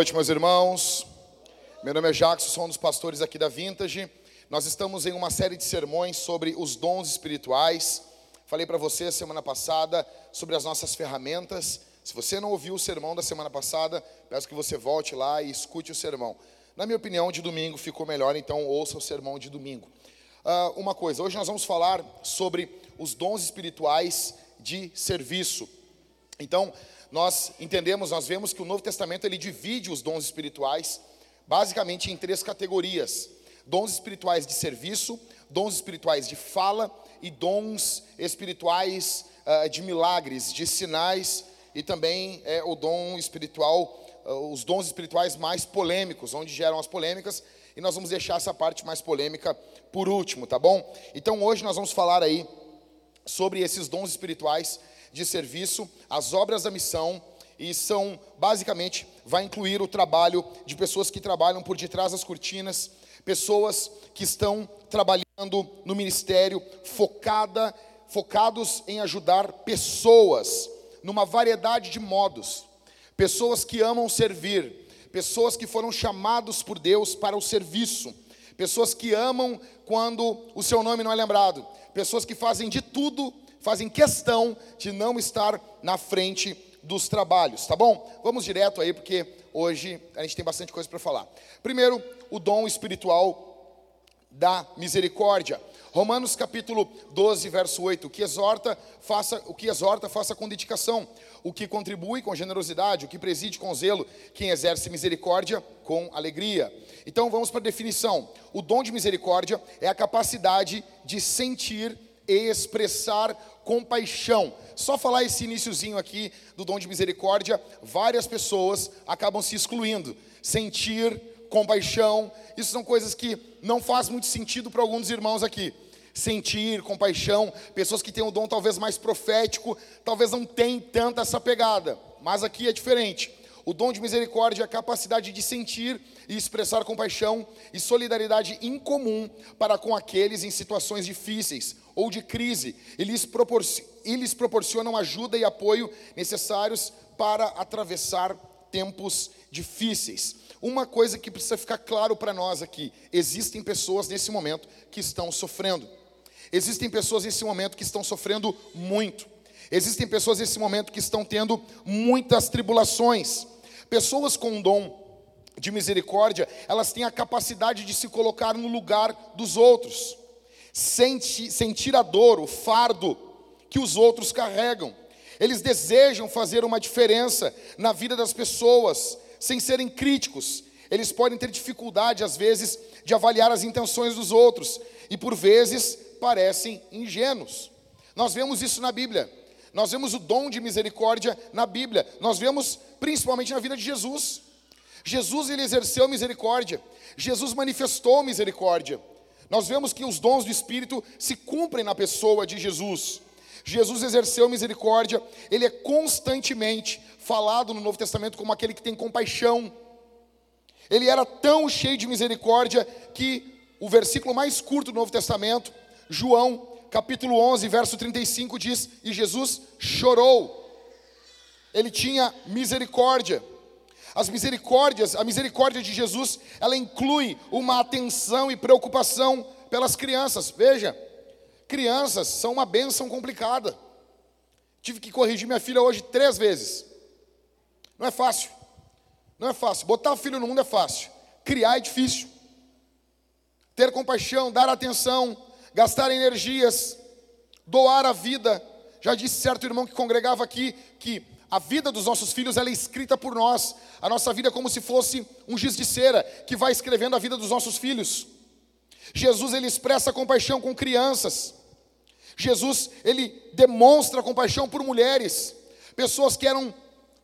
Noite, meus irmãos. Meu nome é Jackson, sou um dos pastores aqui da Vintage. Nós estamos em uma série de sermões sobre os dons espirituais. Falei para você semana passada sobre as nossas ferramentas. Se você não ouviu o sermão da semana passada, peço que você volte lá e escute o sermão. Na minha opinião, de domingo ficou melhor, então ouça o sermão de domingo. Uh, uma coisa, hoje nós vamos falar sobre os dons espirituais de serviço. Então, nós entendemos, nós vemos que o Novo Testamento ele divide os dons espirituais basicamente em três categorias: dons espirituais de serviço, dons espirituais de fala e dons espirituais uh, de milagres, de sinais e também é, o dom espiritual, uh, os dons espirituais mais polêmicos, onde geram as polêmicas. E nós vamos deixar essa parte mais polêmica por último, tá bom? Então hoje nós vamos falar aí sobre esses dons espirituais de serviço, as obras da missão, e são, basicamente, vai incluir o trabalho de pessoas que trabalham por detrás das cortinas, pessoas que estão trabalhando no ministério focada, focados em ajudar pessoas numa variedade de modos, pessoas que amam servir, pessoas que foram chamados por Deus para o serviço, pessoas que amam quando o seu nome não é lembrado, pessoas que fazem de tudo fazem questão de não estar na frente dos trabalhos, tá bom? Vamos direto aí, porque hoje a gente tem bastante coisa para falar. Primeiro, o dom espiritual da misericórdia. Romanos capítulo 12, verso 8, o que exorta, faça, o que exorta, faça com dedicação, o que contribui com generosidade, o que preside com zelo, quem exerce misericórdia com alegria. Então vamos para a definição. O dom de misericórdia é a capacidade de sentir e expressar compaixão. Só falar esse iníciozinho aqui do dom de misericórdia, várias pessoas acabam se excluindo. Sentir compaixão, isso são coisas que não faz muito sentido para alguns irmãos aqui. Sentir compaixão, pessoas que têm um dom talvez mais profético, talvez não tenham tanta essa pegada, mas aqui é diferente. O dom de misericórdia é a capacidade de sentir e expressar compaixão e solidariedade incomum para com aqueles em situações difíceis ou de crise e lhes, e lhes proporcionam ajuda e apoio necessários para atravessar tempos difíceis. Uma coisa que precisa ficar claro para nós aqui: existem pessoas nesse momento que estão sofrendo. Existem pessoas nesse momento que estão sofrendo muito. Existem pessoas nesse momento que estão tendo muitas tribulações. Pessoas com dom de misericórdia, elas têm a capacidade de se colocar no lugar dos outros, Sente, sentir a dor, o fardo que os outros carregam. Eles desejam fazer uma diferença na vida das pessoas, sem serem críticos. Eles podem ter dificuldade, às vezes, de avaliar as intenções dos outros, e por vezes parecem ingênuos. Nós vemos isso na Bíblia. Nós vemos o dom de misericórdia na Bíblia. Nós vemos principalmente na vida de Jesus. Jesus ele exerceu misericórdia. Jesus manifestou misericórdia. Nós vemos que os dons do Espírito se cumprem na pessoa de Jesus. Jesus exerceu misericórdia, ele é constantemente falado no Novo Testamento como aquele que tem compaixão. Ele era tão cheio de misericórdia que o versículo mais curto do Novo Testamento, João capítulo 11, verso 35 diz: E Jesus chorou. Ele tinha misericórdia. As misericórdias, a misericórdia de Jesus, ela inclui uma atenção e preocupação pelas crianças. Veja, crianças são uma bênção complicada. Tive que corrigir minha filha hoje três vezes. Não é fácil. Não é fácil. Botar o filho no mundo é fácil. Criar é difícil. Ter compaixão, dar atenção, gastar energias, doar a vida. Já disse certo irmão que congregava aqui que a vida dos nossos filhos é escrita por nós. A nossa vida é como se fosse um giz de cera que vai escrevendo a vida dos nossos filhos. Jesus ele expressa compaixão com crianças. Jesus ele demonstra compaixão por mulheres, pessoas que eram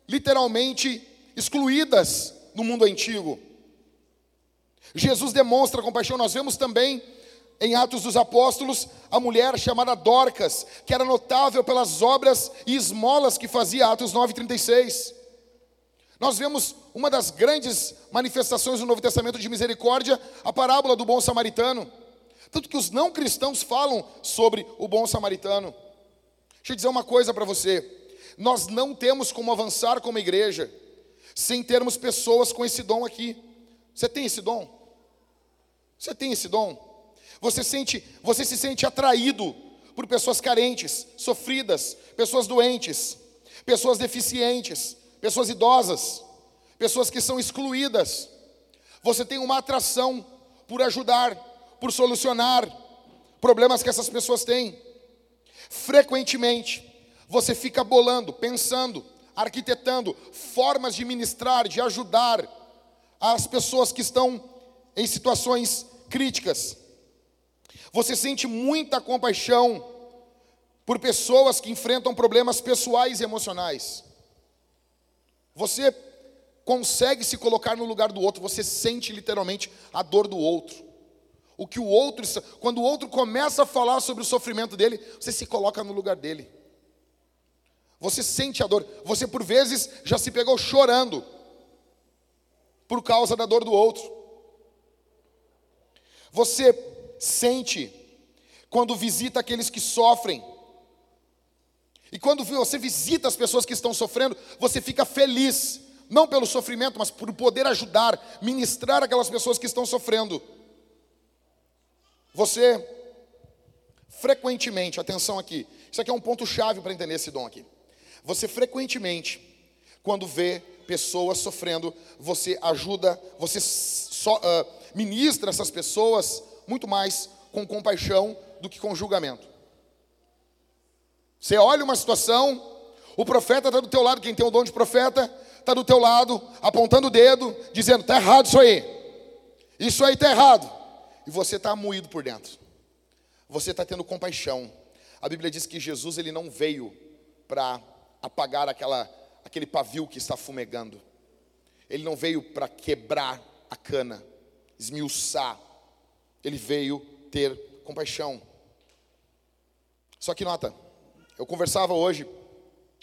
literalmente excluídas no mundo antigo. Jesus demonstra compaixão. Nós vemos também em Atos dos Apóstolos, a mulher chamada Dorcas, que era notável pelas obras e esmolas que fazia, Atos 9,36. Nós vemos uma das grandes manifestações do Novo Testamento de misericórdia, a parábola do bom samaritano. Tanto que os não cristãos falam sobre o bom samaritano. Deixa eu dizer uma coisa para você: nós não temos como avançar como igreja sem termos pessoas com esse dom aqui. Você tem esse dom? Você tem esse dom? Você sente, você se sente atraído por pessoas carentes, sofridas, pessoas doentes, pessoas deficientes, pessoas idosas, pessoas que são excluídas. Você tem uma atração por ajudar, por solucionar problemas que essas pessoas têm. Frequentemente, você fica bolando, pensando, arquitetando formas de ministrar, de ajudar as pessoas que estão em situações críticas. Você sente muita compaixão por pessoas que enfrentam problemas pessoais e emocionais. Você consegue se colocar no lugar do outro, você sente literalmente a dor do outro. O que o outro, quando o outro começa a falar sobre o sofrimento dele, você se coloca no lugar dele. Você sente a dor. Você por vezes já se pegou chorando por causa da dor do outro. Você sente quando visita aqueles que sofrem. E quando você visita as pessoas que estão sofrendo, você fica feliz, não pelo sofrimento, mas por poder ajudar, ministrar aquelas pessoas que estão sofrendo. Você frequentemente, atenção aqui, isso aqui é um ponto chave para entender esse dom aqui. Você frequentemente, quando vê pessoas sofrendo, você ajuda, você só, uh, ministra essas pessoas muito mais com compaixão do que com julgamento. Você olha uma situação, o profeta está do teu lado, quem tem o dom de profeta, está do teu lado, apontando o dedo, dizendo, está errado isso aí. Isso aí está errado. E você está moído por dentro. Você está tendo compaixão. A Bíblia diz que Jesus ele não veio para apagar aquela, aquele pavio que está fumegando. Ele não veio para quebrar a cana, esmiuçar. Ele veio ter compaixão. Só que nota, eu conversava hoje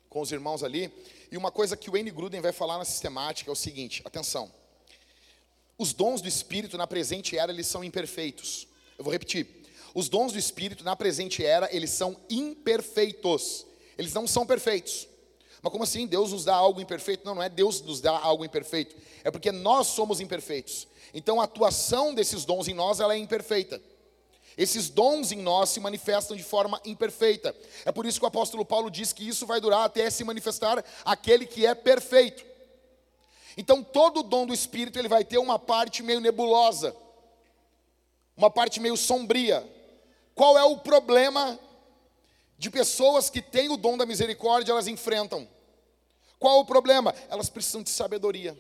com os irmãos ali, e uma coisa que o N. Gruden vai falar na sistemática é o seguinte: atenção. Os dons do Espírito na presente era, eles são imperfeitos. Eu vou repetir. Os dons do Espírito na presente era, eles são imperfeitos. Eles não são perfeitos. Mas como assim? Deus nos dá algo imperfeito? Não, não é Deus nos dá algo imperfeito. É porque nós somos imperfeitos. Então a atuação desses dons em nós, ela é imperfeita. Esses dons em nós se manifestam de forma imperfeita. É por isso que o apóstolo Paulo diz que isso vai durar até se manifestar aquele que é perfeito. Então todo dom do Espírito ele vai ter uma parte meio nebulosa, uma parte meio sombria. Qual é o problema de pessoas que têm o dom da misericórdia, elas enfrentam? Qual o problema? Elas precisam de sabedoria.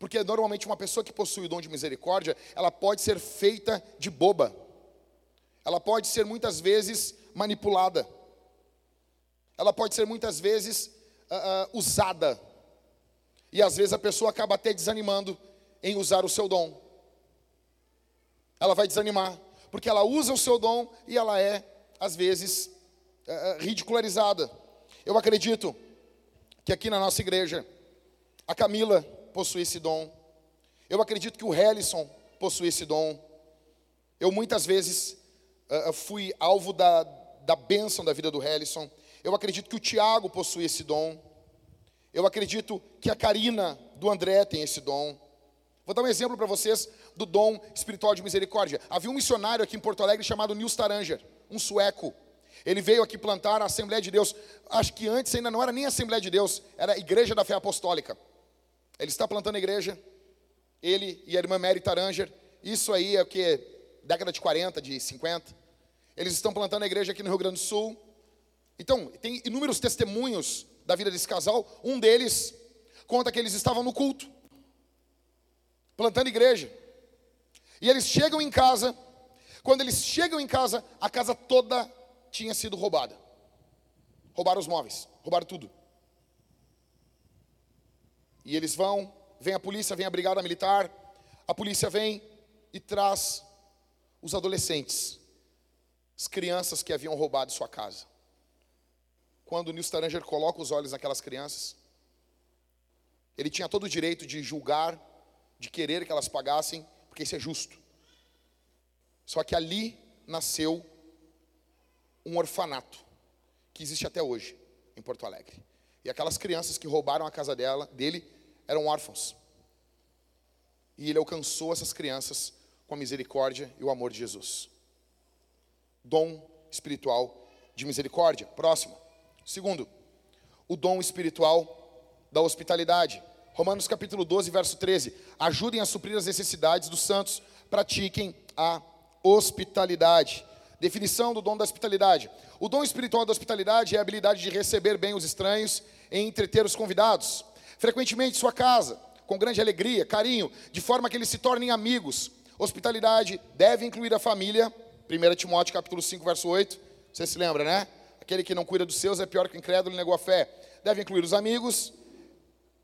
Porque normalmente uma pessoa que possui o dom de misericórdia, ela pode ser feita de boba. Ela pode ser muitas vezes manipulada. Ela pode ser muitas vezes uh, uh, usada. E às vezes a pessoa acaba até desanimando em usar o seu dom. Ela vai desanimar, porque ela usa o seu dom e ela é, às vezes, uh, ridicularizada. Eu acredito que aqui na nossa igreja, a Camila possui esse dom. Eu acredito que o Hellison possui esse dom. Eu muitas vezes uh, fui alvo da, da bênção da vida do Hellison. Eu acredito que o Tiago possui esse dom. Eu acredito que a Karina do André tem esse dom. Vou dar um exemplo para vocês do dom espiritual de misericórdia. Havia um missionário aqui em Porto Alegre chamado Nils Taranger, um sueco. Ele veio aqui plantar a Assembleia de Deus. Acho que antes ainda não era nem Assembleia de Deus, era Igreja da Fé Apostólica. Ele está plantando a igreja, ele e a irmã Mary Taranger. Isso aí é o que? Década de 40, de 50. Eles estão plantando a igreja aqui no Rio Grande do Sul. Então, tem inúmeros testemunhos da vida desse casal. Um deles conta que eles estavam no culto, plantando igreja. E eles chegam em casa. Quando eles chegam em casa, a casa toda tinha sido roubada. Roubaram os móveis, roubaram tudo. E eles vão, vem a polícia, vem a brigada militar, a polícia vem e traz os adolescentes, as crianças que haviam roubado sua casa. Quando o Nils Taranger coloca os olhos naquelas crianças, ele tinha todo o direito de julgar, de querer que elas pagassem, porque isso é justo. Só que ali nasceu um orfanato, que existe até hoje em Porto Alegre. E aquelas crianças que roubaram a casa dela, dele eram órfãos. E ele alcançou essas crianças com a misericórdia e o amor de Jesus. Dom espiritual de misericórdia. Próximo. Segundo, o dom espiritual da hospitalidade. Romanos capítulo 12, verso 13. Ajudem a suprir as necessidades dos santos, pratiquem a hospitalidade. Definição do dom da hospitalidade. O dom espiritual da hospitalidade é a habilidade de receber bem os estranhos e entreter os convidados. Frequentemente em sua casa, com grande alegria, carinho, de forma que eles se tornem amigos. Hospitalidade deve incluir a família. 1 Timóteo capítulo 5, verso 8. Você se lembra, né? Aquele que não cuida dos seus é pior que o incrédulo e negou a fé. Deve incluir os amigos,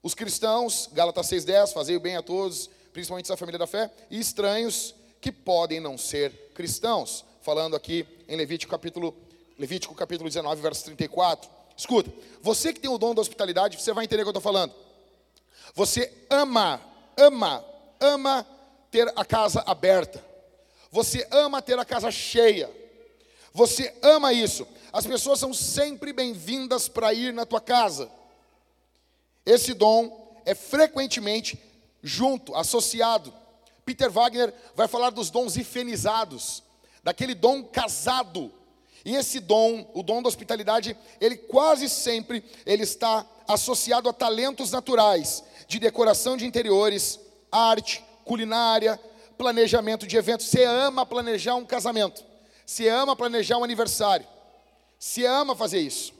os cristãos, Gálatas 6,10, fazei o bem a todos, principalmente a família da fé, e estranhos que podem não ser cristãos falando aqui em Levítico capítulo, Levítico capítulo 19, verso 34. Escuta, você que tem o dom da hospitalidade, você vai entender o que eu estou falando. Você ama, ama, ama ter a casa aberta. Você ama ter a casa cheia. Você ama isso. As pessoas são sempre bem-vindas para ir na tua casa. Esse dom é frequentemente junto, associado. Peter Wagner vai falar dos dons ifenizados daquele dom casado. E esse dom, o dom da hospitalidade, ele quase sempre ele está associado a talentos naturais, de decoração de interiores, arte, culinária, planejamento de eventos. Você ama planejar um casamento. Você ama planejar um aniversário. Você ama fazer isso.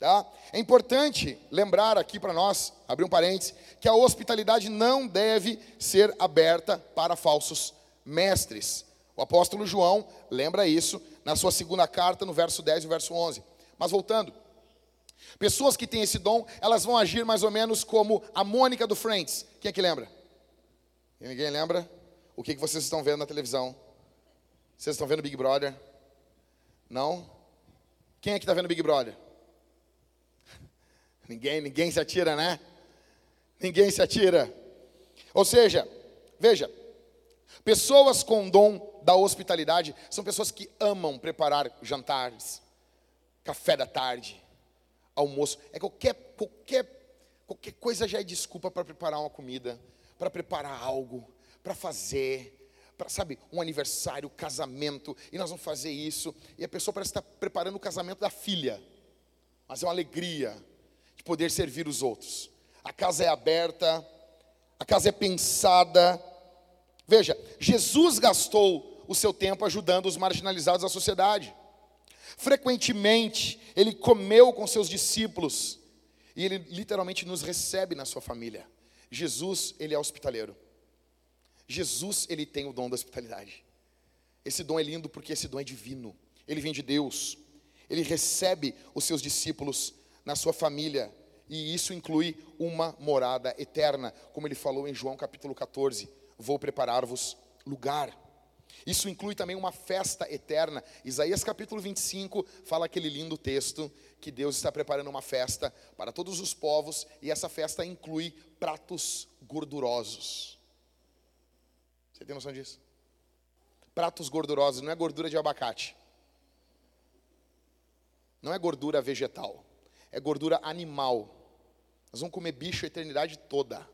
Tá? É importante lembrar aqui para nós, abrir um parênteses, que a hospitalidade não deve ser aberta para falsos mestres. O apóstolo João lembra isso na sua segunda carta, no verso 10 e verso 11. Mas voltando, pessoas que têm esse dom, elas vão agir mais ou menos como a Mônica do Friends. Quem é que lembra? Ninguém lembra? O que, que vocês estão vendo na televisão? Vocês estão vendo Big Brother? Não? Quem é que está vendo Big Brother? Ninguém, ninguém se atira, né? Ninguém se atira. Ou seja, veja, pessoas com dom da hospitalidade são pessoas que amam preparar jantares, café da tarde, almoço. É qualquer, qualquer, qualquer coisa já é desculpa para preparar uma comida, para preparar algo, para fazer, para, sabe, um aniversário, casamento, e nós vamos fazer isso, e a pessoa parece estar preparando o casamento da filha, mas é uma alegria de poder servir os outros. A casa é aberta, a casa é pensada. Veja, Jesus gastou o seu tempo ajudando os marginalizados da sociedade. Frequentemente, ele comeu com seus discípulos e ele literalmente nos recebe na sua família. Jesus, ele é hospitaleiro. Jesus, ele tem o dom da hospitalidade. Esse dom é lindo porque esse dom é divino. Ele vem de Deus. Ele recebe os seus discípulos na sua família. E isso inclui uma morada eterna, como ele falou em João capítulo 14: Vou preparar-vos lugar. Isso inclui também uma festa eterna. Isaías capítulo 25 fala aquele lindo texto que Deus está preparando uma festa para todos os povos e essa festa inclui pratos gordurosos. Você tem noção disso? Pratos gordurosos, não é gordura de abacate. Não é gordura vegetal, é gordura animal. Nós vamos comer bicho a eternidade toda.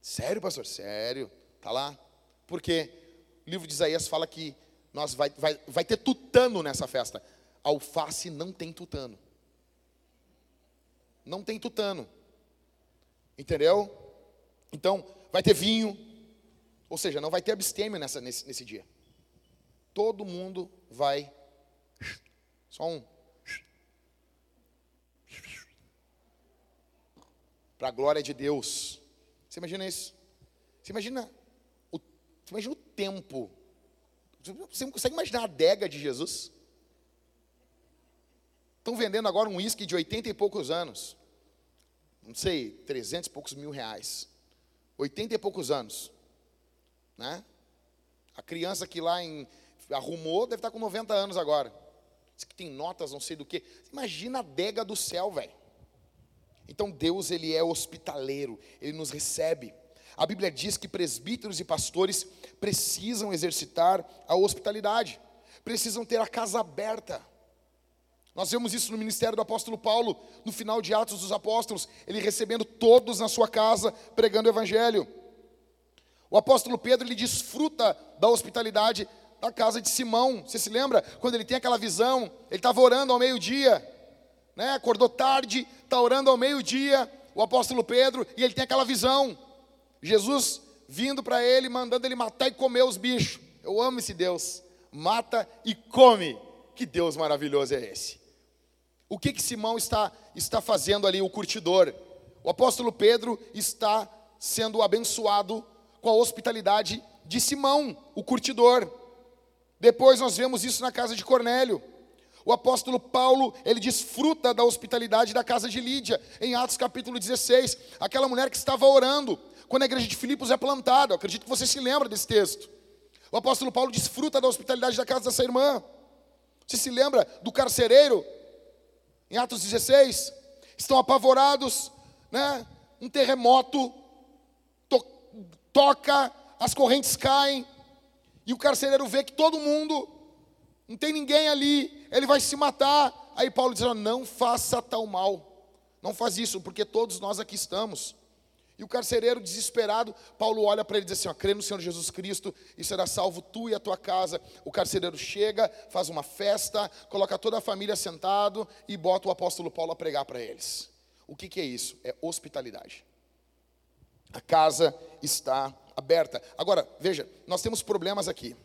Sério, pastor? Sério. Tá lá? Por quê? Livro de Isaías fala que nós vai, vai, vai ter tutano nessa festa. Alface não tem tutano. Não tem tutano. Entendeu? Então, vai ter vinho. Ou seja, não vai ter abstêmio nessa, nesse, nesse dia. Todo mundo vai. Só um. Para a glória de Deus. Você imagina isso? Você imagina você imagina o tempo. Você consegue imaginar a adega de Jesus? Estão vendendo agora um uísque de 80 e poucos anos. Não sei, 300 e poucos mil reais. 80 e poucos anos. Né? A criança que lá em, arrumou deve estar com 90 anos agora. Diz que tem notas, não sei do que. Imagina a adega do céu, velho. Então Deus, Ele é hospitaleiro, Ele nos recebe. A Bíblia diz que presbíteros e pastores precisam exercitar a hospitalidade, precisam ter a casa aberta. Nós vemos isso no ministério do apóstolo Paulo, no final de Atos dos Apóstolos, ele recebendo todos na sua casa, pregando o evangelho. O apóstolo Pedro, ele desfruta da hospitalidade da casa de Simão. Você se lembra quando ele tem aquela visão? Ele estava orando ao meio-dia, né? Acordou tarde, está orando ao meio-dia, o apóstolo Pedro, e ele tem aquela visão. Jesus vindo para ele, mandando ele matar e comer os bichos. Eu amo esse Deus. Mata e come. Que Deus maravilhoso é esse? O que que Simão está está fazendo ali, o curtidor? O apóstolo Pedro está sendo abençoado com a hospitalidade de Simão, o curtidor. Depois nós vemos isso na casa de Cornélio. O apóstolo Paulo, ele desfruta da hospitalidade da casa de Lídia, em Atos capítulo 16. Aquela mulher que estava orando, quando a igreja de Filipos é plantada. Eu acredito que você se lembra desse texto. O apóstolo Paulo desfruta da hospitalidade da casa dessa irmã. Você se lembra do carcereiro, em Atos 16? Estão apavorados, né? Um terremoto to toca, as correntes caem, e o carcereiro vê que todo mundo, não tem ninguém ali, ele vai se matar. Aí Paulo diz: Não faça tal mal, não faz isso, porque todos nós aqui estamos. E o carcereiro desesperado, Paulo olha para ele e diz assim: ó, crê no Senhor Jesus Cristo e será salvo tu e a tua casa. O carcereiro chega, faz uma festa, coloca toda a família sentado e bota o apóstolo Paulo a pregar para eles. O que, que é isso? É hospitalidade. A casa está aberta. Agora, veja, nós temos problemas aqui.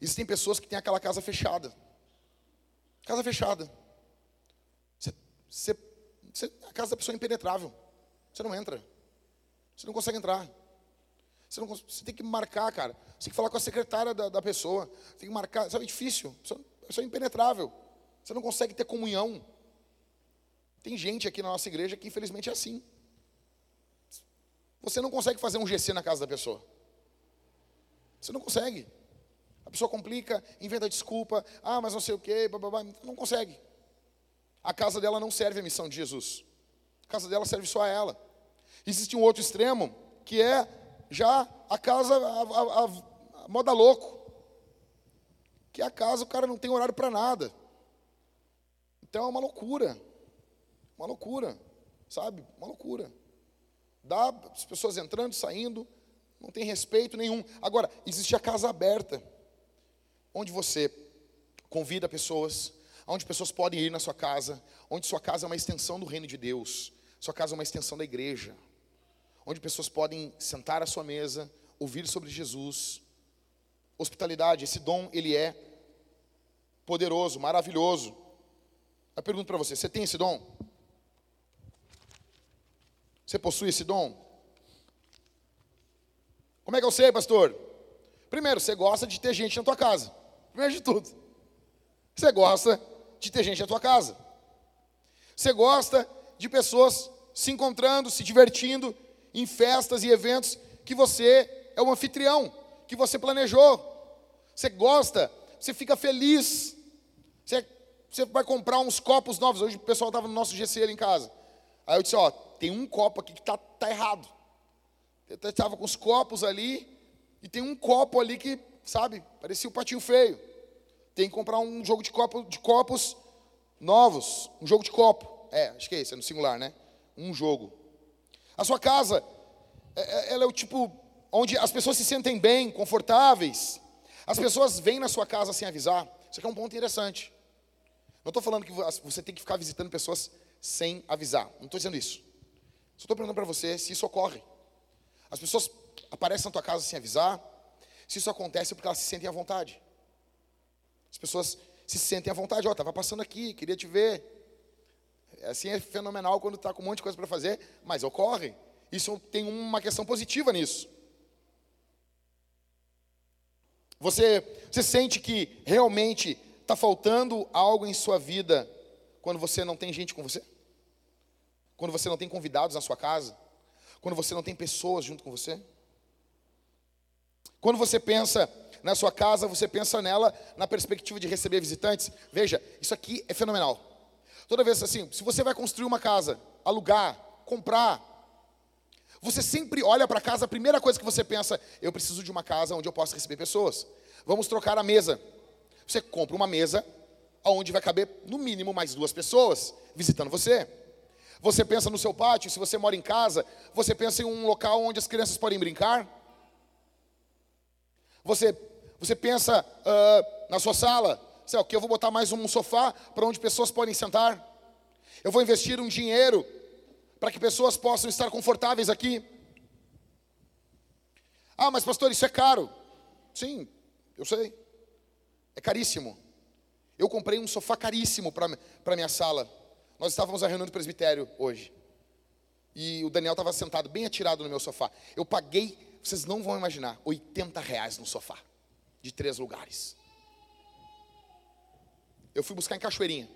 Existem pessoas que têm aquela casa fechada. Casa fechada. Você, você, você, a casa da pessoa é impenetrável. Você não entra. Você não consegue entrar. Você, não, você tem que marcar, cara. Você tem que falar com a secretária da, da pessoa. Você tem que marcar. Sabe, é difícil. A pessoa é impenetrável. Você não consegue ter comunhão. Tem gente aqui na nossa igreja que infelizmente é assim. Você não consegue fazer um GC na casa da pessoa. Você não consegue. A pessoa complica, inventa desculpa, ah, mas não sei o quê, blá, não consegue. A casa dela não serve a missão de Jesus. A casa dela serve só a ela. Existe um outro extremo, que é já a casa, a, a, a, a moda louco. Que a casa o cara não tem horário para nada. Então é uma loucura. Uma loucura, sabe? Uma loucura. Dá as pessoas entrando, saindo, não tem respeito nenhum. Agora, existe a casa aberta, onde você convida pessoas, onde pessoas podem ir na sua casa, onde sua casa é uma extensão do reino de Deus, sua casa é uma extensão da igreja, onde pessoas podem sentar à sua mesa, ouvir sobre Jesus. Hospitalidade, esse dom, ele é poderoso, maravilhoso. Eu pergunto para você, você tem esse dom? Você possui esse dom? Como é que eu sei, pastor? Primeiro, você gosta de ter gente na tua casa. Primeiro de tudo. Você gosta de ter gente na tua casa. Você gosta de pessoas se encontrando, se divertindo em festas e eventos que você é o anfitrião, que você planejou. Você gosta, você fica feliz. Você, você vai comprar uns copos novos. Hoje o pessoal estava no nosso GC ali em casa. Aí eu disse, ó, tem um copo aqui que está tá errado. Eu estava com os copos ali, e tem um copo ali que, sabe, parecia um patinho feio. Tem que comprar um jogo de, copo, de copos novos, um jogo de copo. É, acho que é esse, é no singular, né? Um jogo. A sua casa, é, é, ela é o tipo onde as pessoas se sentem bem, confortáveis. As pessoas vêm na sua casa sem avisar. Isso aqui é um ponto interessante. Não estou falando que você tem que ficar visitando pessoas sem avisar. Não estou dizendo isso. Só estou perguntando para você se isso ocorre. As pessoas aparecem na tua casa sem avisar. Se isso acontece é porque elas se sentem à vontade. As pessoas se sentem à vontade. Ó, oh, estava passando aqui, queria te ver. Assim é fenomenal quando está com um monte de coisa para fazer, mas ocorre. Isso tem uma questão positiva nisso. Você, você sente que realmente está faltando algo em sua vida quando você não tem gente com você? Quando você não tem convidados na sua casa? Quando você não tem pessoas junto com você? Quando você pensa na sua casa, você pensa nela na perspectiva de receber visitantes? Veja, isso aqui é fenomenal. Toda vez assim, se você vai construir uma casa, alugar, comprar, você sempre olha para casa, a primeira coisa que você pensa, eu preciso de uma casa onde eu possa receber pessoas. Vamos trocar a mesa. Você compra uma mesa, onde vai caber no mínimo mais duas pessoas visitando você. Você pensa no seu pátio, se você mora em casa, você pensa em um local onde as crianças podem brincar? Você, você pensa uh, na sua sala, sei lá, que eu vou botar mais um sofá para onde pessoas podem sentar? Eu vou investir um dinheiro para que pessoas possam estar confortáveis aqui? Ah, mas pastor, isso é caro. Sim, eu sei. É caríssimo. Eu comprei um sofá caríssimo para a minha sala. Nós estávamos na reunião do presbitério hoje. E o Daniel estava sentado bem atirado no meu sofá. Eu paguei, vocês não vão imaginar, 80 reais no sofá. De três lugares. Eu fui buscar em Cachoeirinha.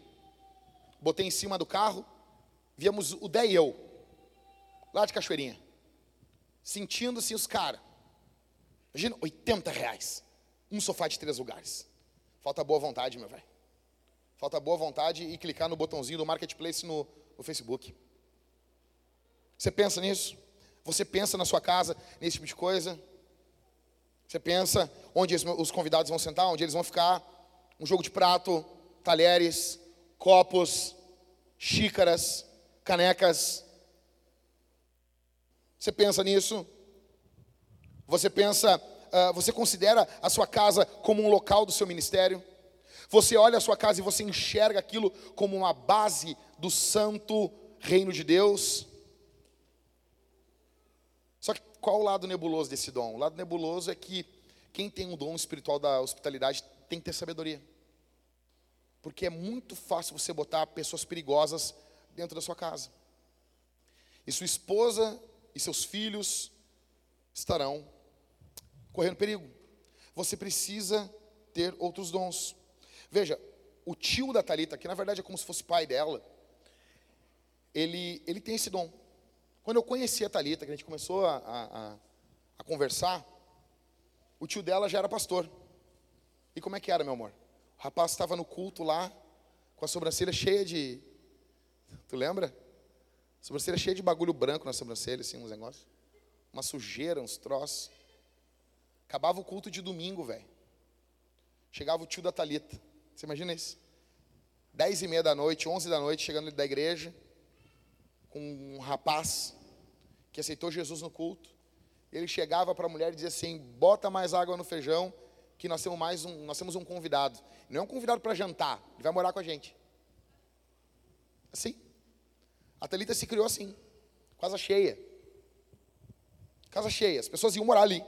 Botei em cima do carro. Viemos o Dé e eu. Lá de Cachoeirinha. Sentindo assim os caras. Imagina, 80 reais. Um sofá de três lugares. Falta boa vontade, meu velho. Falta boa vontade e clicar no botãozinho do Marketplace no, no Facebook. Você pensa nisso? Você pensa na sua casa nesse tipo de coisa? Você pensa onde os convidados vão sentar, onde eles vão ficar? Um jogo de prato, talheres, copos, xícaras, canecas. Você pensa nisso? Você pensa, uh, você considera a sua casa como um local do seu ministério? Você olha a sua casa e você enxerga aquilo como uma base do santo reino de Deus. Só que qual o lado nebuloso desse dom? O lado nebuloso é que quem tem um dom espiritual da hospitalidade tem que ter sabedoria. Porque é muito fácil você botar pessoas perigosas dentro da sua casa. E sua esposa e seus filhos estarão correndo perigo. Você precisa ter outros dons. Veja, o tio da Talita, que na verdade é como se fosse pai dela, ele, ele tem esse dom. Quando eu conheci a Talita, que a gente começou a, a, a conversar, o tio dela já era pastor. E como é que era, meu amor? O rapaz estava no culto lá, com a sobrancelha cheia de. Tu lembra? Sobrancelha cheia de bagulho branco na sobrancelha, assim, uns negócios. Uma sujeira, uns troços. Acabava o culto de domingo, velho. Chegava o tio da Talita. Você imagina isso? Dez e meia da noite, onze da noite, chegando da igreja, com um rapaz que aceitou Jesus no culto. Ele chegava para a mulher e dizia assim: bota mais água no feijão, que nós temos mais um, nós temos um convidado. Não é um convidado para jantar, ele vai morar com a gente. Assim. A Thalita se criou assim, casa cheia. Casa cheia, as pessoas iam morar ali,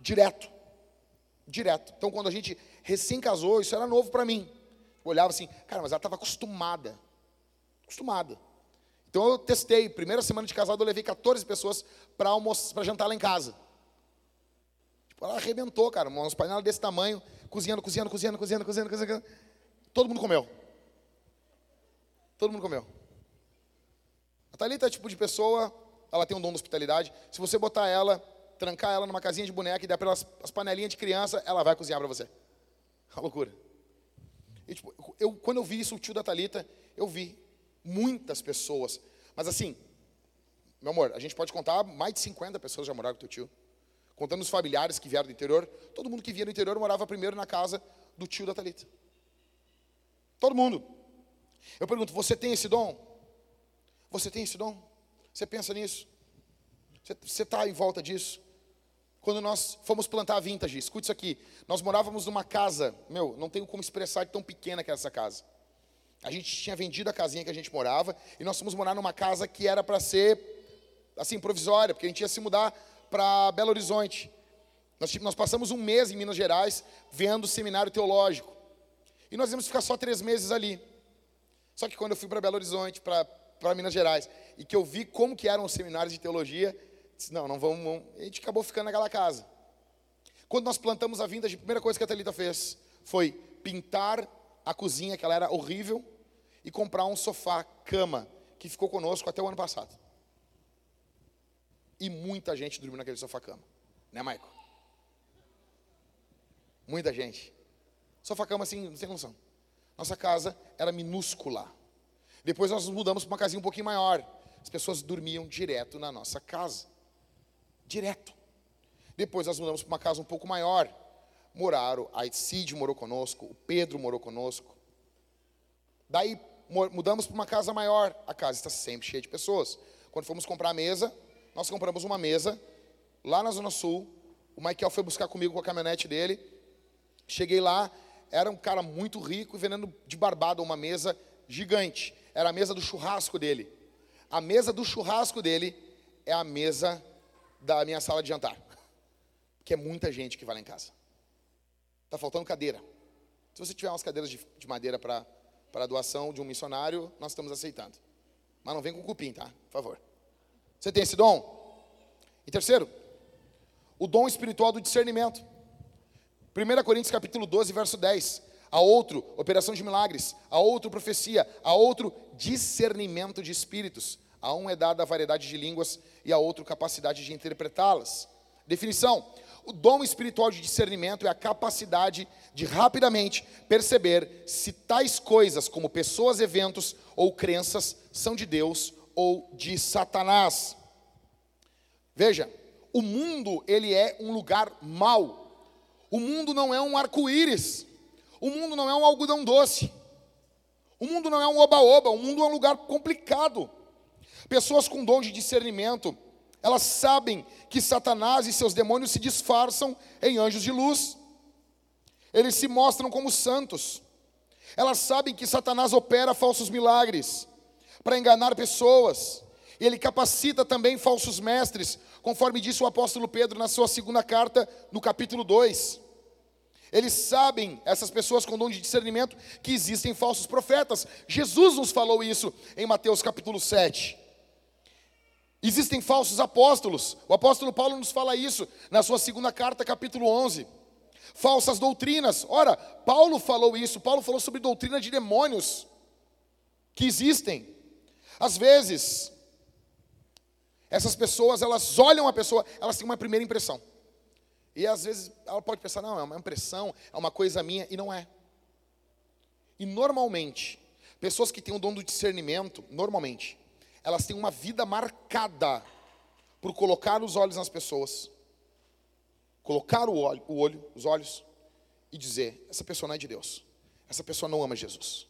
direto. Direto. Então, quando a gente recém casou, isso era novo para mim. Eu olhava assim, cara, mas ela estava acostumada. Acostumada. Então eu testei, primeira semana de casado eu levei 14 pessoas para jantar lá em casa. Ela arrebentou, cara, umas panelas desse tamanho, cozinhando, cozinhando, cozinhando, cozinhando, cozinhando, cozinhando. Todo mundo comeu. Todo mundo comeu. A Thalita é tipo de pessoa, ela tem um dom de hospitalidade. Se você botar ela, trancar ela numa casinha de boneca e dar para ela as panelinhas de criança, ela vai cozinhar para você. Uma loucura. E, tipo, eu, quando eu vi isso, o tio da Talita, eu vi muitas pessoas. Mas assim, meu amor, a gente pode contar mais de 50 pessoas já moraram com teu tio. Contando os familiares que vieram do interior, todo mundo que vinha do interior morava primeiro na casa do tio da Talita. Todo mundo. Eu pergunto, você tem esse dom? Você tem esse dom? Você pensa nisso? Você está em volta disso? quando nós fomos plantar a vintage. Escute isso aqui. Nós morávamos numa casa, meu, não tenho como expressar de tão pequena que era essa casa. A gente tinha vendido a casinha que a gente morava e nós fomos morar numa casa que era para ser assim provisória, porque a gente ia se mudar para Belo Horizonte. Nós, nós passamos um mês em Minas Gerais vendo seminário teológico. E nós íamos ficar só três meses ali. Só que quando eu fui para Belo Horizonte, para Minas Gerais, e que eu vi como que eram os seminários de teologia, Disse, não, não vamos, vamos. A gente acabou ficando naquela casa. Quando nós plantamos a vinda, a primeira coisa que a Thalita fez foi pintar a cozinha, que ela era horrível, e comprar um sofá, cama, que ficou conosco até o ano passado. E muita gente dormiu naquele sofá-cama. Né, Maico? Muita gente. Sofá-cama assim, não tem noção. Nossa casa era minúscula. Depois nós nos mudamos para uma casinha um pouquinho maior. As pessoas dormiam direto na nossa casa. Direto. Depois nós mudamos para uma casa um pouco maior. Moraram, a Cid morou conosco, o Pedro morou conosco. Daí mudamos para uma casa maior, a casa está sempre cheia de pessoas. Quando fomos comprar a mesa, nós compramos uma mesa lá na Zona Sul. O Michael foi buscar comigo com a caminhonete dele. Cheguei lá, era um cara muito rico e vendendo de barbado uma mesa gigante. Era a mesa do churrasco dele. A mesa do churrasco dele é a mesa da minha sala de jantar. Que é muita gente que vai lá em casa. Está faltando cadeira. Se você tiver umas cadeiras de, de madeira para doação de um missionário, nós estamos aceitando. Mas não vem com cupim, tá? Por favor. Você tem esse dom? E terceiro, o dom espiritual do discernimento. 1 Coríntios capítulo 12, verso 10. A outro, operação de milagres. A outro, profecia. A outro, discernimento de espíritos. A um é dada a variedade de línguas e a outro, capacidade de interpretá-las. Definição: o dom espiritual de discernimento é a capacidade de rapidamente perceber se tais coisas, como pessoas, eventos ou crenças, são de Deus ou de Satanás. Veja, o mundo ele é um lugar mau. O mundo não é um arco-íris. O mundo não é um algodão doce. O mundo não é um oba-oba. O mundo é um lugar complicado. Pessoas com dom de discernimento, elas sabem que Satanás e seus demônios se disfarçam em anjos de luz. Eles se mostram como santos. Elas sabem que Satanás opera falsos milagres para enganar pessoas. Ele capacita também falsos mestres, conforme disse o apóstolo Pedro na sua segunda carta, no capítulo 2. Eles sabem, essas pessoas com dom de discernimento, que existem falsos profetas. Jesus nos falou isso em Mateus capítulo 7. Existem falsos apóstolos. O apóstolo Paulo nos fala isso na sua segunda carta, capítulo 11. Falsas doutrinas. Ora, Paulo falou isso. Paulo falou sobre doutrina de demônios que existem. Às vezes, essas pessoas, elas olham a pessoa, elas têm uma primeira impressão. E às vezes ela pode pensar, não, é uma impressão, é uma coisa minha, e não é. E normalmente, pessoas que têm o dom do discernimento, normalmente, elas têm uma vida marcada por colocar os olhos nas pessoas, colocar o olho, o olho, os olhos, e dizer: essa pessoa não é de Deus, essa pessoa não ama Jesus.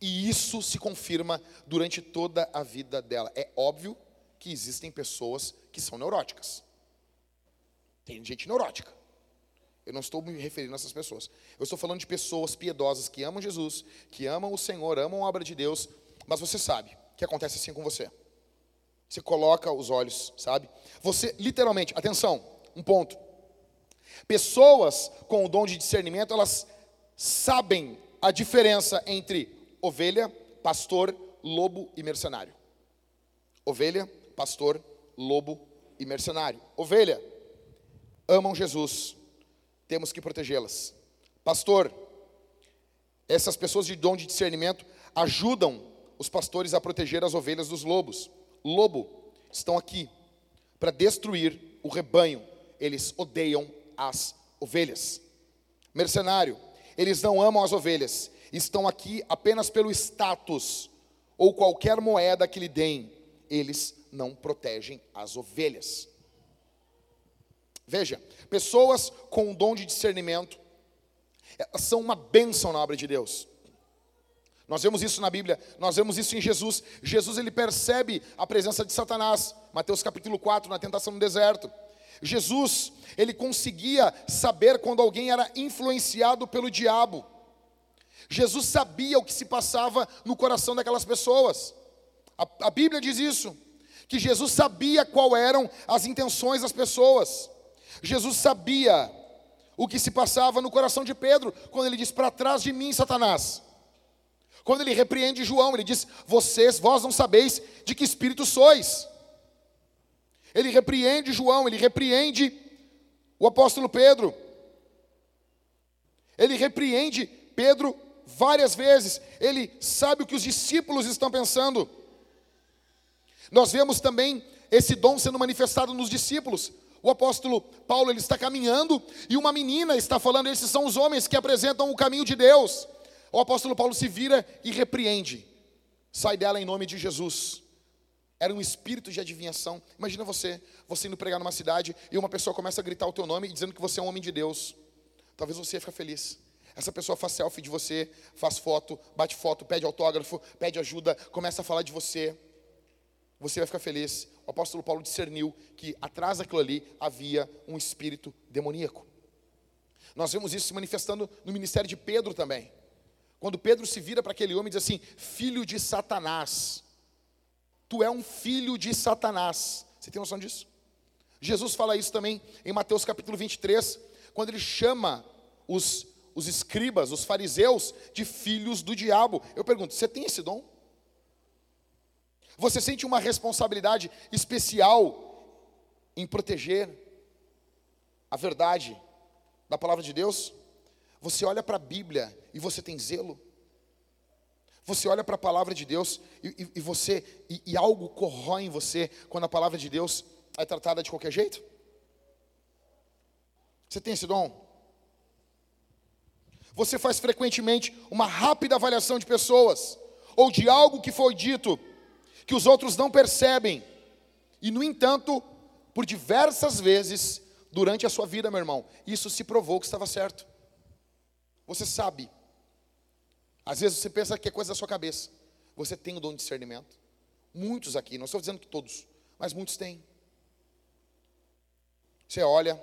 E isso se confirma durante toda a vida dela. É óbvio que existem pessoas que são neuróticas. Tem gente neurótica. Eu não estou me referindo a essas pessoas. Eu estou falando de pessoas piedosas que amam Jesus, que amam o Senhor, amam a obra de Deus, mas você sabe, que acontece assim com você. Você coloca os olhos, sabe? Você, literalmente, atenção, um ponto. Pessoas com o dom de discernimento, elas sabem a diferença entre ovelha, pastor, lobo e mercenário. Ovelha, pastor, lobo e mercenário. Ovelha, amam Jesus, temos que protegê-las. Pastor, essas pessoas de dom de discernimento ajudam os pastores a proteger as ovelhas dos lobos. Lobo estão aqui para destruir o rebanho. Eles odeiam as ovelhas. Mercenário, eles não amam as ovelhas. Estão aqui apenas pelo status ou qualquer moeda que lhe deem. Eles não protegem as ovelhas. Veja, pessoas com o dom de discernimento são uma bênção na obra de Deus. Nós vemos isso na Bíblia, nós vemos isso em Jesus. Jesus ele percebe a presença de Satanás. Mateus capítulo 4, na tentação no deserto. Jesus, ele conseguia saber quando alguém era influenciado pelo diabo. Jesus sabia o que se passava no coração daquelas pessoas. A, a Bíblia diz isso, que Jesus sabia qual eram as intenções das pessoas. Jesus sabia o que se passava no coração de Pedro, quando ele diz: Para trás de mim, Satanás. Quando ele repreende João, ele diz: Vocês, vós não sabeis de que espírito sois. Ele repreende João, ele repreende o apóstolo Pedro. Ele repreende Pedro várias vezes. Ele sabe o que os discípulos estão pensando. Nós vemos também esse dom sendo manifestado nos discípulos. O apóstolo Paulo ele está caminhando e uma menina está falando: esses são os homens que apresentam o caminho de Deus. O apóstolo Paulo se vira e repreende. Sai dela em nome de Jesus. Era um espírito de adivinhação. Imagina você, você indo pregar numa cidade e uma pessoa começa a gritar o teu nome dizendo que você é um homem de Deus. Talvez você ia ficar feliz. Essa pessoa faz selfie de você, faz foto, bate foto, pede autógrafo, pede ajuda, começa a falar de você. Você vai ficar feliz. O apóstolo Paulo discerniu que atrás daquilo ali havia um espírito demoníaco. Nós vemos isso se manifestando no ministério de Pedro também. Quando Pedro se vira para aquele homem e diz assim: Filho de Satanás, tu é um filho de Satanás. Você tem noção disso? Jesus fala isso também em Mateus capítulo 23, quando ele chama os, os escribas, os fariseus, de filhos do diabo. Eu pergunto: você tem esse dom? Você sente uma responsabilidade especial em proteger a verdade da palavra de Deus? Você olha para a Bíblia e você tem zelo? Você olha para a palavra de Deus e, e, e você e, e algo corrói em você quando a palavra de Deus é tratada de qualquer jeito? Você tem esse dom? Você faz frequentemente uma rápida avaliação de pessoas ou de algo que foi dito que os outros não percebem. E no entanto, por diversas vezes durante a sua vida, meu irmão, isso se provou que estava certo. Você sabe. Às vezes você pensa que é coisa da sua cabeça. Você tem o dom de discernimento. Muitos aqui, não estou dizendo que todos, mas muitos têm. Você olha,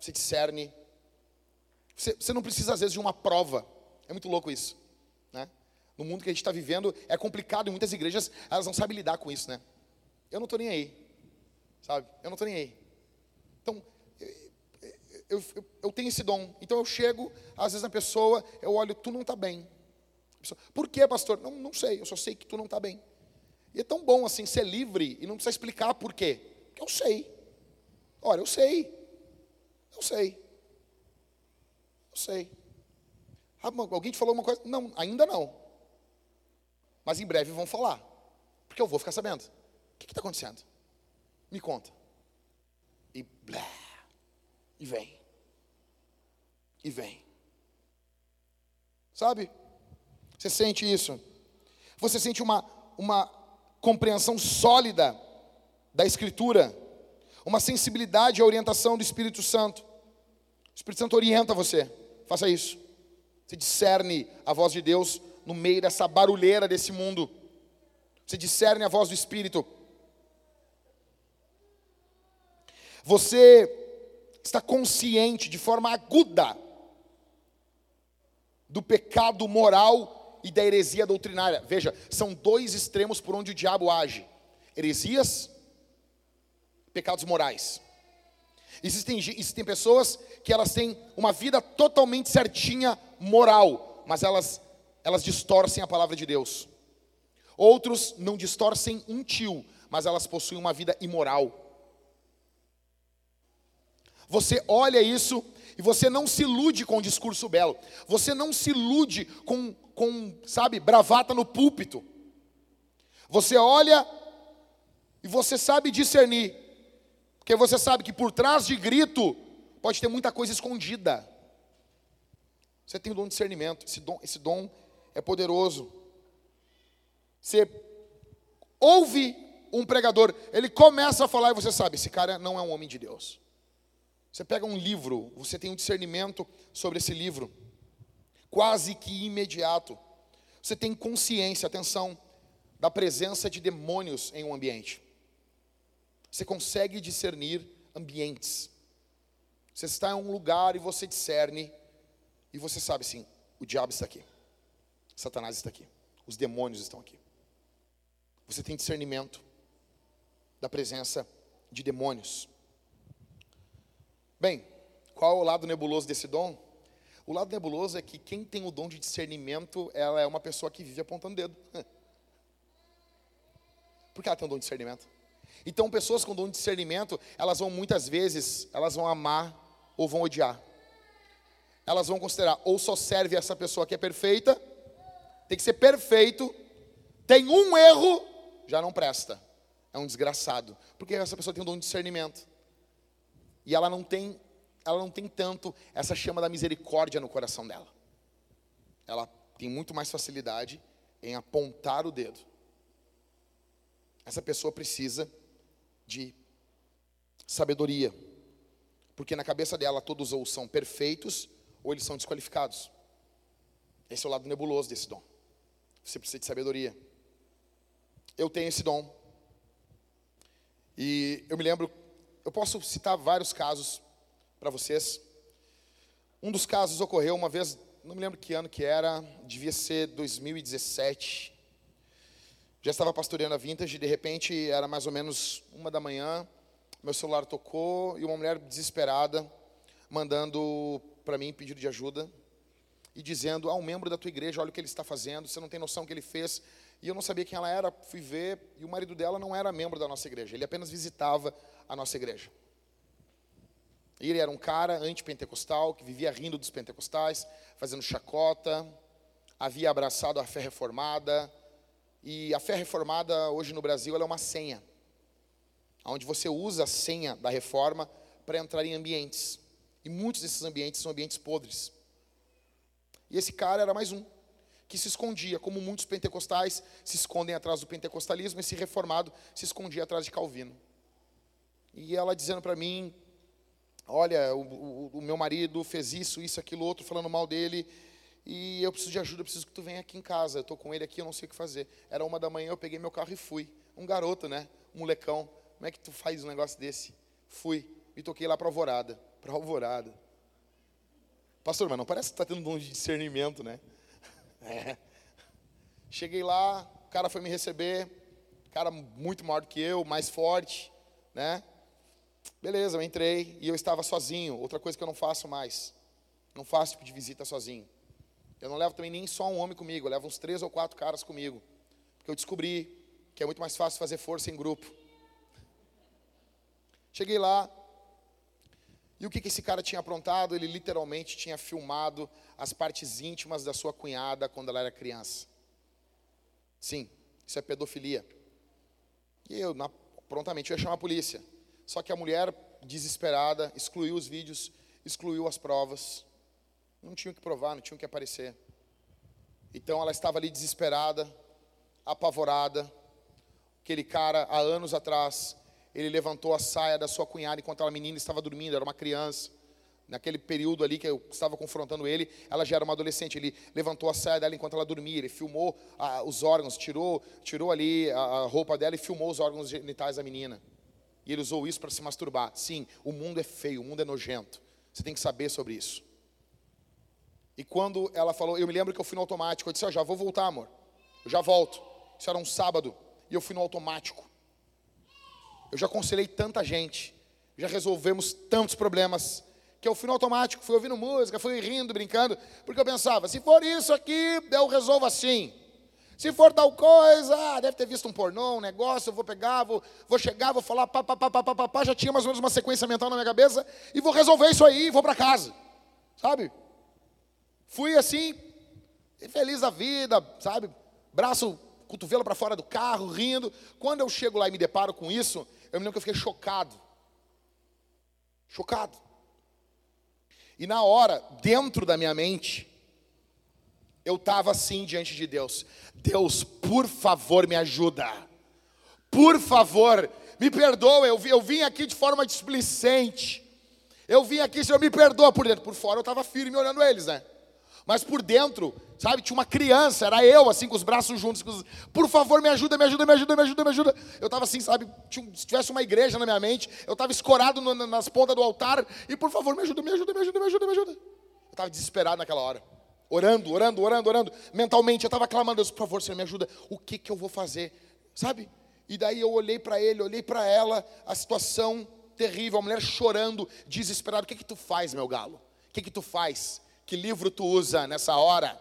você discerne. Você, você não precisa, às vezes, de uma prova. É muito louco isso. Né? No mundo que a gente está vivendo, é complicado. E muitas igrejas, elas não sabem lidar com isso, né? Eu não estou nem aí. Sabe? Eu não estou nem aí. Então, eu, eu, eu, tenho esse dom. Então eu chego, às vezes, na pessoa, eu olho, tu não está bem. Pessoa, Por que, pastor? Não, não sei, eu só sei que tu não está bem. E é tão bom assim ser livre e não precisar explicar por quê. Porque eu sei. Olha, eu sei. Eu sei. Eu sei. Ah, alguém te falou uma coisa? Não, ainda não. Mas em breve vão falar. Porque eu vou ficar sabendo. O que está acontecendo? Me conta. E blá. E vem e vem. Sabe? Você sente isso? Você sente uma, uma compreensão sólida da Escritura, uma sensibilidade à orientação do Espírito Santo. O Espírito Santo orienta você, faça isso. Você discerne a voz de Deus no meio dessa barulheira desse mundo. Você discerne a voz do Espírito. Você está consciente de forma aguda do pecado moral e da heresia doutrinária. Veja, são dois extremos por onde o diabo age: heresias, pecados morais. Existem, existem pessoas que elas têm uma vida totalmente certinha moral, mas elas, elas distorcem a palavra de Deus. Outros não distorcem um tio, mas elas possuem uma vida imoral. Você olha isso e você não se ilude com um discurso belo. Você não se ilude com, com, sabe, bravata no púlpito. Você olha e você sabe discernir. Porque você sabe que por trás de grito pode ter muita coisa escondida. Você tem o dom de discernimento. Esse dom, esse dom é poderoso. Você ouve um pregador, ele começa a falar e você sabe, esse cara não é um homem de Deus. Você pega um livro, você tem um discernimento sobre esse livro, quase que imediato. Você tem consciência, atenção, da presença de demônios em um ambiente. Você consegue discernir ambientes. Você está em um lugar e você discerne, e você sabe sim, o diabo está aqui, Satanás está aqui, os demônios estão aqui. Você tem discernimento da presença de demônios. Bem, qual é o lado nebuloso desse dom? O lado nebuloso é que quem tem o dom de discernimento, ela é uma pessoa que vive apontando dedo. Por que ela tem um dom de discernimento? Então, pessoas com dom de discernimento, elas vão muitas vezes, elas vão amar ou vão odiar. Elas vão considerar, ou só serve essa pessoa que é perfeita, tem que ser perfeito, tem um erro, já não presta. É um desgraçado. Porque essa pessoa tem um dom de discernimento. E ela não tem, ela não tem tanto essa chama da misericórdia no coração dela. Ela tem muito mais facilidade em apontar o dedo. Essa pessoa precisa de sabedoria. Porque na cabeça dela todos ou são perfeitos ou eles são desqualificados. Esse é o lado nebuloso desse dom. Você precisa de sabedoria. Eu tenho esse dom. E eu me lembro, eu posso citar vários casos para vocês. Um dos casos ocorreu uma vez, não me lembro que ano que era, devia ser 2017. Já estava pastoreando a Vintage de repente era mais ou menos uma da manhã, meu celular tocou e uma mulher desesperada mandando para mim pedido de ajuda e dizendo: "Ah, um membro da tua igreja, olha o que ele está fazendo, você não tem noção do que ele fez". E eu não sabia quem ela era, fui ver, e o marido dela não era membro da nossa igreja, ele apenas visitava a nossa igreja. Ele era um cara antipentecostal, que vivia rindo dos pentecostais, fazendo chacota, havia abraçado a fé reformada, e a fé reformada hoje no Brasil é uma senha, onde você usa a senha da reforma para entrar em ambientes. E muitos desses ambientes são ambientes podres. E esse cara era mais um que se escondia, como muitos pentecostais se escondem atrás do pentecostalismo, esse reformado se escondia atrás de Calvino. E ela dizendo para mim, olha, o, o, o, meu marido fez isso, isso, aquilo, outro, falando mal dele, e eu preciso de ajuda, eu preciso que tu venha aqui em casa, eu estou com ele aqui, eu não sei o que fazer. Era uma da manhã, eu peguei meu carro e fui. Um garoto, né? Um molecão. Como é que tu faz um negócio desse? Fui. E toquei lá para Alvorada. Para Alvorada. Pastor, mas não parece que está tendo um dom de discernimento, né? É. Cheguei lá, o cara foi me receber, cara muito maior do que eu, mais forte, né? Beleza, eu entrei e eu estava sozinho, outra coisa que eu não faço mais. Não faço tipo de visita sozinho. Eu não levo também nem só um homem comigo, eu levo uns três ou quatro caras comigo. Porque eu descobri que é muito mais fácil fazer força em grupo. Cheguei lá, e o que, que esse cara tinha aprontado? Ele literalmente tinha filmado as partes íntimas da sua cunhada quando ela era criança. Sim, isso é pedofilia. E eu, na, prontamente, eu ia chamar a polícia. Só que a mulher, desesperada, excluiu os vídeos, excluiu as provas. Não tinha o que provar, não tinha o que aparecer. Então ela estava ali desesperada, apavorada. Aquele cara, há anos atrás, ele levantou a saia da sua cunhada enquanto a menina estava dormindo, era uma criança. Naquele período ali que eu estava confrontando ele, ela já era uma adolescente. Ele levantou a saia dela enquanto ela dormia. Ele filmou ah, os órgãos, tirou, tirou ali a, a roupa dela e filmou os órgãos genitais da menina. E ele usou isso para se masturbar. Sim, o mundo é feio, o mundo é nojento. Você tem que saber sobre isso. E quando ela falou, eu me lembro que eu fui no automático. Eu disse: oh, já vou voltar, amor. Eu já volto. Isso era um sábado. E eu fui no automático. Eu já aconselhei tanta gente, já resolvemos tantos problemas, que eu fui no automático, fui ouvindo música, fui rindo, brincando, porque eu pensava, se for isso aqui, eu resolvo assim. Se for tal coisa, ah, deve ter visto um pornô, um negócio, eu vou pegar, vou, vou chegar, vou falar, pá, pá, pá, pá, pá, pá, já tinha mais ou menos uma sequência mental na minha cabeça, e vou resolver isso aí vou para casa, sabe? Fui assim, feliz da vida, sabe? Braço, cotovelo para fora do carro, rindo. Quando eu chego lá e me deparo com isso, eu me lembro que eu fiquei chocado. Chocado. E na hora, dentro da minha mente, eu estava assim diante de Deus: Deus, por favor, me ajuda. Por favor, me perdoa. Eu, eu vim aqui de forma displicente. Eu vim aqui, Senhor, me perdoa por dentro. Por fora eu estava firme olhando eles, né? Mas por dentro, sabe, tinha uma criança, era eu, assim, com os braços juntos. Os... Por favor, me ajuda, me ajuda, me ajuda, me ajuda, me ajuda. Eu estava assim, sabe, se tivesse uma igreja na minha mente, eu estava escorado no, nas pontas do altar, e por favor, me ajuda, me ajuda, me ajuda, me ajuda, me ajuda. Eu estava desesperado naquela hora. Orando, orando, orando, orando. Mentalmente, eu estava clamando, Deus, por favor, Senhor, me ajuda. O que, que eu vou fazer? Sabe? E daí eu olhei para ele, olhei para ela, a situação terrível, a mulher chorando, desesperada. O que que tu faz, meu galo? O que que tu faz? Que livro tu usa nessa hora?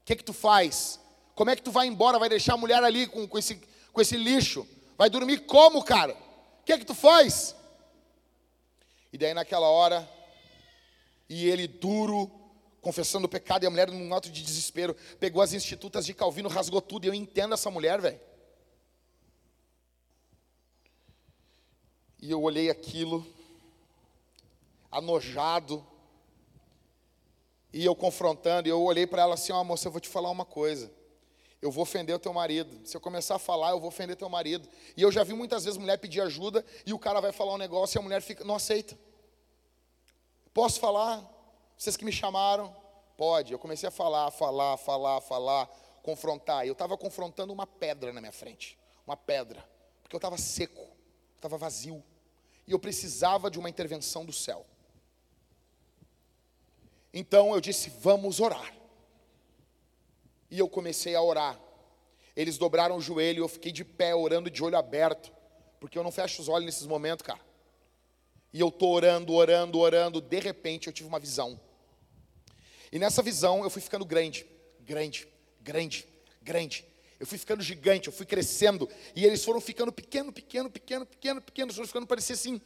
O que que tu faz? Como é que tu vai embora? Vai deixar a mulher ali com, com, esse, com esse lixo? Vai dormir como, cara? O que que tu faz? E daí naquela hora, e ele duro, confessando o pecado, e a mulher num ato de desespero, pegou as institutas de Calvino, rasgou tudo, e eu entendo essa mulher, velho. E eu olhei aquilo, anojado, e eu confrontando, e eu olhei para ela assim: Ó, oh, moça, eu vou te falar uma coisa. Eu vou ofender o teu marido. Se eu começar a falar, eu vou ofender teu marido. E eu já vi muitas vezes mulher pedir ajuda e o cara vai falar um negócio e a mulher fica, não aceita. Posso falar? Vocês que me chamaram, pode. Eu comecei a falar, falar, falar, falar, confrontar. E eu estava confrontando uma pedra na minha frente. Uma pedra. Porque eu estava seco, estava vazio. E eu precisava de uma intervenção do céu. Então eu disse: vamos orar. E eu comecei a orar. Eles dobraram o joelho e eu fiquei de pé, orando de olho aberto. Porque eu não fecho os olhos nesses momentos, cara. E eu estou orando, orando, orando. De repente eu tive uma visão. E nessa visão eu fui ficando grande, grande, grande, grande. Eu fui ficando gigante, eu fui crescendo. E eles foram ficando pequeno, pequeno, pequeno, pequeno, pequeno. Eles foram ficando, parecia assim,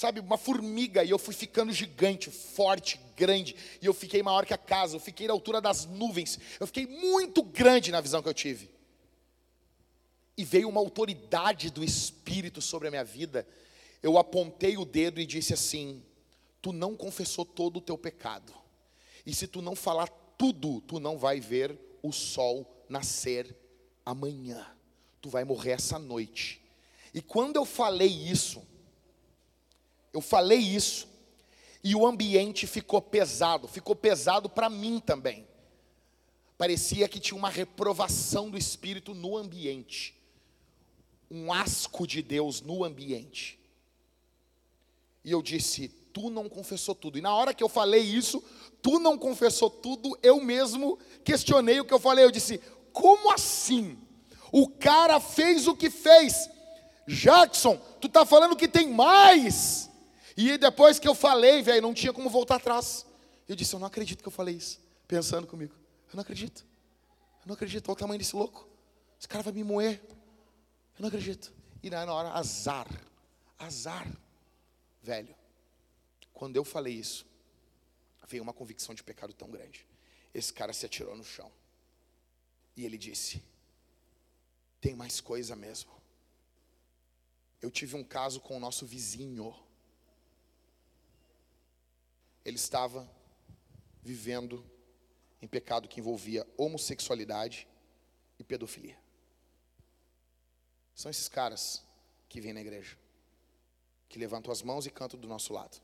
sabe, uma formiga. E eu fui ficando gigante, forte, grande. E eu fiquei maior que a casa. Eu fiquei na altura das nuvens. Eu fiquei muito grande na visão que eu tive. E veio uma autoridade do Espírito sobre a minha vida. Eu apontei o dedo e disse assim: Tu não confessou todo o teu pecado. E se tu não falar tudo, tu não vai ver o sol nascer amanhã. Tu vai morrer essa noite. E quando eu falei isso, eu falei isso, e o ambiente ficou pesado, ficou pesado para mim também. Parecia que tinha uma reprovação do Espírito no ambiente, um asco de Deus no ambiente. E eu disse: Tu não confessou tudo. E na hora que eu falei isso, tu não confessou tudo, eu mesmo questionei o que eu falei. Eu disse: Como assim? O cara fez o que fez. Jackson, tu tá falando que tem mais. E depois que eu falei, velho, não tinha como voltar atrás. Eu disse: Eu não acredito que eu falei isso. Pensando comigo: Eu não acredito. Eu não acredito. Olha o tamanho desse louco. Esse cara vai me moer. Eu não acredito. E na hora, azar. Azar. Velho, quando eu falei isso, veio uma convicção de pecado tão grande. Esse cara se atirou no chão. E ele disse: Tem mais coisa mesmo. Eu tive um caso com o nosso vizinho. Ele estava vivendo em pecado que envolvia homossexualidade e pedofilia. São esses caras que vêm na igreja, que levantam as mãos e cantam do nosso lado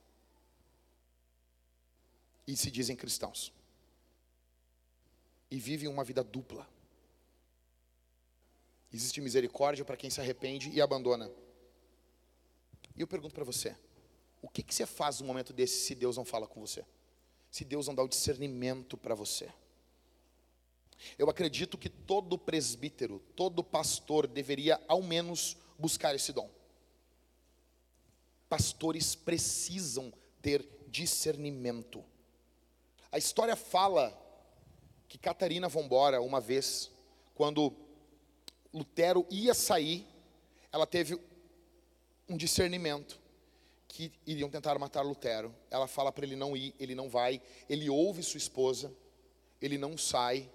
e se dizem cristãos. E vivem uma vida dupla. Existe misericórdia para quem se arrepende e abandona. E eu pergunto para você: o que, que você faz num momento desse se Deus não fala com você? Se Deus não dá o discernimento para você? Eu acredito que todo presbítero, todo pastor deveria ao menos buscar esse dom. Pastores precisam ter discernimento. A história fala que Catarina Vambora, uma vez, quando Lutero ia sair, ela teve um discernimento que iriam tentar matar Lutero. Ela fala para ele não ir, ele não vai, ele ouve sua esposa, ele não sai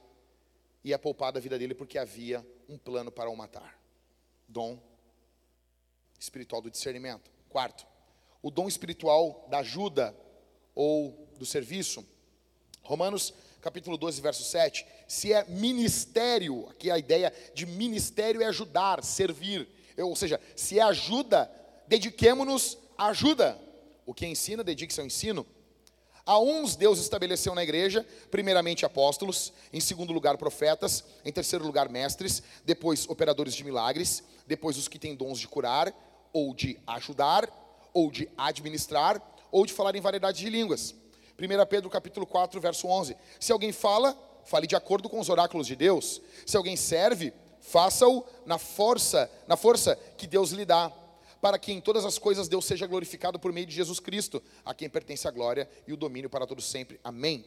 e é poupada a vida dele porque havia um plano para o matar. Dom espiritual do discernimento. Quarto, o dom espiritual da ajuda ou do serviço Romanos capítulo 12, verso 7. Se é ministério, aqui a ideia de ministério é ajudar, servir. ou seja, se é ajuda, dediquemo-nos ajuda. O que ensina, dedique-se ao ensino. A uns Deus estabeleceu na igreja, primeiramente apóstolos, em segundo lugar profetas, em terceiro lugar mestres, depois operadores de milagres, depois os que têm dons de curar, ou de ajudar, ou de administrar, ou de falar em variedade de línguas. 1 Pedro capítulo 4, verso 11. Se alguém fala, fale de acordo com os oráculos de Deus. Se alguém serve, faça-o na força, na força que Deus lhe dá, para que em todas as coisas Deus seja glorificado por meio de Jesus Cristo, a quem pertence a glória e o domínio para todos sempre. Amém.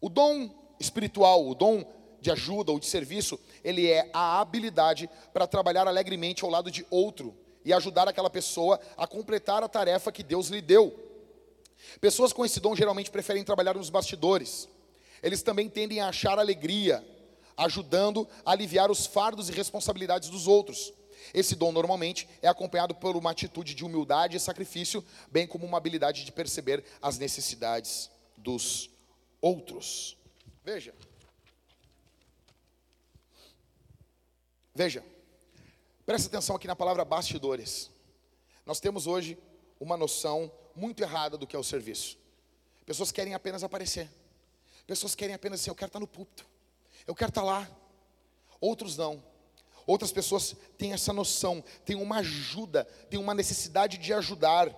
O dom espiritual, o dom de ajuda ou de serviço, ele é a habilidade para trabalhar alegremente ao lado de outro e ajudar aquela pessoa a completar a tarefa que Deus lhe deu. Pessoas com esse dom geralmente preferem trabalhar nos bastidores. Eles também tendem a achar alegria, ajudando a aliviar os fardos e responsabilidades dos outros. Esse dom normalmente é acompanhado por uma atitude de humildade e sacrifício, bem como uma habilidade de perceber as necessidades dos outros. Veja. Veja. Presta atenção aqui na palavra bastidores. Nós temos hoje uma noção muito errada do que é o serviço. Pessoas querem apenas aparecer. Pessoas querem apenas assim, eu quero estar no púlpito. Eu quero estar lá. Outros não. Outras pessoas têm essa noção, têm uma ajuda, têm uma necessidade de ajudar.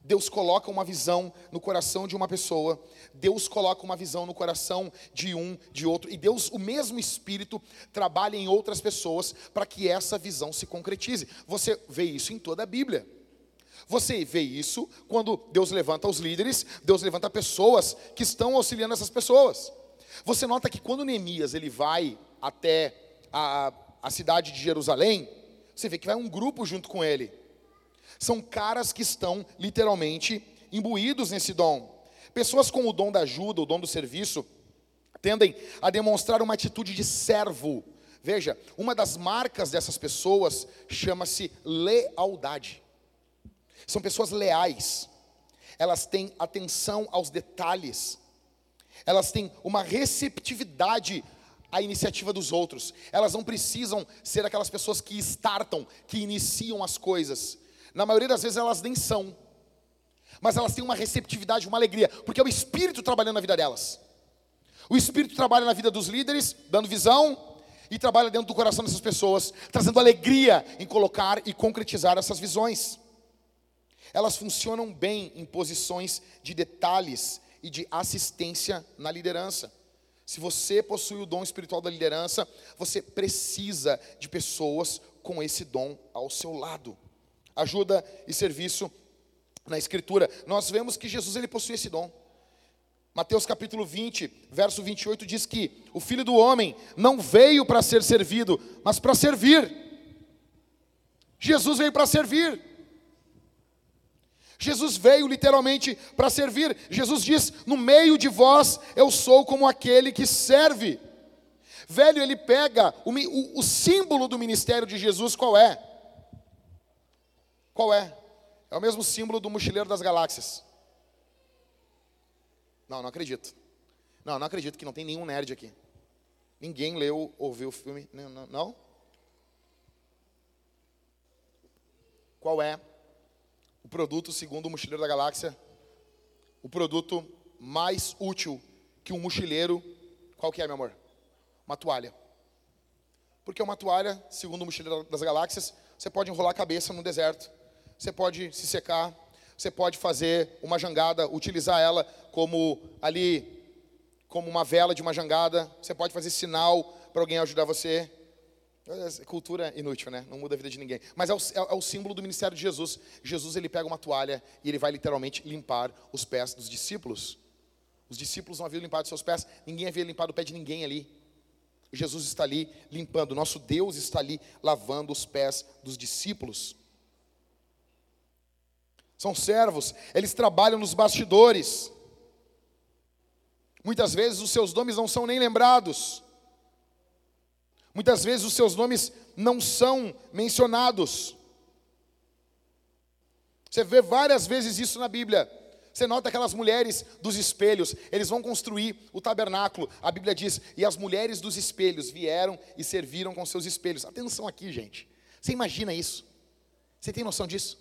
Deus coloca uma visão no coração de uma pessoa, Deus coloca uma visão no coração de um, de outro, e Deus, o mesmo Espírito, trabalha em outras pessoas para que essa visão se concretize. Você vê isso em toda a Bíblia. Você vê isso quando Deus levanta os líderes, Deus levanta pessoas que estão auxiliando essas pessoas. Você nota que quando Neemias ele vai até a, a cidade de Jerusalém, você vê que vai um grupo junto com ele. São caras que estão literalmente imbuídos nesse dom. Pessoas com o dom da ajuda, o dom do serviço, tendem a demonstrar uma atitude de servo. Veja, uma das marcas dessas pessoas chama-se lealdade. São pessoas leais. Elas têm atenção aos detalhes. Elas têm uma receptividade à iniciativa dos outros. Elas não precisam ser aquelas pessoas que startam, que iniciam as coisas. Na maioria das vezes elas nem são. Mas elas têm uma receptividade, uma alegria, porque é o Espírito trabalhando na vida delas. O Espírito trabalha na vida dos líderes, dando visão, e trabalha dentro do coração dessas pessoas, trazendo alegria em colocar e concretizar essas visões. Elas funcionam bem em posições de detalhes e de assistência na liderança. Se você possui o dom espiritual da liderança, você precisa de pessoas com esse dom ao seu lado ajuda e serviço na escritura. Nós vemos que Jesus ele possui esse dom. Mateus capítulo 20, verso 28 diz que o filho do homem não veio para ser servido, mas para servir. Jesus veio para servir. Jesus veio literalmente para servir. Jesus diz: No meio de vós eu sou como aquele que serve. Velho, ele pega o, o, o símbolo do ministério de Jesus, qual é? Qual é? É o mesmo símbolo do mochileiro das galáxias. Não, não acredito. Não, não acredito que não tem nenhum nerd aqui. Ninguém leu ou viu o filme. Não? não? Qual é o produto, segundo o mochileiro da galáxia, o produto mais útil que um mochileiro, qual que é, meu amor? Uma toalha. Porque uma toalha, segundo o mochileiro das galáxias, você pode enrolar a cabeça no deserto você pode se secar, você pode fazer uma jangada, utilizar ela como ali, como uma vela de uma jangada, você pode fazer sinal para alguém ajudar você. É cultura inútil, né? Não muda a vida de ninguém. Mas é o, é, é o, símbolo do ministério de Jesus. Jesus ele pega uma toalha e ele vai literalmente limpar os pés dos discípulos. Os discípulos não haviam limpado seus pés, ninguém havia limpado o pé de ninguém ali. Jesus está ali limpando, nosso Deus está ali lavando os pés dos discípulos são servos, eles trabalham nos bastidores. Muitas vezes os seus nomes não são nem lembrados. Muitas vezes os seus nomes não são mencionados. Você vê várias vezes isso na Bíblia. Você nota aquelas mulheres dos espelhos, eles vão construir o tabernáculo. A Bíblia diz: "E as mulheres dos espelhos vieram e serviram com seus espelhos". Atenção aqui, gente. Você imagina isso? Você tem noção disso?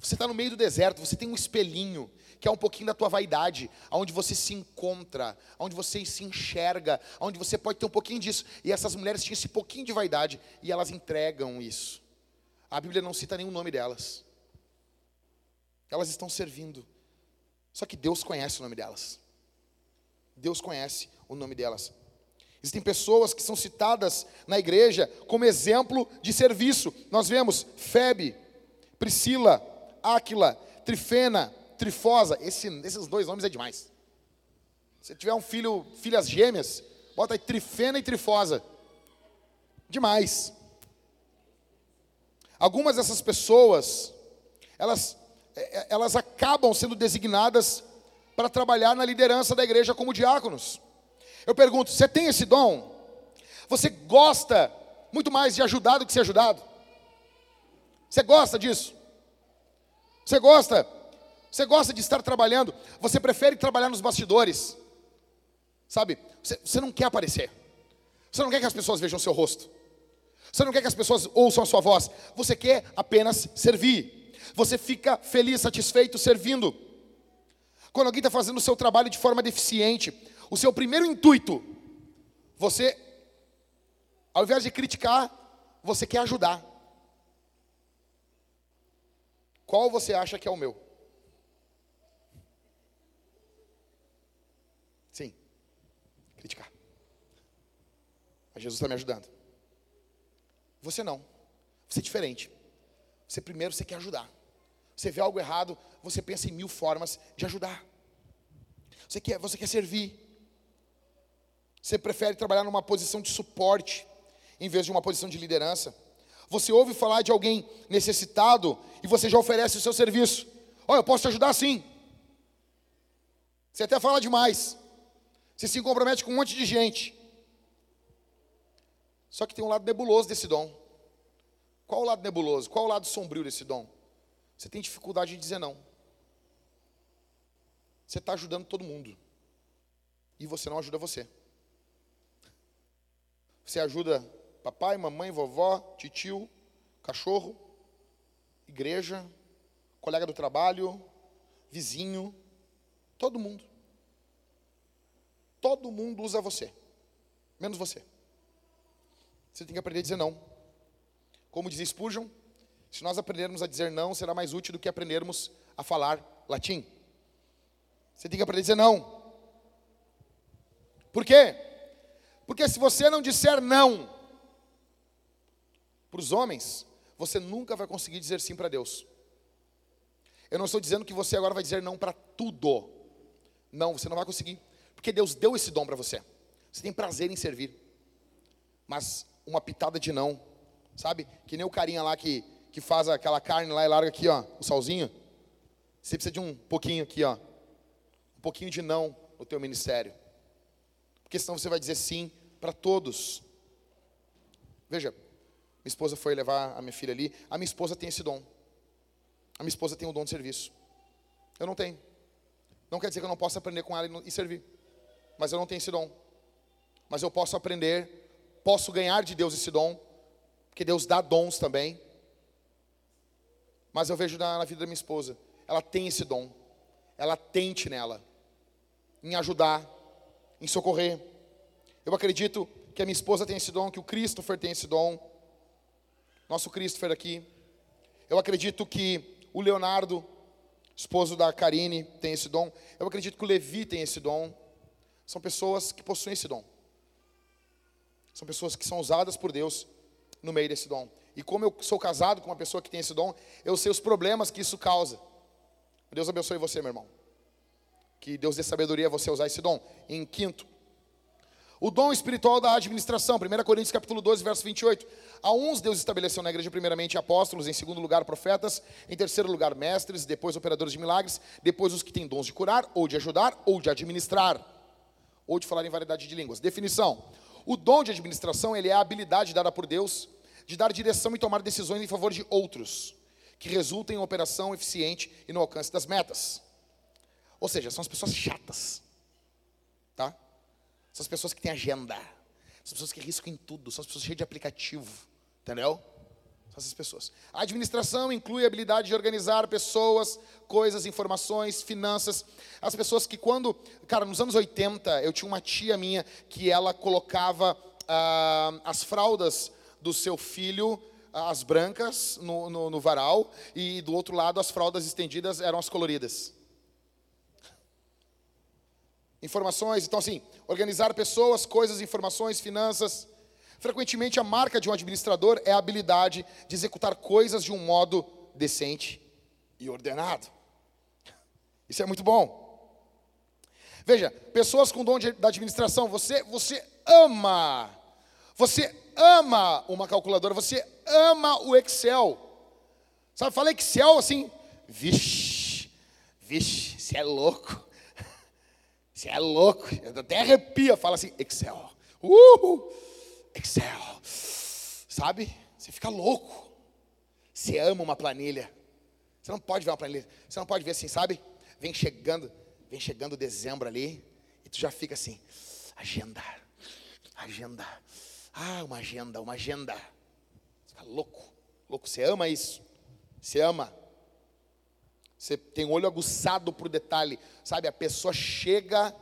Você está no meio do deserto, você tem um espelhinho, que é um pouquinho da tua vaidade, onde você se encontra, onde você se enxerga, onde você pode ter um pouquinho disso. E essas mulheres tinham esse pouquinho de vaidade e elas entregam isso. A Bíblia não cita nenhum nome delas. Elas estão servindo. Só que Deus conhece o nome delas. Deus conhece o nome delas. Existem pessoas que são citadas na igreja como exemplo de serviço. Nós vemos Febe, Priscila, Áquila, Trifena, Trifosa. Esse, esses dois nomes é demais. Se tiver um filho, filhas gêmeas, bota aí Trifena e Trifosa. Demais. Algumas dessas pessoas, elas, é, é, elas acabam sendo designadas para trabalhar na liderança da igreja como diáconos. Eu pergunto: você tem esse dom? Você gosta muito mais de ajudar do que ser ajudado? Você gosta disso? Você gosta? Você gosta de estar trabalhando? Você prefere trabalhar nos bastidores? Sabe? Você, você não quer aparecer. Você não quer que as pessoas vejam seu rosto. Você não quer que as pessoas ouçam a sua voz. Você quer apenas servir. Você fica feliz, satisfeito servindo. Quando alguém está fazendo o seu trabalho de forma deficiente, o seu primeiro intuito, você, ao invés de criticar, você quer ajudar. Qual você acha que é o meu? Sim, criticar. Mas Jesus está me ajudando. Você não. Você é diferente. Você primeiro você quer ajudar. Você vê algo errado, você pensa em mil formas de ajudar. Você quer, você quer servir. Você prefere trabalhar numa posição de suporte em vez de uma posição de liderança. Você ouve falar de alguém necessitado e você já oferece o seu serviço. Olha, eu posso te ajudar sim. Você até fala demais. Você se compromete com um monte de gente. Só que tem um lado nebuloso desse dom. Qual o lado nebuloso? Qual o lado sombrio desse dom? Você tem dificuldade de dizer não. Você está ajudando todo mundo. E você não ajuda você. Você ajuda papai, mamãe, vovó, titio, cachorro, igreja, colega do trabalho, vizinho, todo mundo. Todo mundo usa você, menos você. Você tem que aprender a dizer não. Como diz Spurgeon, se nós aprendermos a dizer não, será mais útil do que aprendermos a falar latim. Você tem que aprender a dizer não. Por quê? Porque se você não disser não para os homens, você nunca vai conseguir dizer sim para Deus. Eu não estou dizendo que você agora vai dizer não para tudo. Não, você não vai conseguir. Porque Deus deu esse dom para você. Você tem prazer em servir. Mas uma pitada de não, sabe? Que nem o carinha lá que, que faz aquela carne lá e larga aqui, ó, o salzinho. Você precisa de um pouquinho aqui, ó. Um pouquinho de não no teu ministério. Porque senão você vai dizer sim para todos. Veja, minha esposa foi levar a minha filha ali. A minha esposa tem esse dom. A minha esposa tem o dom de serviço. Eu não tenho. Não quer dizer que eu não possa aprender com ela e servir. Mas eu não tenho esse dom. Mas eu posso aprender posso ganhar de Deus esse dom, porque Deus dá dons também. Mas eu vejo na, na vida da minha esposa, ela tem esse dom, ela tente nela, em ajudar, em socorrer. Eu acredito que a minha esposa tem esse dom, que o Christopher tem esse dom, nosso Christopher aqui. Eu acredito que o Leonardo, esposo da Karine, tem esse dom. Eu acredito que o Levi tem esse dom. São pessoas que possuem esse dom. São pessoas que são usadas por Deus no meio desse dom. E como eu sou casado com uma pessoa que tem esse dom, eu sei os problemas que isso causa. Deus abençoe você, meu irmão. Que Deus dê sabedoria a você usar esse dom. Em quinto, o dom espiritual da administração, 1 Coríntios capítulo 12, verso 28. A uns Deus estabeleceu na igreja primeiramente apóstolos, em segundo lugar profetas, em terceiro lugar mestres, depois operadores de milagres, depois os que têm dons de curar, ou de ajudar, ou de administrar, ou de falar em variedade de línguas. Definição: o dom de administração, ele é a habilidade dada por Deus de dar direção e tomar decisões em favor de outros, que resultem em operação eficiente e no alcance das metas. Ou seja, são as pessoas chatas. Tá? São as pessoas que têm agenda. São as pessoas que riscam em tudo, são as pessoas cheias de aplicativo. Entendeu? Essas pessoas. A administração inclui a habilidade de organizar pessoas, coisas, informações, finanças. As pessoas que quando, cara, nos anos 80, eu tinha uma tia minha que ela colocava ah, as fraldas do seu filho, as brancas, no, no, no varal, e do outro lado as fraldas estendidas eram as coloridas. Informações, então assim, organizar pessoas, coisas, informações, finanças. Frequentemente, a marca de um administrador é a habilidade de executar coisas de um modo decente e ordenado. Isso é muito bom. Veja, pessoas com dom de, da administração, você, você ama, você ama uma calculadora, você ama o Excel. Sabe, fala Excel assim, vixe, vixe, você é louco. Você é louco. Eu até arrepia, fala assim, Excel. Uhul. Excel. Sabe? Você fica louco. Você ama uma planilha. Você não pode ver uma planilha. Você não pode ver assim, sabe? Vem chegando, vem chegando dezembro ali, e tu já fica assim, agenda, agenda. Ah, uma agenda, uma agenda. Você fica louco, louco. Você ama isso. Você ama. Você tem olho aguçado para o detalhe. Sabe, a pessoa chega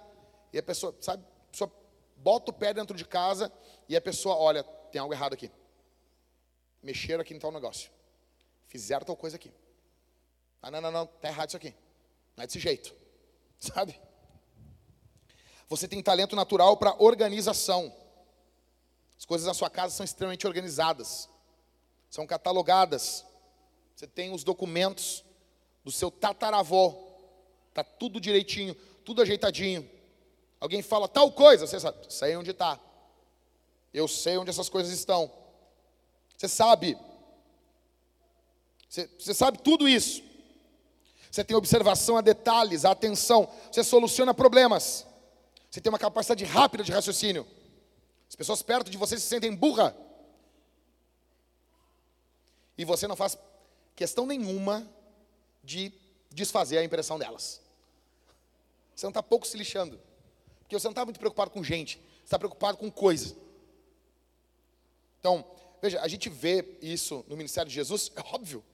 E a pessoa, sabe, a pessoa bota o pé dentro de casa e a pessoa, olha, tem algo errado aqui. Mexeram aqui em tal negócio. Fizeram tal coisa aqui. Ah, não, não, não, tá errado isso aqui. Não é desse jeito. Sabe? Você tem talento natural para organização. As coisas na sua casa são extremamente organizadas. São catalogadas. Você tem os documentos do seu tataravó. Tá tudo direitinho, tudo ajeitadinho. Alguém fala tal coisa, você sabe, sei onde está. Eu sei onde essas coisas estão. Você sabe. Você, você sabe tudo isso. Você tem observação a detalhes, a atenção. Você soluciona problemas. Você tem uma capacidade rápida de raciocínio. As pessoas perto de você se sentem burra. E você não faz questão nenhuma de desfazer a impressão delas. Você não está pouco se lixando. Porque você não está muito preocupado com gente. Você está preocupado com coisa. Então, veja, a gente vê isso no ministério de Jesus, é óbvio.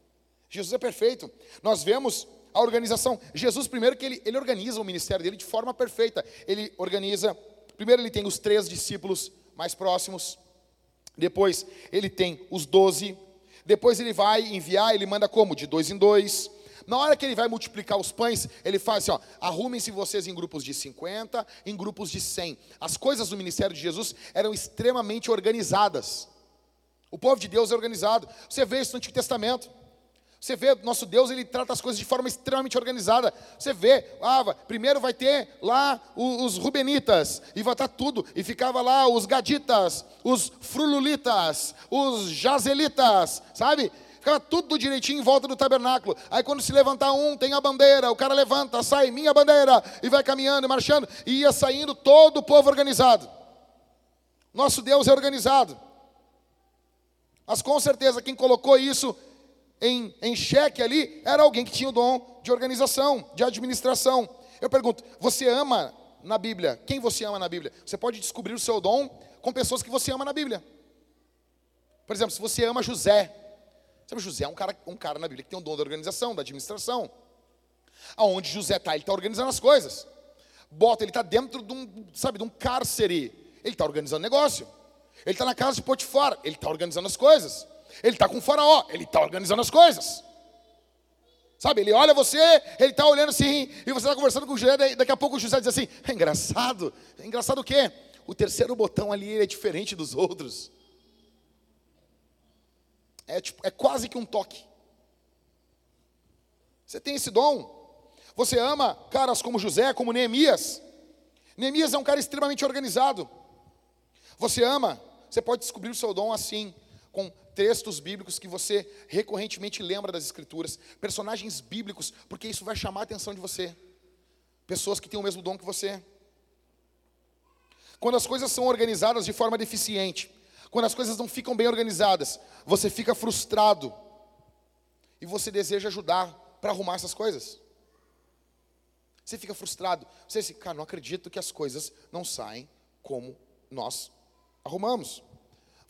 Jesus é perfeito. Nós vemos a organização. Jesus, primeiro, que ele, ele organiza o ministério dele de forma perfeita. Ele organiza, primeiro, ele tem os três discípulos mais próximos. Depois, ele tem os doze. Depois, ele vai enviar, ele manda como? De dois em dois. Na hora que ele vai multiplicar os pães, ele faz assim: ó, arrumem-se vocês em grupos de 50, em grupos de 100. As coisas do ministério de Jesus eram extremamente organizadas. O povo de Deus é organizado. Você vê isso no Antigo Testamento. Você vê, nosso Deus, ele trata as coisas de forma extremamente organizada. Você vê, ah, primeiro vai ter lá os, os Rubenitas, e vai estar tudo, e ficava lá os Gaditas, os Frululitas, os Jazelitas, sabe? Ficava tudo direitinho em volta do tabernáculo. Aí quando se levantar um, tem a bandeira, o cara levanta, sai, minha bandeira, e vai caminhando marchando, e ia saindo todo o povo organizado. Nosso Deus é organizado. Mas com certeza quem colocou isso em, em xeque ali era alguém que tinha o dom de organização, de administração. Eu pergunto, você ama na Bíblia? Quem você ama na Bíblia? Você pode descobrir o seu dom com pessoas que você ama na Bíblia. Por exemplo, se você ama José, sabe, José é um cara, um cara na Bíblia que tem o dom da organização, da administração. Aonde José está, ele está organizando as coisas. Bota, ele está dentro de um, sabe, de um cárcere. Ele está organizando negócio. Ele está na casa de Potifar, ele está organizando as coisas. Ele está com o faraó, ele está organizando as coisas. Sabe, ele olha você, ele está olhando assim, e você está conversando com o José, daqui a pouco o José diz assim: é engraçado. É engraçado o quê? O terceiro botão ali é diferente dos outros. É, tipo, é quase que um toque. Você tem esse dom. Você ama caras como José, como Neemias. Neemias é um cara extremamente organizado. Você ama, você pode descobrir o seu dom assim com textos bíblicos que você recorrentemente lembra das Escrituras, personagens bíblicos, porque isso vai chamar a atenção de você. Pessoas que têm o mesmo dom que você. Quando as coisas são organizadas de forma deficiente, quando as coisas não ficam bem organizadas, você fica frustrado e você deseja ajudar para arrumar essas coisas. Você fica frustrado. Você diz, cara, não acredito que as coisas não saem como nós arrumamos.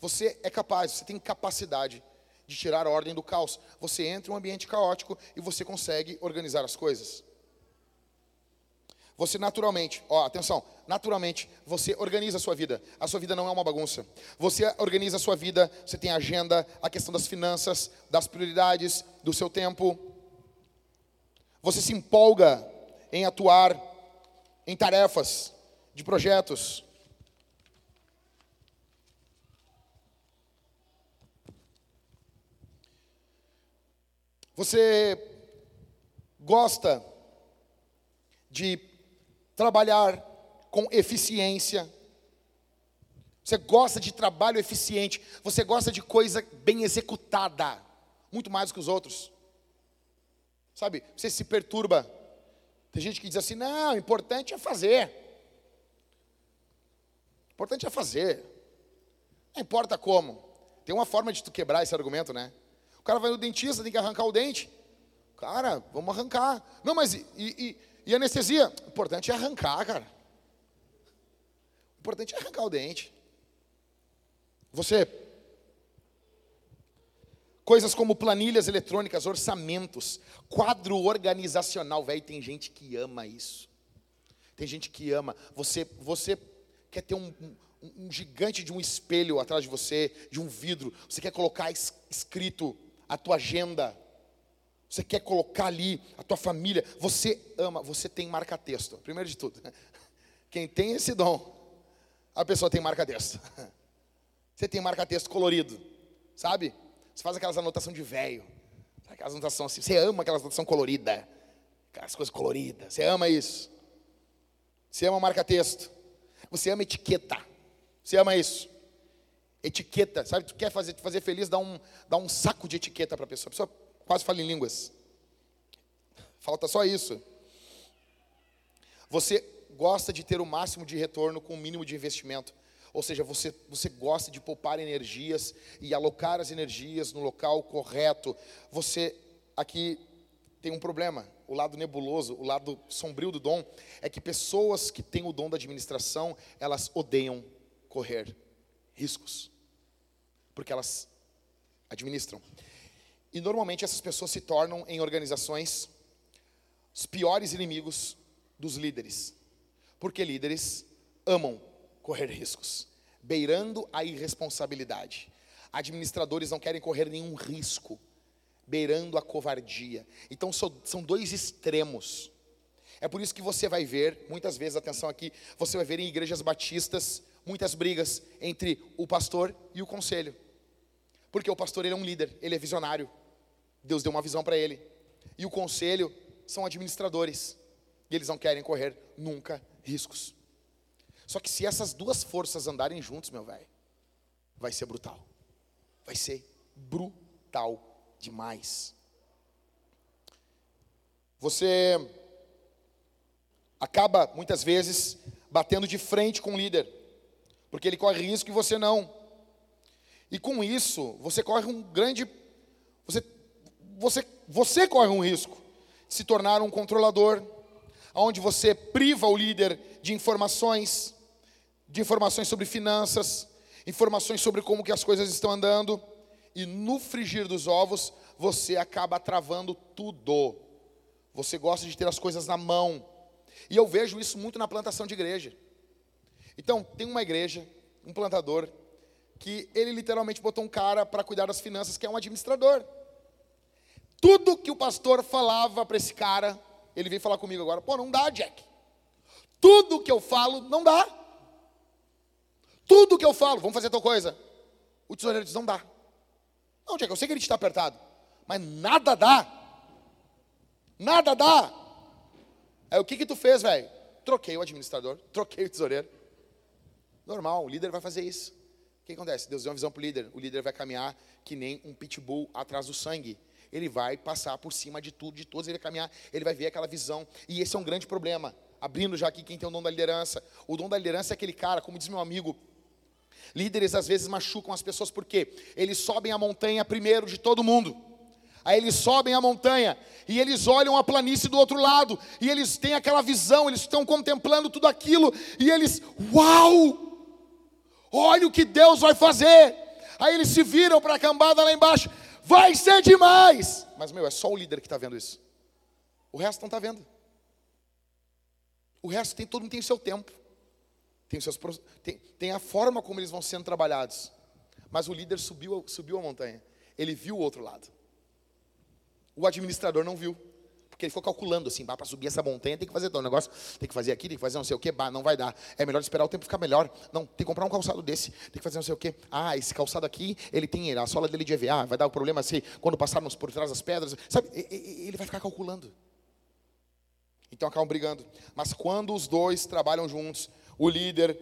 Você é capaz, você tem capacidade de tirar a ordem do caos. Você entra em um ambiente caótico e você consegue organizar as coisas. Você naturalmente, ó, atenção, naturalmente você organiza a sua vida. A sua vida não é uma bagunça. Você organiza a sua vida, você tem agenda, a questão das finanças, das prioridades, do seu tempo. Você se empolga em atuar em tarefas, de projetos. Você gosta de trabalhar com eficiência. Você gosta de trabalho eficiente. Você gosta de coisa bem executada. Muito mais que os outros. Sabe? Você se perturba. Tem gente que diz assim: não, o importante é fazer. O importante é fazer. Não importa como. Tem uma forma de tu quebrar esse argumento, né? O cara vai no dentista, tem que arrancar o dente. Cara, vamos arrancar. Não, mas e, e, e anestesia? O importante é arrancar, cara. O importante é arrancar o dente. Você. Coisas como planilhas eletrônicas, orçamentos, quadro organizacional, velho, tem gente que ama isso. Tem gente que ama. Você, você quer ter um, um, um gigante de um espelho atrás de você, de um vidro. Você quer colocar escrito a tua agenda. Você quer colocar ali a tua família. Você ama, você tem marca-texto. Primeiro de tudo. Quem tem esse dom, a pessoa tem marca-texto. Você tem marca-texto colorido, sabe? Você faz aquelas anotação de velho. Aquelas anotação assim. Você ama aquelas anotação colorida. Aquelas coisas coloridas. Você ama isso. Você ama marca-texto. Você ama etiqueta. Você ama isso. Etiqueta, sabe? Tu quer fazer, fazer feliz, dá um, dá um saco de etiqueta para a pessoa. A pessoa quase fala em línguas. Falta só isso. Você gosta de ter o máximo de retorno com o mínimo de investimento. Ou seja, você, você gosta de poupar energias e alocar as energias no local correto. Você aqui tem um problema o lado nebuloso, o lado sombrio do dom, é que pessoas que têm o dom da administração, elas odeiam correr riscos, porque elas administram. E normalmente essas pessoas se tornam em organizações os piores inimigos dos líderes, porque líderes amam correr riscos, beirando a irresponsabilidade. Administradores não querem correr nenhum risco beirando a covardia. Então são dois extremos. É por isso que você vai ver, muitas vezes, atenção aqui, você vai ver em igrejas batistas muitas brigas entre o pastor e o conselho. Porque o pastor ele é um líder, ele é visionário. Deus deu uma visão para ele. E o conselho são administradores. E eles não querem correr nunca riscos. Só que se essas duas forças andarem juntos, meu velho, vai ser brutal. Vai ser brutal demais. Você acaba muitas vezes batendo de frente com o líder, porque ele corre risco e você não. E com isso, você corre um grande você você você corre um risco de se tornar um controlador, onde você priva o líder de informações, de informações sobre finanças, informações sobre como que as coisas estão andando e no frigir dos ovos você acaba travando tudo. Você gosta de ter as coisas na mão. E eu vejo isso muito na plantação de igreja. Então, tem uma igreja, um plantador, que ele literalmente botou um cara para cuidar das finanças, que é um administrador. Tudo que o pastor falava para esse cara, ele veio falar comigo agora, pô, não dá, Jack. Tudo que eu falo, não dá. Tudo que eu falo, vamos fazer tal coisa. O tesoureiro diz, não dá. Não, Tiago, eu sei que ele está apertado, mas nada dá. Nada dá. Aí o que que tu fez, velho? Troquei o administrador, troquei o tesoureiro. Normal, o líder vai fazer isso. O que acontece? Deus deu uma visão para o líder. O líder vai caminhar que nem um pitbull atrás do sangue. Ele vai passar por cima de tudo, de todos, ele vai caminhar, ele vai ver aquela visão. E esse é um grande problema. Abrindo já aqui quem tem o dom da liderança. O dom da liderança é aquele cara, como diz meu amigo, Líderes às vezes machucam as pessoas porque eles sobem a montanha primeiro de todo mundo. Aí eles sobem a montanha e eles olham a planície do outro lado e eles têm aquela visão, eles estão contemplando tudo aquilo e eles, uau! Olha o que Deus vai fazer. Aí eles se viram para a cambada lá embaixo, vai ser demais. Mas meu, é só o líder que está vendo isso. O resto não está vendo. O resto tem todo mundo tem o seu tempo tem, seus, tem, tem a forma como eles vão sendo trabalhados. Mas o líder subiu, subiu a montanha. Ele viu o outro lado. O administrador não viu. Porque ele ficou calculando assim, para subir essa montanha tem que fazer tal negócio, tem que fazer aqui, tem que fazer não sei o que, não vai dar. É melhor esperar o tempo ficar melhor. Não, tem que comprar um calçado desse, tem que fazer não sei o que. Ah, esse calçado aqui, ele tem a sola dele de EVA, vai dar o problema se quando passarmos por trás das pedras, sabe? Ele vai ficar calculando. Então acabam brigando. Mas quando os dois trabalham juntos, o líder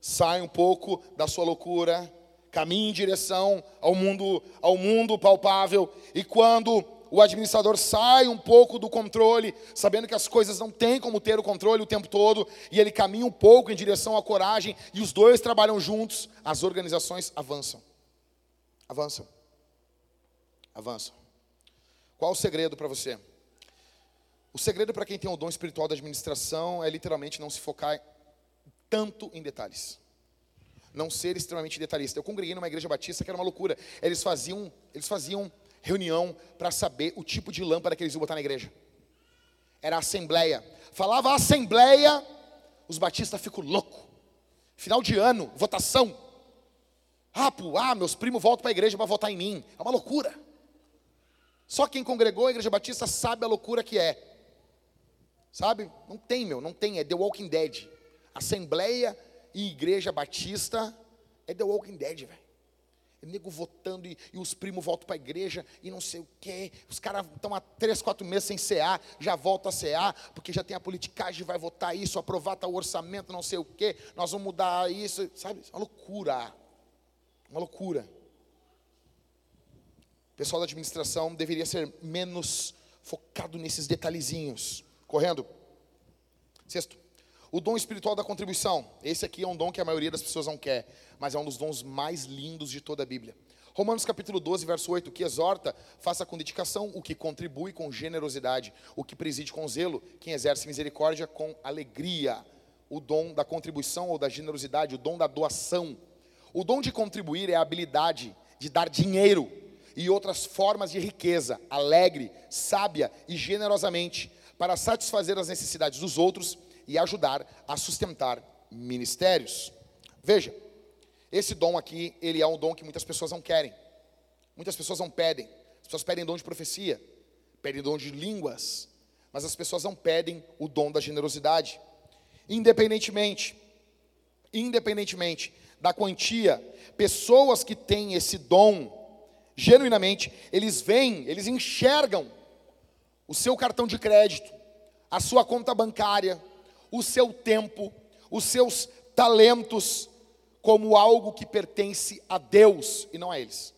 sai um pouco da sua loucura, caminha em direção ao mundo, ao mundo palpável, e quando o administrador sai um pouco do controle, sabendo que as coisas não têm como ter o controle o tempo todo, e ele caminha um pouco em direção à coragem, e os dois trabalham juntos, as organizações avançam. Avançam. Avançam. Qual o segredo para você? O segredo para quem tem o dom espiritual da administração é literalmente não se focar tanto em detalhes. Não ser extremamente detalhista. Eu congreguei numa igreja batista que era uma loucura. Eles faziam, eles faziam reunião para saber o tipo de lâmpada que eles iam botar na igreja. Era assembleia. Falava assembleia, os batistas ficam loucos. Final de ano, votação. Ah, pô, ah, meus primos voltam para a igreja para votar em mim. É uma loucura. Só quem congregou a igreja batista sabe a loucura que é. Sabe? Não tem, meu, não tem. É The Walking Dead. Assembleia e igreja batista é The Walking Dead, velho. É nego votando e, e os primos voltam para a igreja e não sei o quê. Os caras estão há três, quatro meses sem CA, já volta a CA, porque já tem a politicagem, vai votar isso, aprovar o orçamento, não sei o quê. Nós vamos mudar isso, sabe? É uma loucura. Uma loucura. O pessoal da administração deveria ser menos focado nesses detalhezinhos. Correndo. Sexto, o dom espiritual da contribuição. Esse aqui é um dom que a maioria das pessoas não quer, mas é um dos dons mais lindos de toda a Bíblia. Romanos capítulo 12, verso 8, que exorta, faça com dedicação o que contribui com generosidade, o que preside com zelo, quem exerce misericórdia com alegria. O dom da contribuição ou da generosidade, o dom da doação. O dom de contribuir é a habilidade de dar dinheiro e outras formas de riqueza, alegre, sábia e generosamente, para satisfazer as necessidades dos outros e ajudar a sustentar ministérios. Veja, esse dom aqui, ele é um dom que muitas pessoas não querem. Muitas pessoas não pedem. As pessoas pedem dom de profecia, pedem dom de línguas, mas as pessoas não pedem o dom da generosidade. Independentemente, independentemente da quantia, pessoas que têm esse dom, genuinamente, eles veem, eles enxergam o seu cartão de crédito, a sua conta bancária, o seu tempo, os seus talentos como algo que pertence a Deus e não a eles.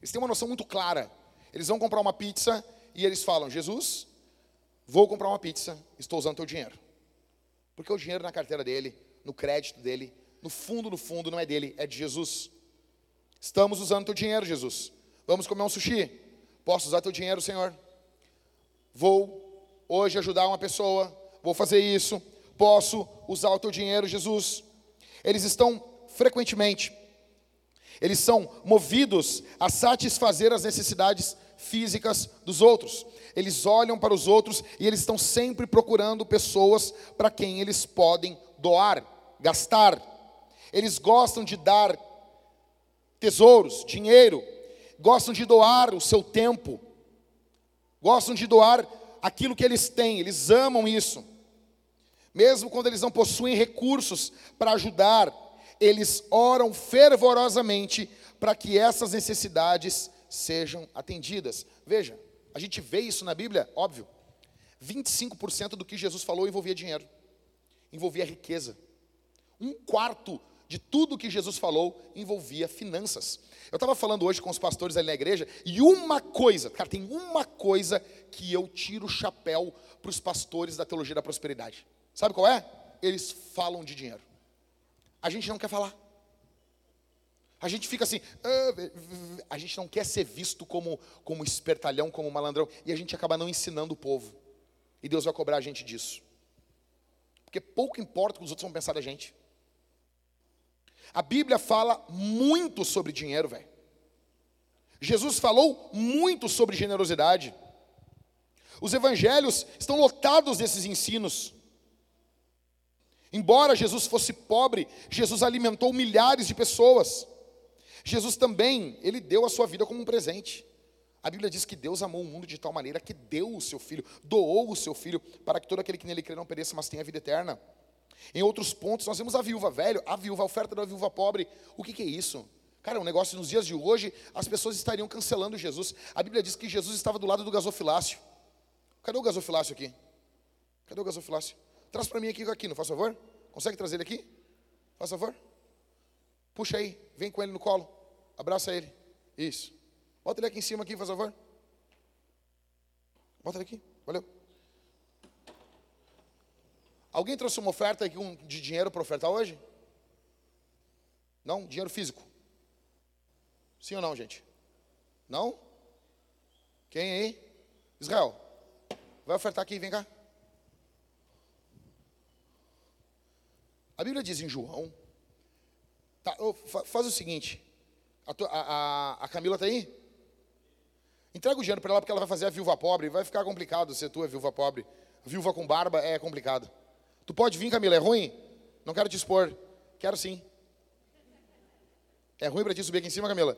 Eles têm uma noção muito clara. Eles vão comprar uma pizza e eles falam: Jesus, vou comprar uma pizza, estou usando teu dinheiro. Porque o dinheiro na carteira dele, no crédito dele, no fundo, no fundo, não é dele, é de Jesus. Estamos usando teu dinheiro, Jesus. Vamos comer um sushi? Posso usar teu dinheiro, Senhor? Vou hoje ajudar uma pessoa, vou fazer isso, posso usar o teu dinheiro, Jesus. Eles estão frequentemente, eles são movidos a satisfazer as necessidades físicas dos outros. Eles olham para os outros e eles estão sempre procurando pessoas para quem eles podem doar, gastar. Eles gostam de dar tesouros, dinheiro, gostam de doar o seu tempo, gostam de doar aquilo que eles têm, eles amam isso. Mesmo quando eles não possuem recursos para ajudar, eles oram fervorosamente para que essas necessidades sejam atendidas. Veja, a gente vê isso na Bíblia, óbvio. 25% do que Jesus falou envolvia dinheiro, envolvia riqueza. Um quarto de tudo que Jesus falou envolvia finanças. Eu estava falando hoje com os pastores ali na igreja, e uma coisa, cara, tem uma coisa que eu tiro o chapéu para os pastores da teologia da prosperidade. Sabe qual é? Eles falam de dinheiro. A gente não quer falar. A gente fica assim, ah, a gente não quer ser visto como, como espertalhão, como malandrão, e a gente acaba não ensinando o povo. E Deus vai cobrar a gente disso. Porque pouco importa o que os outros vão pensar da gente. A Bíblia fala muito sobre dinheiro, velho. Jesus falou muito sobre generosidade. Os evangelhos estão lotados desses ensinos. Embora Jesus fosse pobre, Jesus alimentou milhares de pessoas. Jesus também, ele deu a sua vida como um presente. A Bíblia diz que Deus amou o mundo de tal maneira que deu o seu filho, doou o seu filho, para que todo aquele que nele crê não pereça, mas tenha vida eterna. Em outros pontos, nós vemos a viúva velha, a viúva, a oferta da viúva pobre. O que, que é isso? Cara, é um negócio nos dias de hoje, as pessoas estariam cancelando Jesus. A Bíblia diz que Jesus estava do lado do gasofilácio. Cadê o gasofilácio aqui? Cadê o gasofilácio? Traz para mim aqui, aqui, não faz favor? Consegue trazer ele aqui? Faz favor? Puxa aí, vem com ele no colo. Abraça ele. Isso. Bota ele aqui em cima aqui, faz favor. Bota ele aqui. Valeu. Alguém trouxe uma oferta aqui de dinheiro para ofertar hoje? Não? Dinheiro físico? Sim ou não, gente? Não? Quem aí? Israel. Vai ofertar aqui, vem cá. A Bíblia diz em João. Tá, faz o seguinte. A, a, a Camila está aí? Entrega o dinheiro para ela porque ela vai fazer a viúva pobre. Vai ficar complicado ser tu é viúva pobre. Viúva com barba é complicado. Tu pode vir, Camila, é ruim? Não quero te expor. Quero sim. É ruim para ti subir aqui em cima, Camila?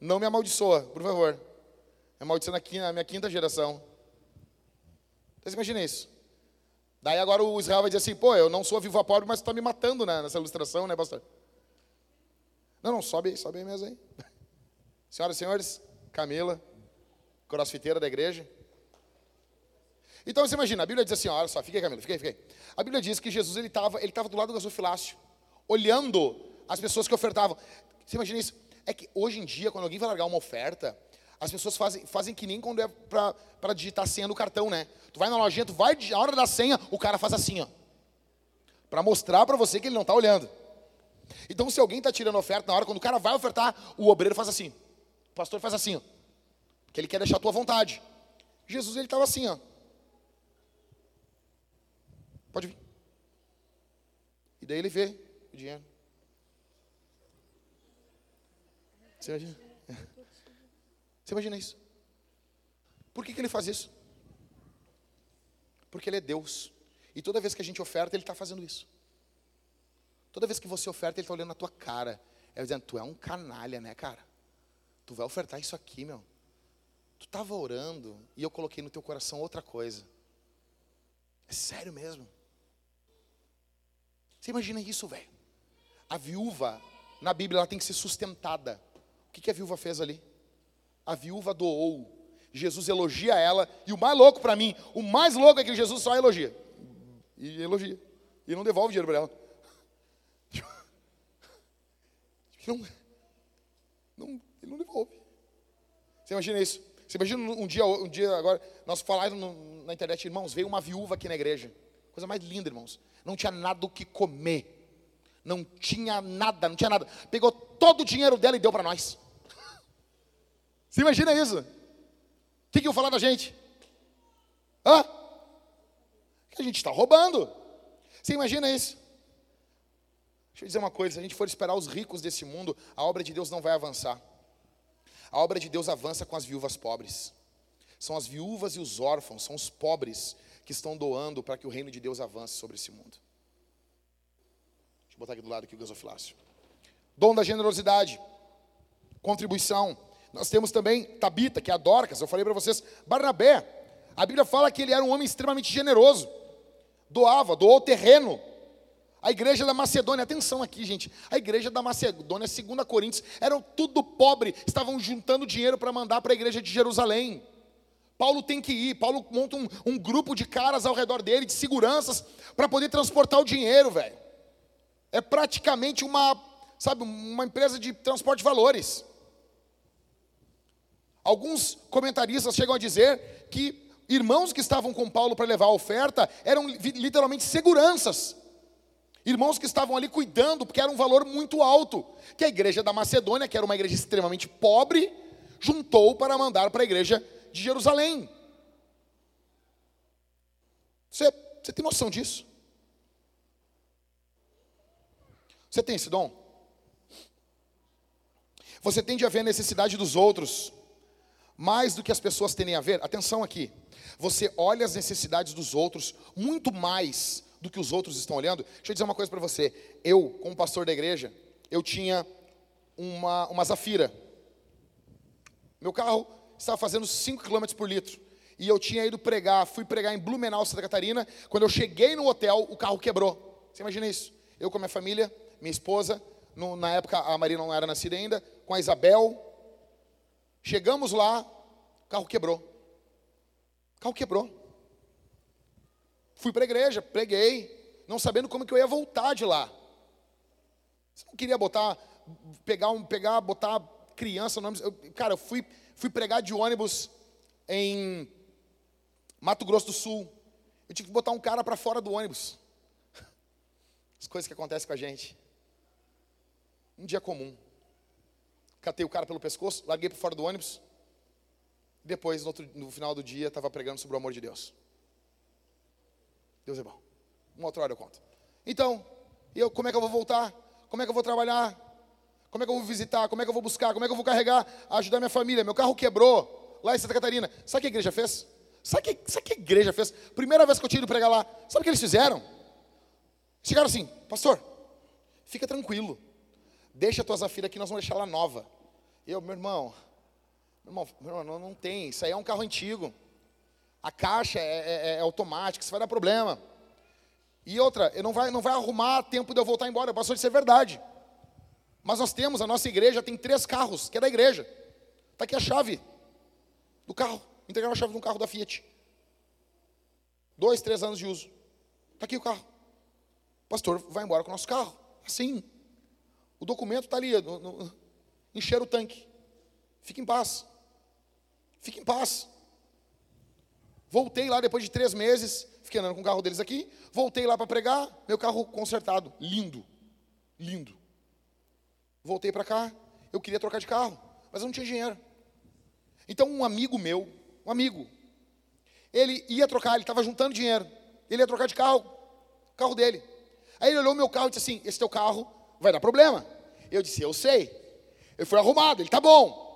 Não me amaldiçoa, por favor. É maldição na minha quinta geração. Vocês imaginam isso? Daí agora o Israel vai dizer assim, pô, eu não sou viva pobre, mas tu está me matando né, nessa ilustração, né, pastor? Não, não, sobe aí, sobe aí mesmo aí. Senhoras e senhores, Camila, crossfiteira da igreja. Então você imagina, a Bíblia diz assim, olha só, fica aí, Camila, fica aí, fica aí. A Bíblia diz que Jesus ele estava ele tava do lado do gasofilácio, olhando as pessoas que ofertavam. Você imagina isso? É que hoje em dia, quando alguém vai largar uma oferta, as pessoas fazem, fazem que nem quando é para digitar senha no cartão, né? Tu vai na lojinha, tu vai, a hora da senha, o cara faz assim, ó. Para mostrar para você que ele não está olhando. Então, se alguém está tirando oferta na hora, quando o cara vai ofertar, o obreiro faz assim. O pastor faz assim, ó. Que ele quer deixar a tua vontade. Jesus, ele estava assim, ó. Pode vir. E daí ele vê o dinheiro. Você imagina? Você imagina isso? Por que, que ele faz isso? Porque ele é Deus. E toda vez que a gente oferta, ele está fazendo isso. Toda vez que você oferta, ele está olhando na tua cara. É dizendo, tu é um canalha, né, cara? Tu vai ofertar isso aqui, meu. Tu estava orando e eu coloquei no teu coração outra coisa. É sério mesmo. Você imagina isso, velho? A viúva, na Bíblia, ela tem que ser sustentada. O que, que a viúva fez ali? A viúva doou. Jesus elogia ela. E o mais louco para mim, o mais louco é que Jesus só elogia. E elogia. E não devolve dinheiro para ela. Não, não, ele não devolve. Você imagina isso? Você imagina um dia, um dia agora, nós falávamos na internet, irmãos, veio uma viúva aqui na igreja. Coisa mais linda, irmãos. Não tinha nada o que comer. Não tinha nada, não tinha nada. Pegou todo o dinheiro dela e deu para nós. Você imagina isso? O que, que eu falar da gente? Hã? Que a gente está roubando. Você imagina isso? Deixa eu dizer uma coisa: se a gente for esperar os ricos desse mundo, a obra de Deus não vai avançar. A obra de Deus avança com as viúvas pobres. São as viúvas e os órfãos, são os pobres que estão doando para que o reino de Deus avance sobre esse mundo. Deixa eu botar aqui do lado aqui o gasofilácio. Dom da generosidade, contribuição. Nós temos também Tabita, que é a Dorcas, eu falei para vocês, Barnabé. A Bíblia fala que ele era um homem extremamente generoso. Doava, doou terreno. A igreja da Macedônia, atenção aqui, gente. A igreja da Macedônia, 2 Coríntios, eram tudo pobre, estavam juntando dinheiro para mandar para a igreja de Jerusalém. Paulo tem que ir, Paulo monta um, um grupo de caras ao redor dele, de seguranças, para poder transportar o dinheiro, velho. É praticamente uma, sabe, uma empresa de transporte de valores. Alguns comentaristas chegam a dizer que irmãos que estavam com Paulo para levar a oferta eram literalmente seguranças. Irmãos que estavam ali cuidando, porque era um valor muito alto. Que a igreja da Macedônia, que era uma igreja extremamente pobre, juntou para mandar para a igreja de Jerusalém. Você, você tem noção disso? Você tem esse dom? Você tende a ver a necessidade dos outros mais do que as pessoas tendem a ver. Atenção aqui. Você olha as necessidades dos outros muito mais do que os outros estão olhando. Deixa eu dizer uma coisa para você. Eu, como pastor da igreja, eu tinha uma, uma Zafira. Meu carro estava fazendo 5 km por litro. E eu tinha ido pregar, fui pregar em Blumenau, Santa Catarina. Quando eu cheguei no hotel, o carro quebrou. Você imagina isso? Eu com a minha família, minha esposa, no, na época a Maria não era nascida ainda, com a Isabel, Chegamos lá, o carro quebrou. O carro quebrou. Fui para a igreja, preguei, não sabendo como que eu ia voltar de lá. Você não queria botar, pegar, um, pegar botar criança, nome, eu, cara, eu fui, fui pregar de ônibus em Mato Grosso do Sul. Eu tive que botar um cara para fora do ônibus. As coisas que acontecem com a gente. Um dia comum catei o cara pelo pescoço, larguei para fora do ônibus. Depois, no, outro, no final do dia, estava pregando sobre o amor de Deus. Deus é bom. Uma outra hora eu conto. Então, eu, como é que eu vou voltar? Como é que eu vou trabalhar? Como é que eu vou visitar? Como é que eu vou buscar? Como é que eu vou carregar, ajudar minha família? Meu carro quebrou lá em Santa Catarina. Sabe o que a igreja fez? Sabe o que, sabe que a igreja fez? Primeira vez que eu tinha ido pregar lá, sabe o que eles fizeram? Chegaram assim, pastor, fica tranquilo. Deixa a tua Zafira aqui, nós vamos deixar ela nova. Eu, meu irmão, meu irmão, meu irmão não, não tem, isso aí é um carro antigo. A caixa é, é, é automática, isso vai dar problema. E outra, não vai, não vai arrumar tempo de eu voltar embora, passou de ser verdade. Mas nós temos, a nossa igreja tem três carros, que é da igreja. Está aqui a chave do carro. Entregaram a chave de um carro da Fiat. Dois, três anos de uso. Está aqui o carro. O pastor vai embora com o nosso carro. Assim. O documento está ali. No, no, encher o tanque. Fique em paz. Fique em paz. Voltei lá depois de três meses. Fiquei andando com o carro deles aqui. Voltei lá para pregar. Meu carro consertado. Lindo. Lindo. Voltei para cá. Eu queria trocar de carro. Mas eu não tinha dinheiro. Então um amigo meu. Um amigo. Ele ia trocar. Ele estava juntando dinheiro. Ele ia trocar de carro. Carro dele. Aí ele olhou meu carro e disse assim: Esse teu carro vai dar problema. Eu disse: Eu sei. Ele foi arrumado, ele tá bom.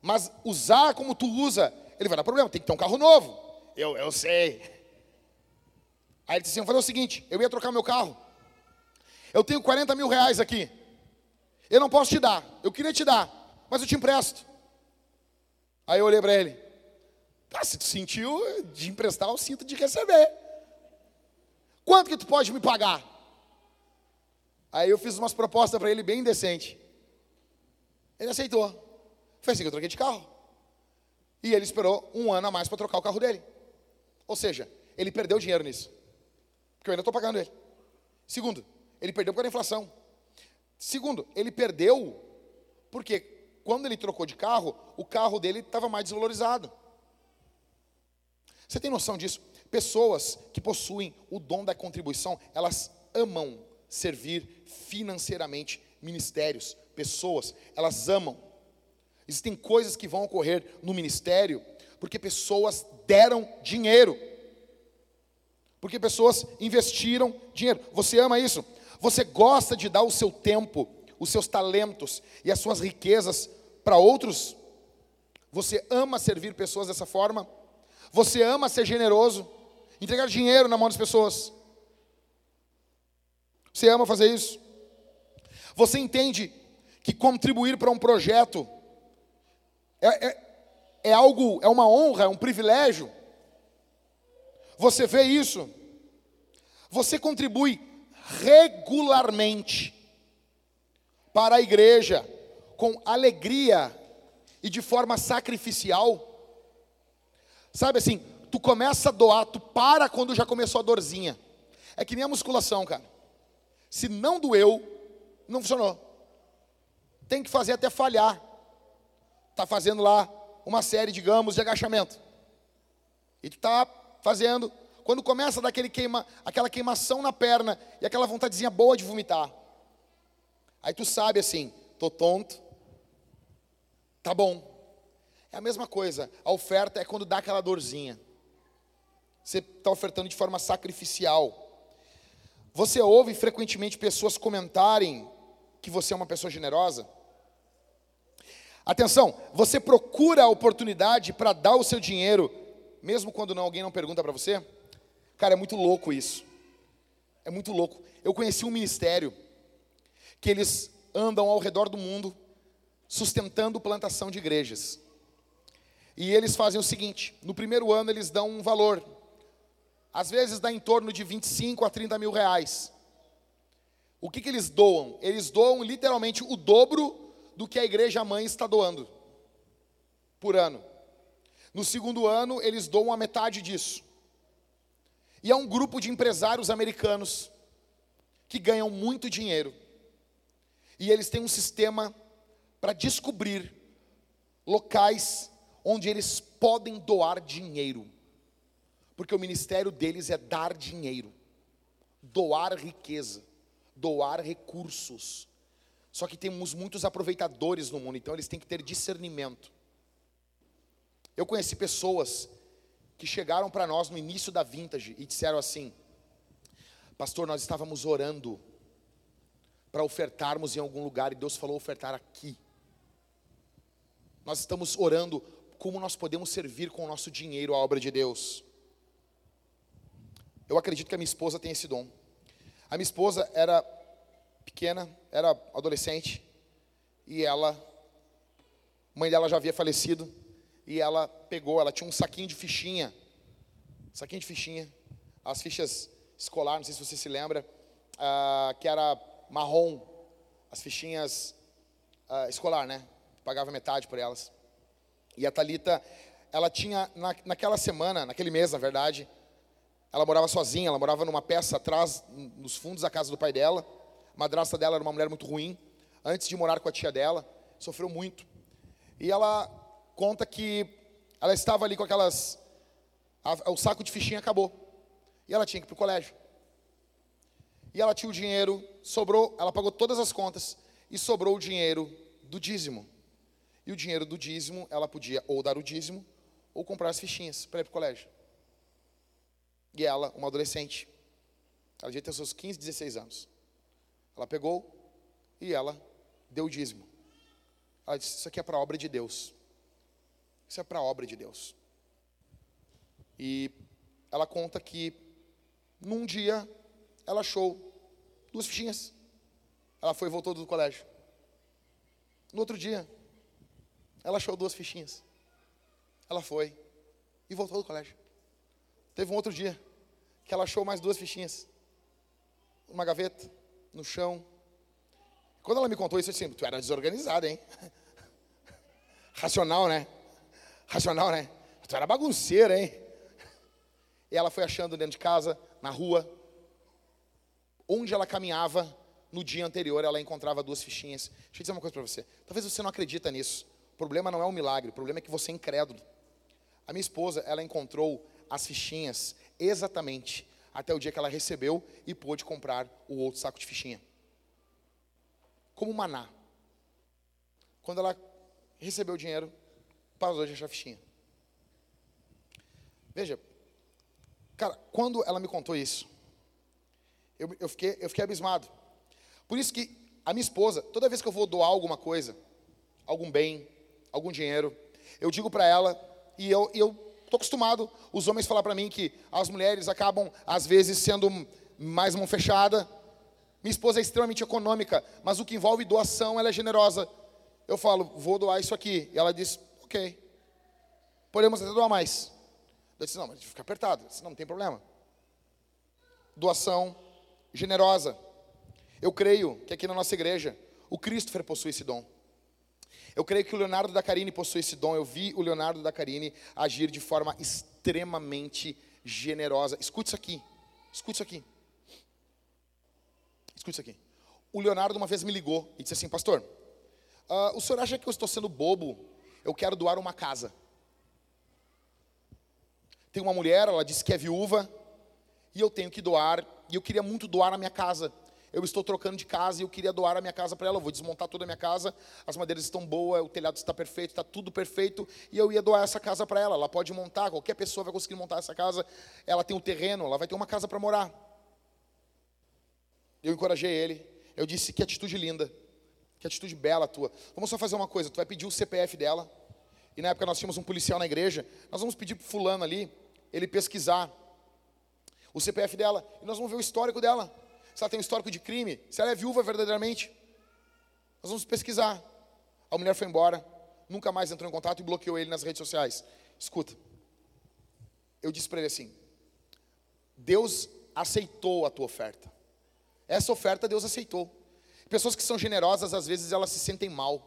Mas usar como tu usa, ele vai dar problema. Tem que ter um carro novo. Eu, eu sei. Aí ele disse assim: Vamos fazer o seguinte: eu ia trocar meu carro. Eu tenho 40 mil reais aqui. Eu não posso te dar. Eu queria te dar, mas eu te empresto. Aí eu olhei para ele. Ah, se tu sentiu de emprestar, eu sinto de receber. Quanto que tu pode me pagar? Aí eu fiz umas propostas para ele bem decente. Ele aceitou. Foi assim que eu troquei de carro. E ele esperou um ano a mais para trocar o carro dele. Ou seja, ele perdeu dinheiro nisso. Porque eu ainda estou pagando ele. Segundo, ele perdeu por causa da inflação. Segundo, ele perdeu porque quando ele trocou de carro, o carro dele estava mais desvalorizado. Você tem noção disso? Pessoas que possuem o dom da contribuição, elas amam servir financeiramente ministérios, pessoas, elas amam. Existem coisas que vão ocorrer no ministério porque pessoas deram dinheiro. Porque pessoas investiram dinheiro. Você ama isso? Você gosta de dar o seu tempo, os seus talentos e as suas riquezas para outros? Você ama servir pessoas dessa forma? Você ama ser generoso? Entregar dinheiro na mão das pessoas? Você ama fazer isso? Você entende que contribuir para um projeto é, é, é algo, é uma honra, é um privilégio? Você vê isso? Você contribui regularmente para a igreja com alegria e de forma sacrificial? Sabe assim, tu começa a doar, tu para quando já começou a dorzinha. É que nem a musculação, cara. Se não doeu, não funcionou. Tem que fazer até falhar. Tá fazendo lá uma série, digamos, de agachamento. E tu tá fazendo, quando começa a dar queima, aquela queimação na perna e aquela vontadezinha boa de vomitar. Aí tu sabe assim, tô tonto. Tá bom. É a mesma coisa. A oferta é quando dá aquela dorzinha. Você está ofertando de forma sacrificial. Você ouve frequentemente pessoas comentarem que você é uma pessoa generosa? Atenção, você procura a oportunidade para dar o seu dinheiro, mesmo quando não, alguém não pergunta para você? Cara, é muito louco isso. É muito louco. Eu conheci um ministério que eles andam ao redor do mundo sustentando plantação de igrejas. E eles fazem o seguinte: no primeiro ano eles dão um valor, às vezes dá em torno de 25 a 30 mil reais. O que, que eles doam? Eles doam literalmente o dobro do que a igreja mãe está doando por ano. No segundo ano, eles doam a metade disso. E é um grupo de empresários americanos que ganham muito dinheiro. E eles têm um sistema para descobrir locais onde eles podem doar dinheiro porque o ministério deles é dar dinheiro, doar riqueza, doar recursos. Só que temos muitos aproveitadores no mundo, então eles têm que ter discernimento. Eu conheci pessoas que chegaram para nós no início da vintage e disseram assim: Pastor, nós estávamos orando para ofertarmos em algum lugar e Deus falou ofertar aqui. Nós estamos orando como nós podemos servir com o nosso dinheiro a obra de Deus. Eu acredito que a minha esposa tem esse dom. A minha esposa era pequena, era adolescente, e ela, mãe dela já havia falecido, e ela pegou, ela tinha um saquinho de fichinha, saquinho de fichinha, as fichas escolar, não sei se você se lembra, uh, que era marrom, as fichinhas uh, escolar, né? Pagava metade por elas. E a Talita, ela tinha na, naquela semana, naquele mês, na verdade, ela morava sozinha, ela morava numa peça atrás, nos fundos da casa do pai dela. A madrasta dela era uma mulher muito ruim. Antes de morar com a tia dela, sofreu muito. E ela conta que ela estava ali com aquelas. A, o saco de fichinha acabou. E ela tinha que ir para o colégio. E ela tinha o dinheiro, sobrou, ela pagou todas as contas e sobrou o dinheiro do dízimo. E o dinheiro do dízimo, ela podia ou dar o dízimo ou comprar as fichinhas para ir para o colégio. E ela, uma adolescente, ela devia ter seus 15, 16 anos. Ela pegou e ela deu o dízimo. Ela disse: Isso aqui é para a obra de Deus. Isso é para a obra de Deus. E ela conta que num dia ela achou duas fichinhas. Ela foi e voltou do colégio. No outro dia, ela achou duas fichinhas. Ela foi e voltou do colégio. Teve um outro dia que ela achou mais duas fichinhas. Uma gaveta, no chão. Quando ela me contou isso, eu disse: Tu era desorganizada, hein? Racional, né? Racional, né? Tu era bagunceira, hein? E ela foi achando dentro de casa, na rua, onde ela caminhava no dia anterior, ela encontrava duas fichinhas. Deixa eu dizer uma coisa para você. Talvez você não acredita nisso. O problema não é um milagre, o problema é que você é incrédulo. A minha esposa, ela encontrou as fichinhas exatamente até o dia que ela recebeu e pôde comprar o outro saco de fichinha. Como maná. Quando ela recebeu o dinheiro, parou de achar fichinha. Veja, cara, quando ela me contou isso, eu, eu, fiquei, eu fiquei abismado. Por isso que a minha esposa, toda vez que eu vou doar alguma coisa, algum bem, algum dinheiro, eu digo para ela, e eu estou acostumado, os homens falar para mim que as mulheres acabam, às vezes, sendo mais mão fechada. Minha esposa é extremamente econômica, mas o que envolve doação, ela é generosa. Eu falo, vou doar isso aqui. E ela diz, ok. Podemos até doar mais. Eu disse, não, mas fica apertado. Disse, não, não tem problema. Doação generosa. Eu creio que aqui na nossa igreja, o Christopher possui esse dom. Eu creio que o Leonardo da Carine possui esse dom. Eu vi o Leonardo da Carine agir de forma extremamente generosa. Escute isso aqui. Escute isso aqui. Escute isso aqui. O Leonardo uma vez me ligou e disse assim, pastor, uh, o senhor acha que eu estou sendo bobo? Eu quero doar uma casa. Tem uma mulher, ela disse que é viúva, e eu tenho que doar e eu queria muito doar a minha casa. Eu estou trocando de casa e eu queria doar a minha casa para ela. Eu vou desmontar toda a minha casa. As madeiras estão boas, o telhado está perfeito, está tudo perfeito. E eu ia doar essa casa para ela. Ela pode montar, qualquer pessoa vai conseguir montar essa casa. Ela tem um terreno, ela vai ter uma casa para morar. Eu encorajei ele. Eu disse: que atitude linda, que atitude bela tua. Vamos só fazer uma coisa: tu vai pedir o CPF dela. E na época nós tínhamos um policial na igreja. Nós vamos pedir para fulano ali, ele pesquisar o CPF dela, e nós vamos ver o histórico dela. Se ela tem um histórico de crime, se ela é viúva verdadeiramente. Nós vamos pesquisar. A mulher foi embora, nunca mais entrou em contato e bloqueou ele nas redes sociais. Escuta, eu disse para ele assim: Deus aceitou a tua oferta. Essa oferta Deus aceitou. Pessoas que são generosas, às vezes elas se sentem mal,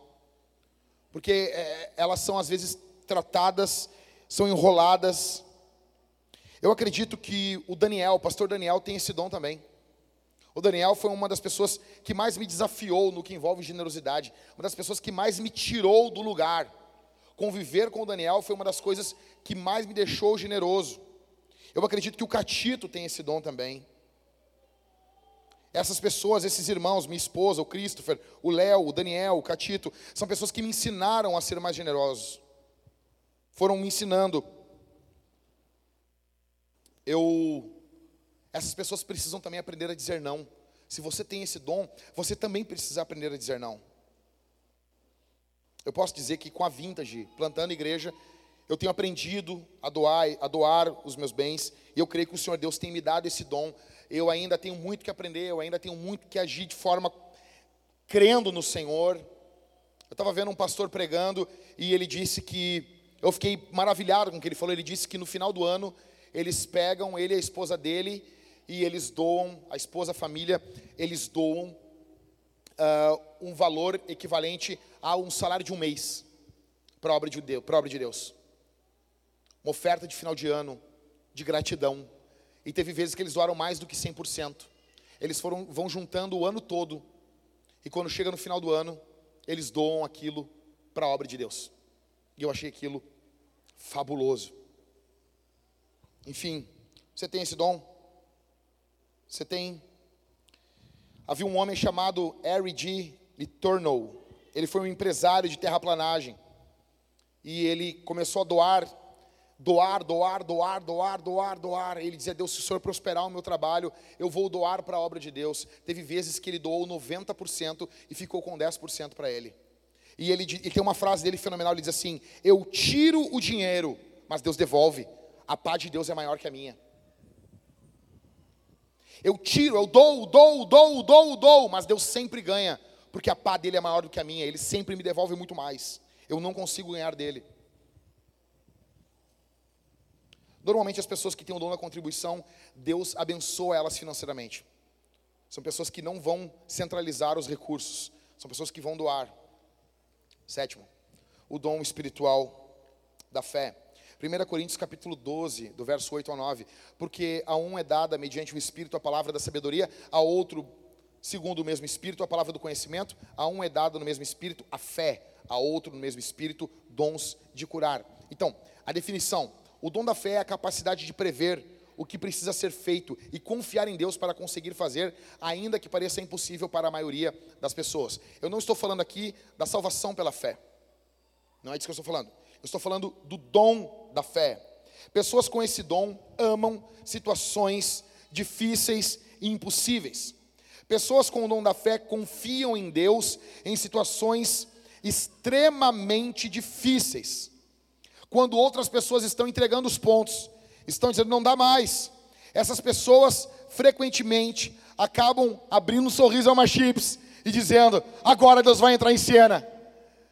porque é, elas são às vezes tratadas, são enroladas, eu acredito que o Daniel, o pastor Daniel, tem esse dom também. O Daniel foi uma das pessoas que mais me desafiou no que envolve generosidade, uma das pessoas que mais me tirou do lugar. Conviver com o Daniel foi uma das coisas que mais me deixou generoso. Eu acredito que o Catito tem esse dom também. Essas pessoas, esses irmãos, minha esposa, o Christopher, o Léo, o Daniel, o Catito, são pessoas que me ensinaram a ser mais generosos. Foram me ensinando eu essas pessoas precisam também aprender a dizer não. Se você tem esse dom, você também precisa aprender a dizer não. Eu posso dizer que com a Vintage, plantando igreja, eu tenho aprendido a doar, a doar os meus bens, e eu creio que o Senhor Deus tem me dado esse dom. Eu ainda tenho muito que aprender, eu ainda tenho muito que agir de forma crendo no Senhor. Eu estava vendo um pastor pregando e ele disse que eu fiquei maravilhado com o que ele falou. Ele disse que no final do ano eles pegam ele e a esposa dele e eles doam, a esposa, a família, eles doam uh, um valor equivalente a um salário de um mês para a obra de Deus. Obra de Deus. Uma oferta de final de ano, de gratidão. E teve vezes que eles doaram mais do que 100%. Eles foram, vão juntando o ano todo. E quando chega no final do ano, eles doam aquilo para a obra de Deus. E eu achei aquilo fabuloso. Enfim, você tem esse dom? Você tem. Havia um homem chamado Harry G. Letourneau. Ele foi um empresário de terraplanagem. E ele começou a doar, doar, doar, doar, doar, doar, doar. Ele dizia: Deus, se o Senhor prosperar o meu trabalho, eu vou doar para a obra de Deus. Teve vezes que ele doou 90% e ficou com 10% para ele. E ele, tem uma frase dele fenomenal: ele diz assim: Eu tiro o dinheiro, mas Deus devolve. A paz de Deus é maior que a minha. Eu tiro, eu dou, dou, dou, dou, dou, mas Deus sempre ganha, porque a pá dele é maior do que a minha, ele sempre me devolve muito mais. Eu não consigo ganhar dele. Normalmente as pessoas que têm o dom da contribuição, Deus abençoa elas financeiramente. São pessoas que não vão centralizar os recursos, são pessoas que vão doar. Sétimo, o dom espiritual da fé. 1 Coríntios capítulo 12, do verso 8 ao 9. Porque a um é dada mediante o Espírito a palavra da sabedoria, a outro, segundo o mesmo Espírito, a palavra do conhecimento, a um é dada no mesmo Espírito a fé, a outro no mesmo Espírito dons de curar. Então, a definição: o dom da fé é a capacidade de prever o que precisa ser feito e confiar em Deus para conseguir fazer, ainda que pareça impossível para a maioria das pessoas. Eu não estou falando aqui da salvação pela fé. Não é disso que eu estou falando. Eu estou falando do dom da fé. Pessoas com esse dom amam situações difíceis e impossíveis. Pessoas com o dom da fé confiam em Deus em situações extremamente difíceis. Quando outras pessoas estão entregando os pontos, estão dizendo não dá mais. Essas pessoas frequentemente acabam abrindo um sorriso a uma chips e dizendo: agora Deus vai entrar em cena.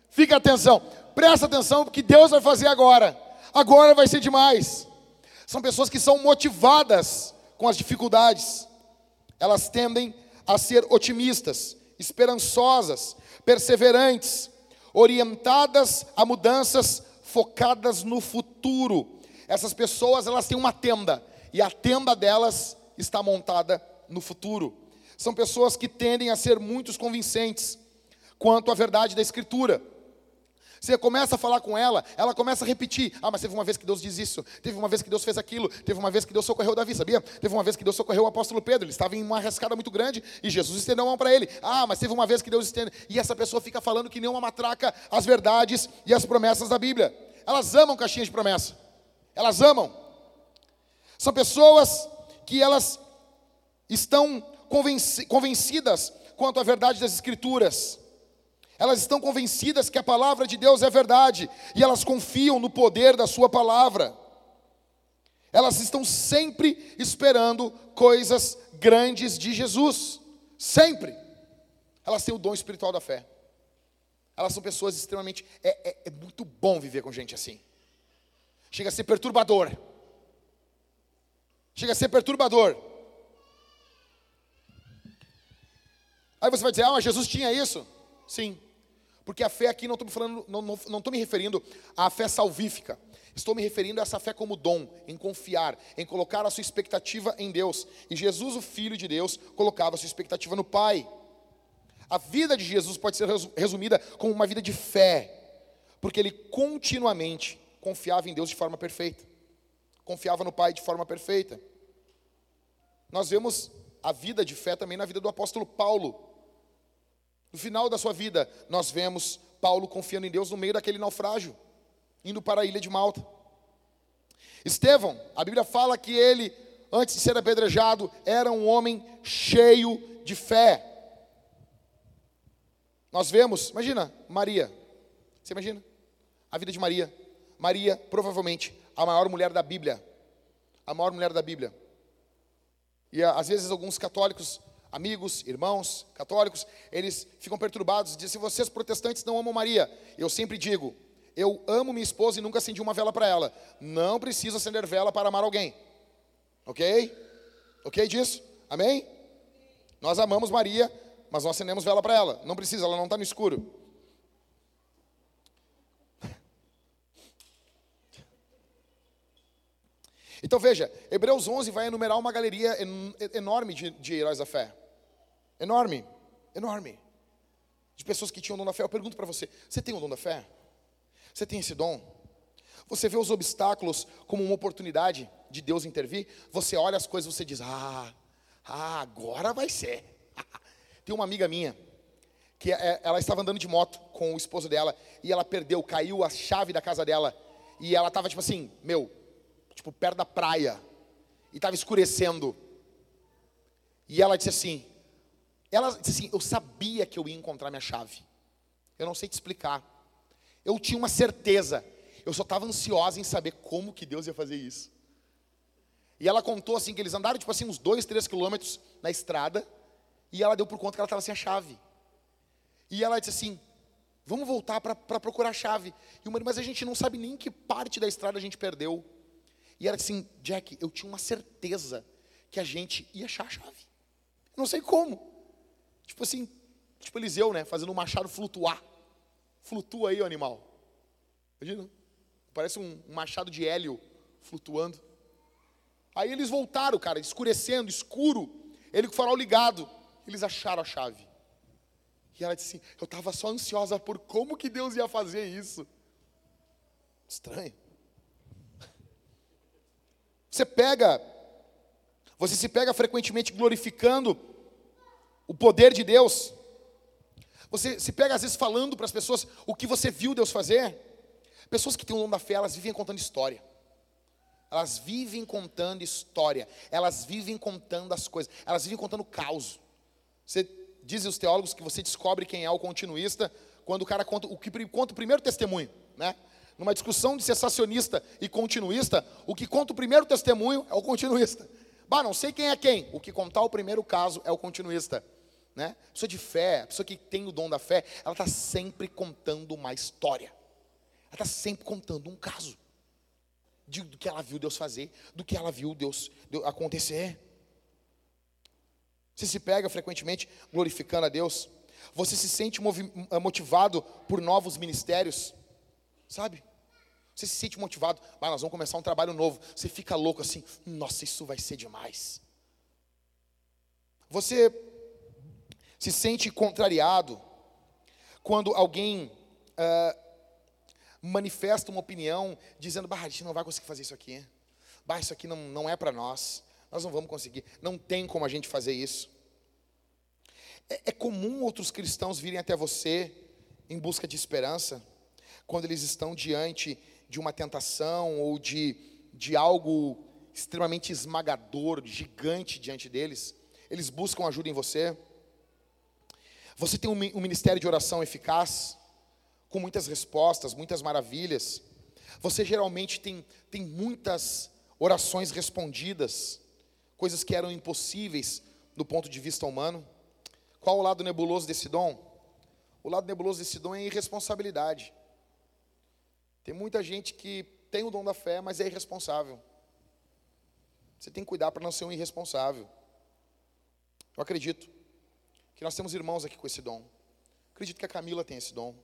Fica atenção presta atenção porque Deus vai fazer agora. Agora vai ser demais. São pessoas que são motivadas com as dificuldades. Elas tendem a ser otimistas, esperançosas, perseverantes, orientadas a mudanças focadas no futuro. Essas pessoas, elas têm uma tenda e a tenda delas está montada no futuro. São pessoas que tendem a ser muito convincentes quanto à verdade da escritura. Você começa a falar com ela, ela começa a repetir. Ah, mas teve uma vez que Deus diz isso, teve uma vez que Deus fez aquilo, teve uma vez que Deus socorreu Davi, sabia? Teve uma vez que Deus socorreu o apóstolo Pedro, ele estava em uma arriscada muito grande e Jesus estendeu a mão para ele. Ah, mas teve uma vez que Deus estendeu. E essa pessoa fica falando que nem uma matraca as verdades e as promessas da Bíblia. Elas amam caixinhas de promessa. Elas amam. São pessoas que elas estão convencidas quanto à verdade das Escrituras. Elas estão convencidas que a palavra de Deus é verdade e elas confiam no poder da Sua palavra. Elas estão sempre esperando coisas grandes de Jesus, sempre. Elas têm o dom espiritual da fé. Elas são pessoas extremamente. É, é, é muito bom viver com gente assim. Chega a ser perturbador. Chega a ser perturbador. Aí você vai dizer, ah, mas Jesus tinha isso. Sim. Porque a fé aqui não estou me falando, não, me referindo à fé salvífica. Estou me referindo a essa fé como dom, em confiar, em colocar a sua expectativa em Deus. E Jesus, o Filho de Deus, colocava a sua expectativa no Pai. A vida de Jesus pode ser resumida como uma vida de fé, porque ele continuamente confiava em Deus de forma perfeita, confiava no Pai de forma perfeita. Nós vemos a vida de fé também na vida do apóstolo Paulo. No final da sua vida, nós vemos Paulo confiando em Deus no meio daquele naufrágio, indo para a ilha de Malta. Estevão, a Bíblia fala que ele, antes de ser apedrejado, era um homem cheio de fé. Nós vemos, imagina, Maria. Você imagina? A vida de Maria. Maria, provavelmente, a maior mulher da Bíblia. A maior mulher da Bíblia. E às vezes alguns católicos, amigos, irmãos católicos, eles ficam perturbados, dizem: vocês protestantes não amam Maria. Eu sempre digo: eu amo minha esposa e nunca acendi uma vela para ela. Não preciso acender vela para amar alguém. Ok? Ok disso? Amém? Nós amamos Maria, mas não acendemos vela para ela. Não precisa, ela não está no escuro. Então veja, Hebreus 11 vai enumerar uma galeria enorme de, de heróis da fé. Enorme, enorme. De pessoas que tinham dom da fé. Eu pergunto para você: você tem o dom da fé? Você tem esse dom? Você vê os obstáculos como uma oportunidade de Deus intervir? Você olha as coisas e você diz: Ah, ah agora vai ser. Tem uma amiga minha que é, ela estava andando de moto com o esposo dela e ela perdeu, caiu a chave da casa dela e ela estava tipo assim, meu, tipo, perto da praia, e estava escurecendo. E ela disse assim: ela disse assim, eu sabia que eu ia encontrar minha chave. Eu não sei te explicar. Eu tinha uma certeza. Eu só estava ansiosa em saber como que Deus ia fazer isso. E ela contou assim que eles andaram tipo assim uns dois, três quilômetros na estrada. E ela deu por conta que ela estava sem a chave. E ela disse assim: Vamos voltar para procurar a chave. E marido, mas a gente não sabe nem que parte da estrada a gente perdeu. E era assim, Jack, eu tinha uma certeza que a gente ia achar a chave. Não sei como. Tipo assim, tipo Eliseu, né? Fazendo o machado flutuar. Flutua aí o animal. Imagina? Parece um machado de hélio flutuando. Aí eles voltaram, cara, escurecendo, escuro. Ele com o farol ligado. Eles acharam a chave. E ela disse assim: Eu estava só ansiosa por como que Deus ia fazer isso. Estranho. Você pega, você se pega frequentemente glorificando o poder de Deus. Você se pega às vezes falando para as pessoas o que você viu Deus fazer. Pessoas que têm o dom da fé, elas vivem contando história. Elas vivem contando história. Elas vivem contando as coisas. Elas vivem contando caos. Você dizem os teólogos que você descobre quem é o continuista quando o cara conta o que conta o primeiro testemunho, né? numa discussão de cessacionista e continuista, o que conta o primeiro testemunho é o continuista. Bah, não sei quem é quem. O que contar o primeiro caso é o continuista. Né? Pessoa de fé, pessoa que tem o dom da fé, ela está sempre contando uma história. Ela está sempre contando um caso. De, do que ela viu Deus fazer, do que ela viu Deus, Deus acontecer. Você se pega frequentemente glorificando a Deus. Você se sente motivado por novos ministérios. Sabe? Você se sente motivado, mas nós vamos começar um trabalho novo. Você fica louco assim, nossa, isso vai ser demais. Você se sente contrariado quando alguém uh, manifesta uma opinião dizendo, bah, a gente não vai conseguir fazer isso aqui. Bah, isso aqui não, não é para nós. Nós não vamos conseguir. Não tem como a gente fazer isso. É, é comum outros cristãos virem até você em busca de esperança quando eles estão diante de uma tentação ou de, de algo extremamente esmagador, gigante diante deles, eles buscam ajuda em você. Você tem um, um ministério de oração eficaz, com muitas respostas, muitas maravilhas. Você geralmente tem, tem muitas orações respondidas, coisas que eram impossíveis do ponto de vista humano. Qual o lado nebuloso desse dom? O lado nebuloso desse dom é irresponsabilidade. Tem muita gente que tem o dom da fé, mas é irresponsável. Você tem que cuidar para não ser um irresponsável. Eu acredito que nós temos irmãos aqui com esse dom. acredito que a Camila tem esse dom.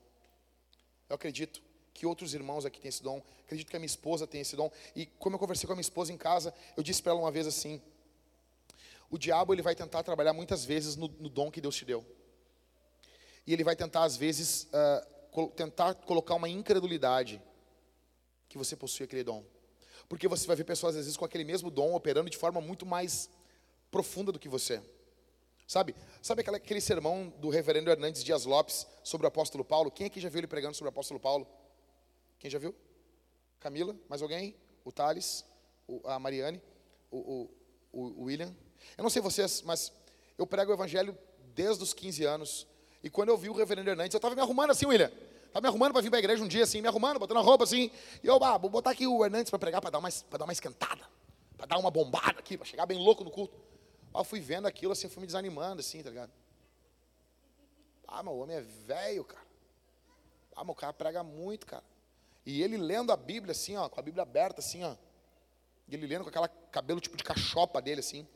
Eu acredito que outros irmãos aqui têm esse dom. acredito que a minha esposa tem esse dom. E como eu conversei com a minha esposa em casa, eu disse para ela uma vez assim: o diabo ele vai tentar trabalhar muitas vezes no, no dom que Deus te deu. E ele vai tentar às vezes uh, tentar colocar uma incredulidade que você possui aquele dom. Porque você vai ver pessoas, às vezes, com aquele mesmo dom operando de forma muito mais profunda do que você. Sabe? Sabe aquele, aquele sermão do reverendo Hernandes Dias Lopes sobre o apóstolo Paulo? Quem aqui já viu ele pregando sobre o apóstolo Paulo? Quem já viu? Camila? Mais alguém? O Thales? O, a Mariane? O, o, o William? Eu não sei vocês, mas eu prego o evangelho desde os 15 anos. E quando eu vi o reverendo Hernandes, eu estava me arrumando assim, William. Tava me arrumando para vir para a igreja um dia, assim, me arrumando, botando a roupa assim. E eu, ah, vou botar aqui o Hernandes para pregar, para dar, uma, dar uma esquentada. Para dar uma bombada aqui, para chegar bem louco no culto. Aí eu fui vendo aquilo, assim, fui me desanimando, assim, tá ligado? Ah, o homem é velho, cara. Ah, o cara prega muito, cara. E ele lendo a Bíblia, assim, ó, com a Bíblia aberta, assim, ó. E ele lendo com aquela cabelo tipo de cachopa dele, assim.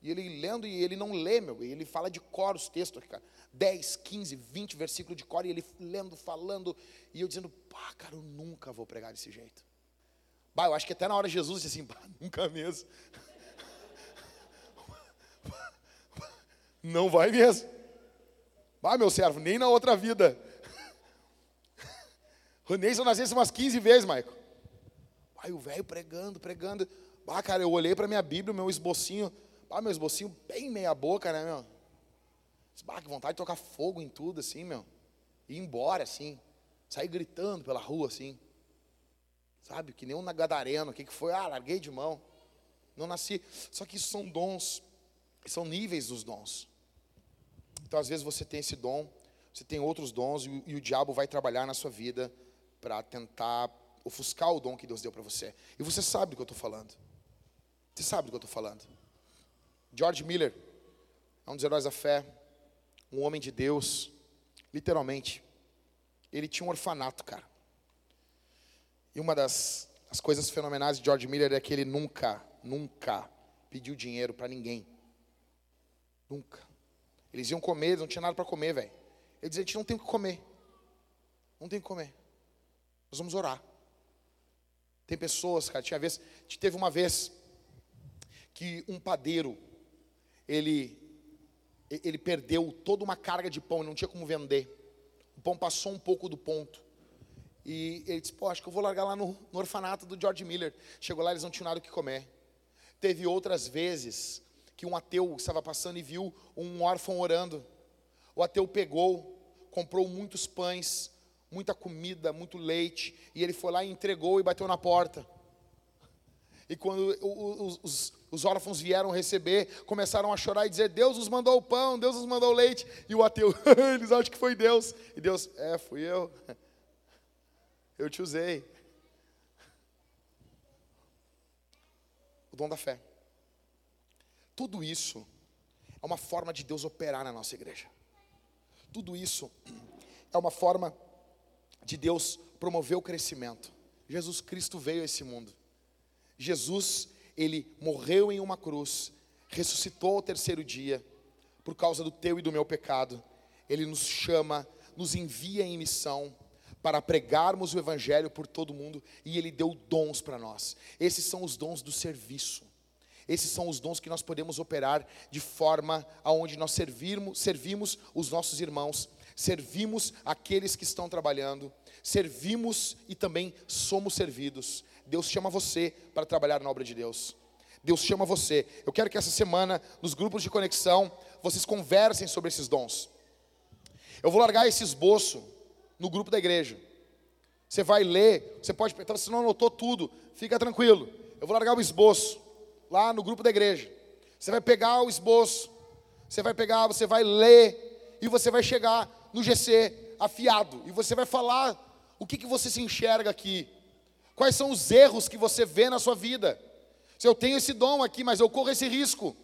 E ele lendo e ele não lê, meu. E ele fala de cor os textos, cara. 10, 15, 20 versículos de cor. E ele lendo, falando. E eu dizendo, pá, cara, eu nunca vou pregar desse jeito. Bah, eu acho que até na hora Jesus disse assim, pá, nunca mesmo. Não vai mesmo. Bah, meu servo, nem na outra vida. O Neison nascesse umas 15 vezes, Maico. Aí o velho pregando, pregando. Ah, cara, eu olhei para minha Bíblia, meu esbocinho. Ah, meu esbocinho bem meia boca, né, meu? Ah, que vontade de tocar fogo em tudo, assim, meu. E ir embora, assim. Sair gritando pela rua, assim. Sabe? Que nem um gadareno. O que, que foi? Ah, larguei de mão. Não nasci. Só que isso são dons. São níveis dos dons. Então, às vezes, você tem esse dom, você tem outros dons, e, e o diabo vai trabalhar na sua vida para tentar ofuscar o dom que Deus deu para você. E você sabe do que eu estou falando. Você sabe do que eu estou falando. George Miller é um dos heróis da fé, um homem de Deus, literalmente. Ele tinha um orfanato, cara. E uma das as coisas fenomenais de George Miller é que ele nunca, nunca pediu dinheiro para ninguém. Nunca. Eles iam comer, eles não tinha nada para comer, velho. Ele dizia: a gente não tem o que comer. Não tem o que comer. Nós vamos orar. Tem pessoas, cara, tinha vez, teve uma vez que um padeiro, ele ele perdeu toda uma carga de pão, não tinha como vender. O pão passou um pouco do ponto. E ele disse, pô, acho que eu vou largar lá no, no orfanato do George Miller. Chegou lá, eles não tinham nada o que comer. Teve outras vezes que um ateu estava passando e viu um órfão orando. O ateu pegou, comprou muitos pães, muita comida, muito leite, e ele foi lá e entregou e bateu na porta. E quando os, os, os, órfãos vieram receber, começaram a chorar e dizer: Deus nos mandou o pão, Deus nos mandou o leite. E o ateu, eles acham que foi Deus. E Deus, é, fui eu. Eu te usei. O dom da fé. Tudo isso é uma forma de Deus operar na nossa igreja. Tudo isso é uma forma de Deus promover o crescimento. Jesus Cristo veio a esse mundo. Jesus, ele morreu em uma cruz, ressuscitou ao terceiro dia, por causa do teu e do meu pecado. Ele nos chama, nos envia em missão para pregarmos o evangelho por todo mundo e ele deu dons para nós. Esses são os dons do serviço. Esses são os dons que nós podemos operar de forma aonde nós servirmos, servimos os nossos irmãos servimos aqueles que estão trabalhando, servimos e também somos servidos. Deus chama você para trabalhar na obra de Deus. Deus chama você. Eu quero que essa semana, nos grupos de conexão, vocês conversem sobre esses dons. Eu vou largar esse esboço no grupo da igreja. Você vai ler, você pode, então você não anotou tudo, fica tranquilo. Eu vou largar o esboço lá no grupo da igreja. Você vai pegar o esboço, você vai pegar, você vai ler e você vai chegar no GC afiado e você vai falar o que, que você se enxerga aqui, quais são os erros que você vê na sua vida. Se eu tenho esse dom aqui, mas eu corro esse risco.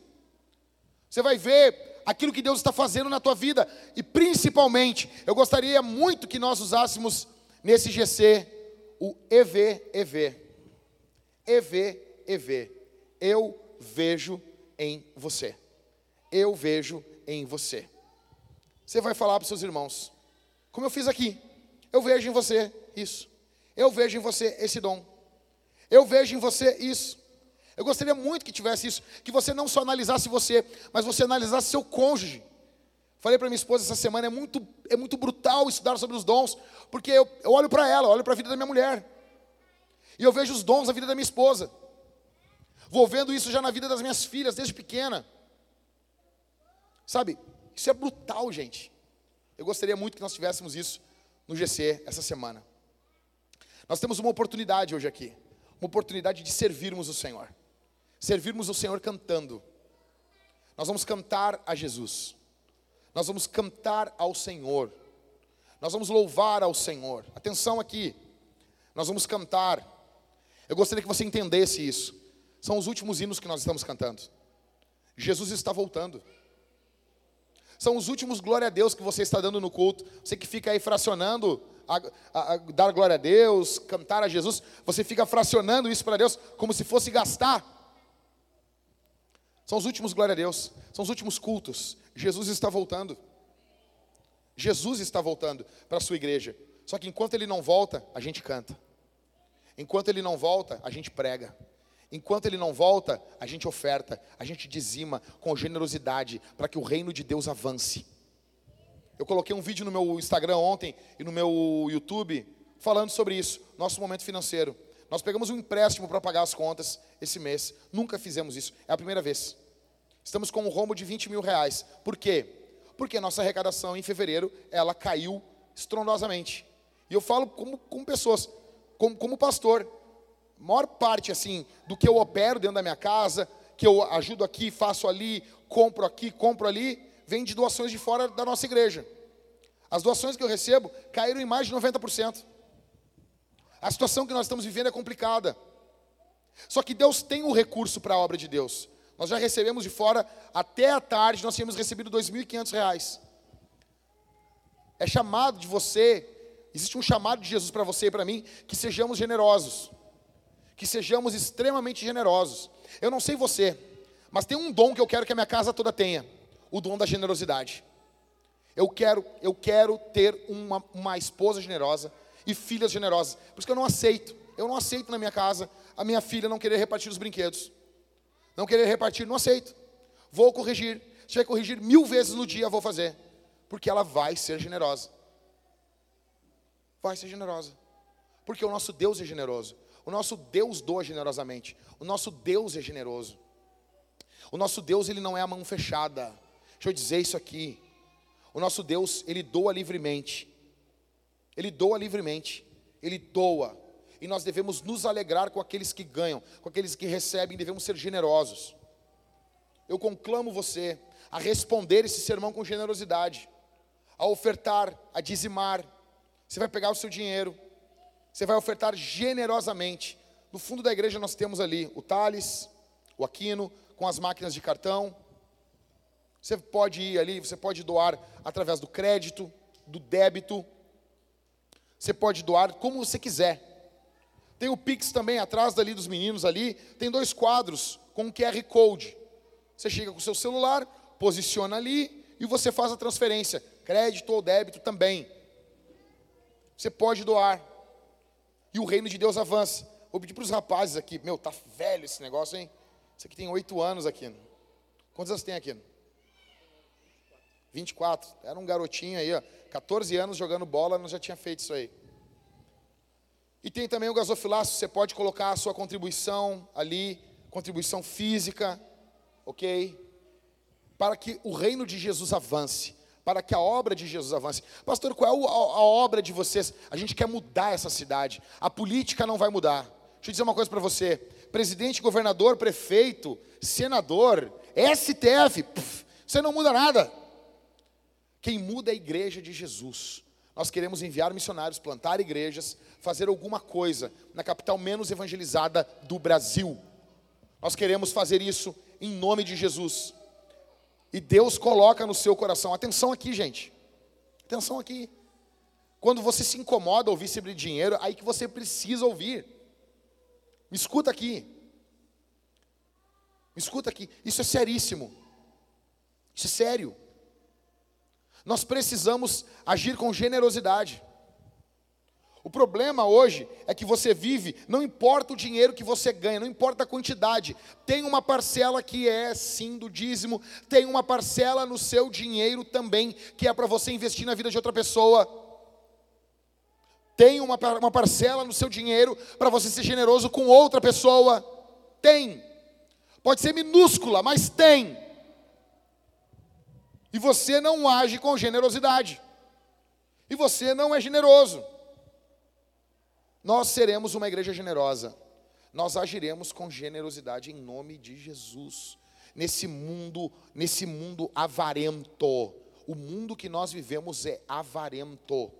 Você vai ver aquilo que Deus está fazendo na tua vida e principalmente, eu gostaria muito que nós usássemos nesse GC o EV, EV. EV, EV. Eu vejo em você. Eu vejo em você. Você vai falar para os seus irmãos, como eu fiz aqui. Eu vejo em você isso. Eu vejo em você esse dom. Eu vejo em você isso. Eu gostaria muito que tivesse isso, que você não só analisasse você, mas você analisasse seu cônjuge. Falei para minha esposa essa semana, é muito, é muito brutal estudar sobre os dons, porque eu, eu olho para ela, olho para a vida da minha mulher, e eu vejo os dons da vida da minha esposa. Vou vendo isso já na vida das minhas filhas, desde pequena. Sabe, isso é brutal, gente. Eu gostaria muito que nós tivéssemos isso no GC essa semana. Nós temos uma oportunidade hoje aqui, uma oportunidade de servirmos o Senhor. Servirmos o Senhor cantando. Nós vamos cantar a Jesus. Nós vamos cantar ao Senhor. Nós vamos louvar ao Senhor. Atenção aqui. Nós vamos cantar. Eu gostaria que você entendesse isso. São os últimos hinos que nós estamos cantando. Jesus está voltando. São os últimos glória a Deus que você está dando no culto. Você que fica aí fracionando a, a, a dar glória a Deus, cantar a Jesus, você fica fracionando isso para Deus como se fosse gastar. São os últimos glória a Deus, são os últimos cultos. Jesus está voltando. Jesus está voltando para a sua igreja. Só que enquanto ele não volta, a gente canta. Enquanto ele não volta, a gente prega. Enquanto ele não volta, a gente oferta, a gente dizima com generosidade para que o reino de Deus avance. Eu coloquei um vídeo no meu Instagram ontem e no meu YouTube falando sobre isso, nosso momento financeiro. Nós pegamos um empréstimo para pagar as contas esse mês. Nunca fizemos isso. É a primeira vez. Estamos com um rombo de 20 mil reais. Por quê? Porque nossa arrecadação em fevereiro, ela caiu estrondosamente. E eu falo como, como pessoas, como, como pastor. A maior parte, assim, do que eu opero dentro da minha casa, que eu ajudo aqui, faço ali, compro aqui, compro ali, vem de doações de fora da nossa igreja. As doações que eu recebo caíram em mais de 90%. A situação que nós estamos vivendo é complicada. Só que Deus tem o um recurso para a obra de Deus. Nós já recebemos de fora, até a tarde, nós tínhamos recebido R$ 2.500. É chamado de você, existe um chamado de Jesus para você e para mim, que sejamos generosos. Que sejamos extremamente generosos. Eu não sei você, mas tem um dom que eu quero que a minha casa toda tenha o dom da generosidade. Eu quero, eu quero ter uma, uma esposa generosa e filhas generosas. Por isso que eu não aceito. Eu não aceito na minha casa a minha filha não querer repartir os brinquedos. Não querer repartir, não aceito. Vou corrigir. Se vai corrigir mil vezes no dia, vou fazer. Porque ela vai ser generosa. Vai ser generosa. Porque o nosso Deus é generoso. O nosso Deus doa generosamente. O nosso Deus é generoso. O nosso Deus, ele não é a mão fechada. Deixa eu dizer isso aqui. O nosso Deus, ele doa livremente. Ele doa livremente. Ele doa. E nós devemos nos alegrar com aqueles que ganham, com aqueles que recebem, devemos ser generosos. Eu conclamo você a responder esse sermão com generosidade, a ofertar, a dizimar. Você vai pegar o seu dinheiro, você vai ofertar generosamente. No fundo da igreja nós temos ali o Thales, o Aquino, com as máquinas de cartão. Você pode ir ali, você pode doar através do crédito, do débito. Você pode doar como você quiser. Tem o Pix também atrás dali dos meninos ali, tem dois quadros com QR Code. Você chega com o seu celular, posiciona ali e você faz a transferência, crédito ou débito também. Você pode doar. E o reino de Deus avança. Vou pedir para os rapazes aqui, meu, tá velho esse negócio, hein? Isso aqui tem oito anos aqui. Quantos anos tem aqui? 24. Era um garotinho aí, ó, 14 anos jogando bola, não já tinha feito isso aí. E tem também o gasofilácio, você pode colocar a sua contribuição ali, contribuição física, ok? Para que o reino de Jesus avance, para que a obra de Jesus avance. Pastor, qual é a, obra de vocês? A gente quer mudar essa cidade, a política não vai mudar. Deixa eu dizer uma coisa para você: presidente, governador, prefeito, senador, STF, puf, você não muda nada. Quem muda é a igreja de Jesus. Nós queremos enviar missionários, plantar igrejas, fazer alguma coisa na capital menos evangelizada do Brasil. Nós queremos fazer isso em nome de Jesus. E Deus coloca no seu coração. Atenção aqui, gente. Atenção aqui. Quando você se incomoda ouvir sobre dinheiro, aí que você precisa ouvir. Me escuta aqui. Me escuta aqui. Isso é seríssimo. Isso é sério. Nós precisamos agir com generosidade. O problema hoje é que você vive, não importa o dinheiro que você ganha, não importa a quantidade, tem uma parcela que é sim do dízimo, tem uma parcela no seu dinheiro também, que é para você investir na vida de outra pessoa. Tem uma, uma parcela no seu dinheiro para você ser generoso com outra pessoa. Tem. Pode ser minúscula, mas tem e você não age com generosidade, e você não é generoso, nós seremos uma igreja generosa, nós agiremos com generosidade em nome de Jesus. Nesse mundo, nesse mundo avarento, o mundo que nós vivemos é avarento.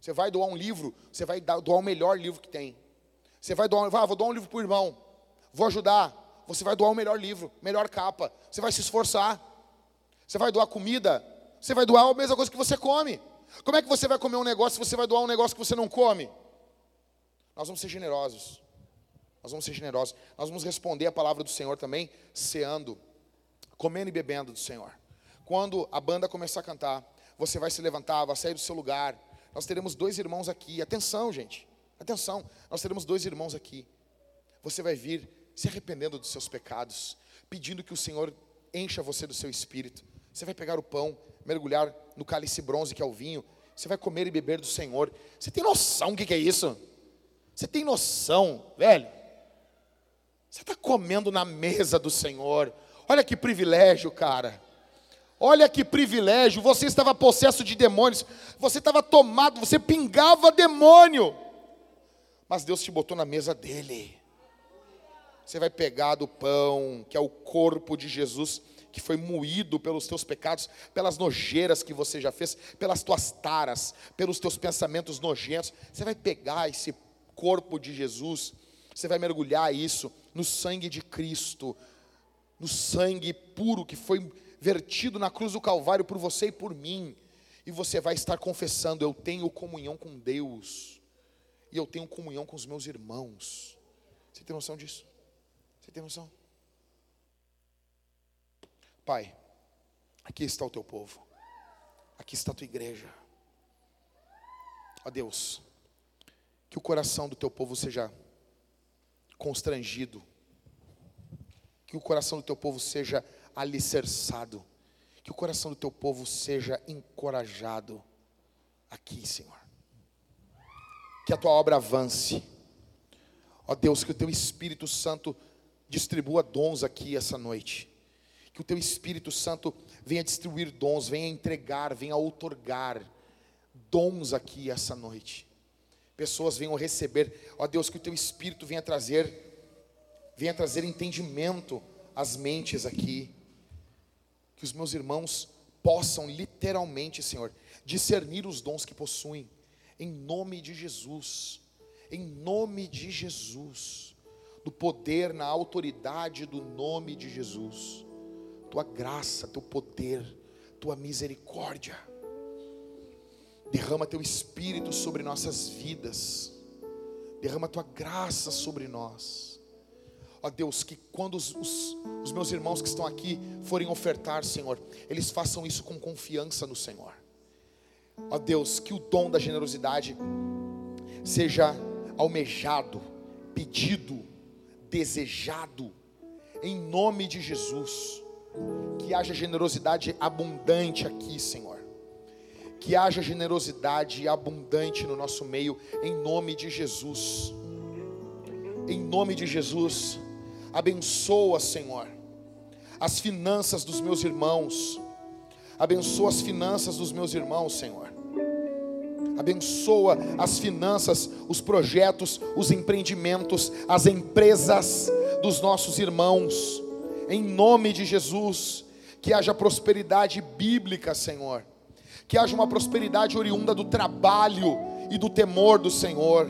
Você vai doar um livro, você vai doar o melhor livro que tem. Você vai doar, ah, vou doar um livro para o irmão, vou ajudar. Você vai doar o melhor livro, melhor capa. Você vai se esforçar. Você vai doar comida, você vai doar a mesma coisa que você come. Como é que você vai comer um negócio se você vai doar um negócio que você não come? Nós vamos ser generosos. Nós vamos ser generosos. Nós vamos responder a palavra do Senhor também, ceando, comendo e bebendo do Senhor. Quando a banda começar a cantar, você vai se levantar, vai sair do seu lugar. Nós teremos dois irmãos aqui. Atenção, gente. Atenção. Nós teremos dois irmãos aqui. Você vai vir se arrependendo dos seus pecados, pedindo que o Senhor encha você do seu espírito. Você vai pegar o pão, mergulhar no cálice bronze que é o vinho. Você vai comer e beber do Senhor. Você tem noção do que é isso? Você tem noção, velho? Você está comendo na mesa do Senhor. Olha que privilégio, cara. Olha que privilégio. Você estava possesso de demônios. Você estava tomado, você pingava demônio. Mas Deus te botou na mesa dele. Você vai pegar do pão, que é o corpo de Jesus que foi moído pelos teus pecados, pelas nojeiras que você já fez, pelas tuas taras, pelos teus pensamentos nojentos. Você vai pegar esse corpo de Jesus, você vai mergulhar isso no sangue de Cristo, no sangue puro que foi vertido na cruz do Calvário por você e por mim. E você vai estar confessando: Eu tenho comunhão com Deus, e eu tenho comunhão com os meus irmãos. Você tem noção disso? Você tem noção? Pai, aqui está o teu povo, aqui está a tua igreja. Ó Deus, que o coração do teu povo seja constrangido, que o coração do teu povo seja alicerçado, que o coração do teu povo seja encorajado aqui, Senhor. Que a tua obra avance. Ó Deus, que o teu Espírito Santo distribua dons aqui essa noite que o teu Espírito Santo venha distribuir dons, venha entregar, venha outorgar dons aqui essa noite. Pessoas venham receber, ó Deus, que o teu Espírito venha trazer, venha trazer entendimento às mentes aqui. Que os meus irmãos possam literalmente, Senhor, discernir os dons que possuem, em nome de Jesus, em nome de Jesus, do poder, na autoridade do nome de Jesus tua graça, teu poder, tua misericórdia. Derrama teu espírito sobre nossas vidas. Derrama tua graça sobre nós. Ó Deus, que quando os, os, os, meus irmãos que estão aqui forem ofertar, Senhor, eles façam isso com confiança no Senhor. Ó Deus, que o dom da generosidade seja almejado, pedido, desejado, em nome de Jesus que haja generosidade abundante aqui, Senhor. Que haja generosidade abundante no nosso meio, em nome de Jesus. Em nome de Jesus, abençoa, Senhor, as finanças dos meus irmãos. Abençoa as finanças dos meus irmãos, Senhor. Abençoa as finanças, os projetos, os empreendimentos, as empresas dos nossos irmãos em nome de Jesus, que haja prosperidade bíblica, Senhor, que haja uma prosperidade oriunda do trabalho e do temor do Senhor,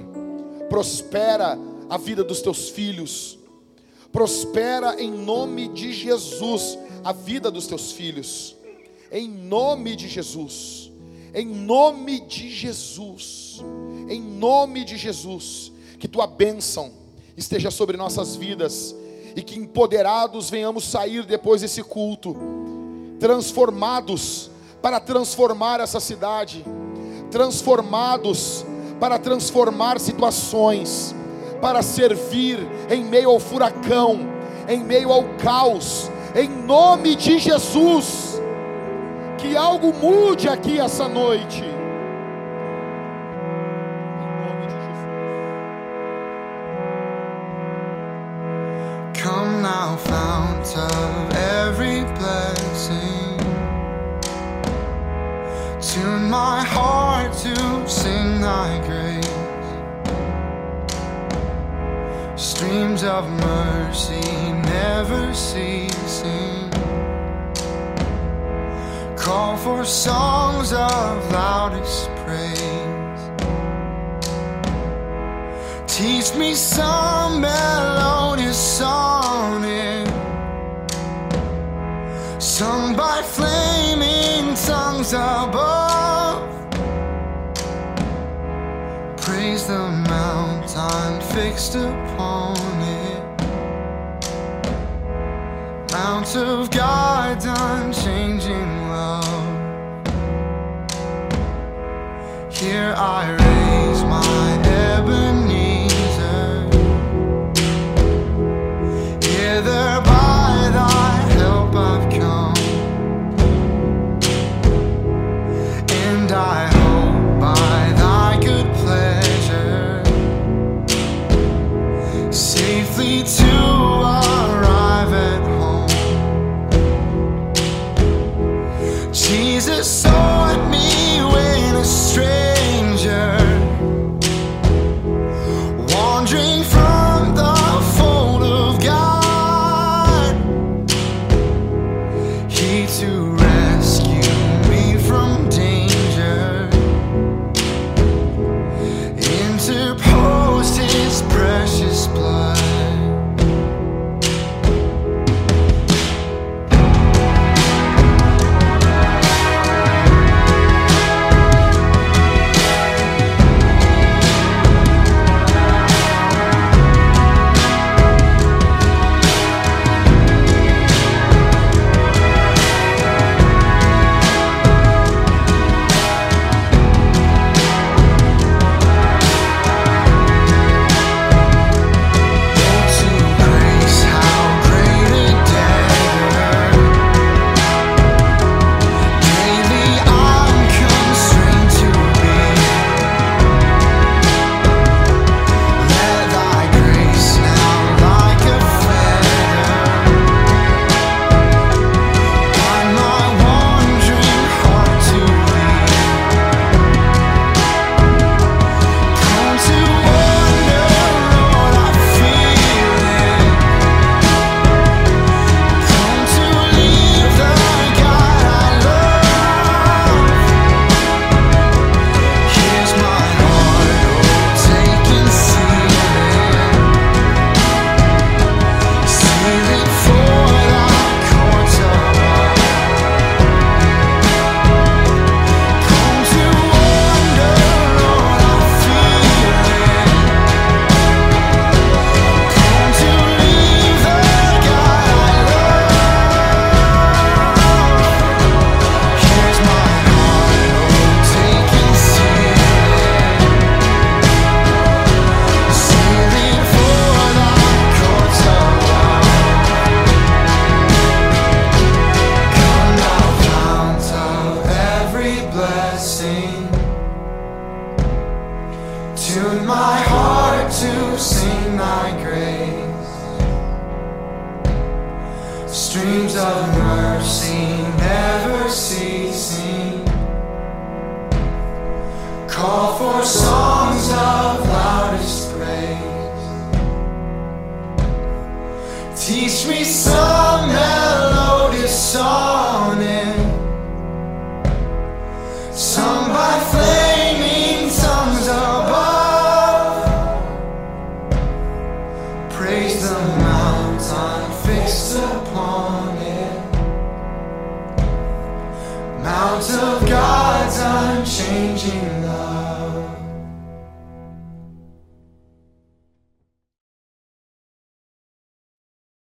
prospera a vida dos teus filhos, prospera em nome de Jesus a vida dos teus filhos, em nome de Jesus, em nome de Jesus, em nome de Jesus, que tua bênção esteja sobre nossas vidas e que empoderados venhamos sair depois desse culto, transformados para transformar essa cidade, transformados para transformar situações, para servir em meio ao furacão, em meio ao caos, em nome de Jesus. Que algo mude aqui essa noite. now fount of every blessing. Tune my heart to sing thy grace. Streams of mercy never ceasing. Call for songs of loudest praise. Teach me some melodious song. sung by flaming songs above. Praise the mountain fixed upon it, Mount of God's unchanging love. Here I raise my ebony.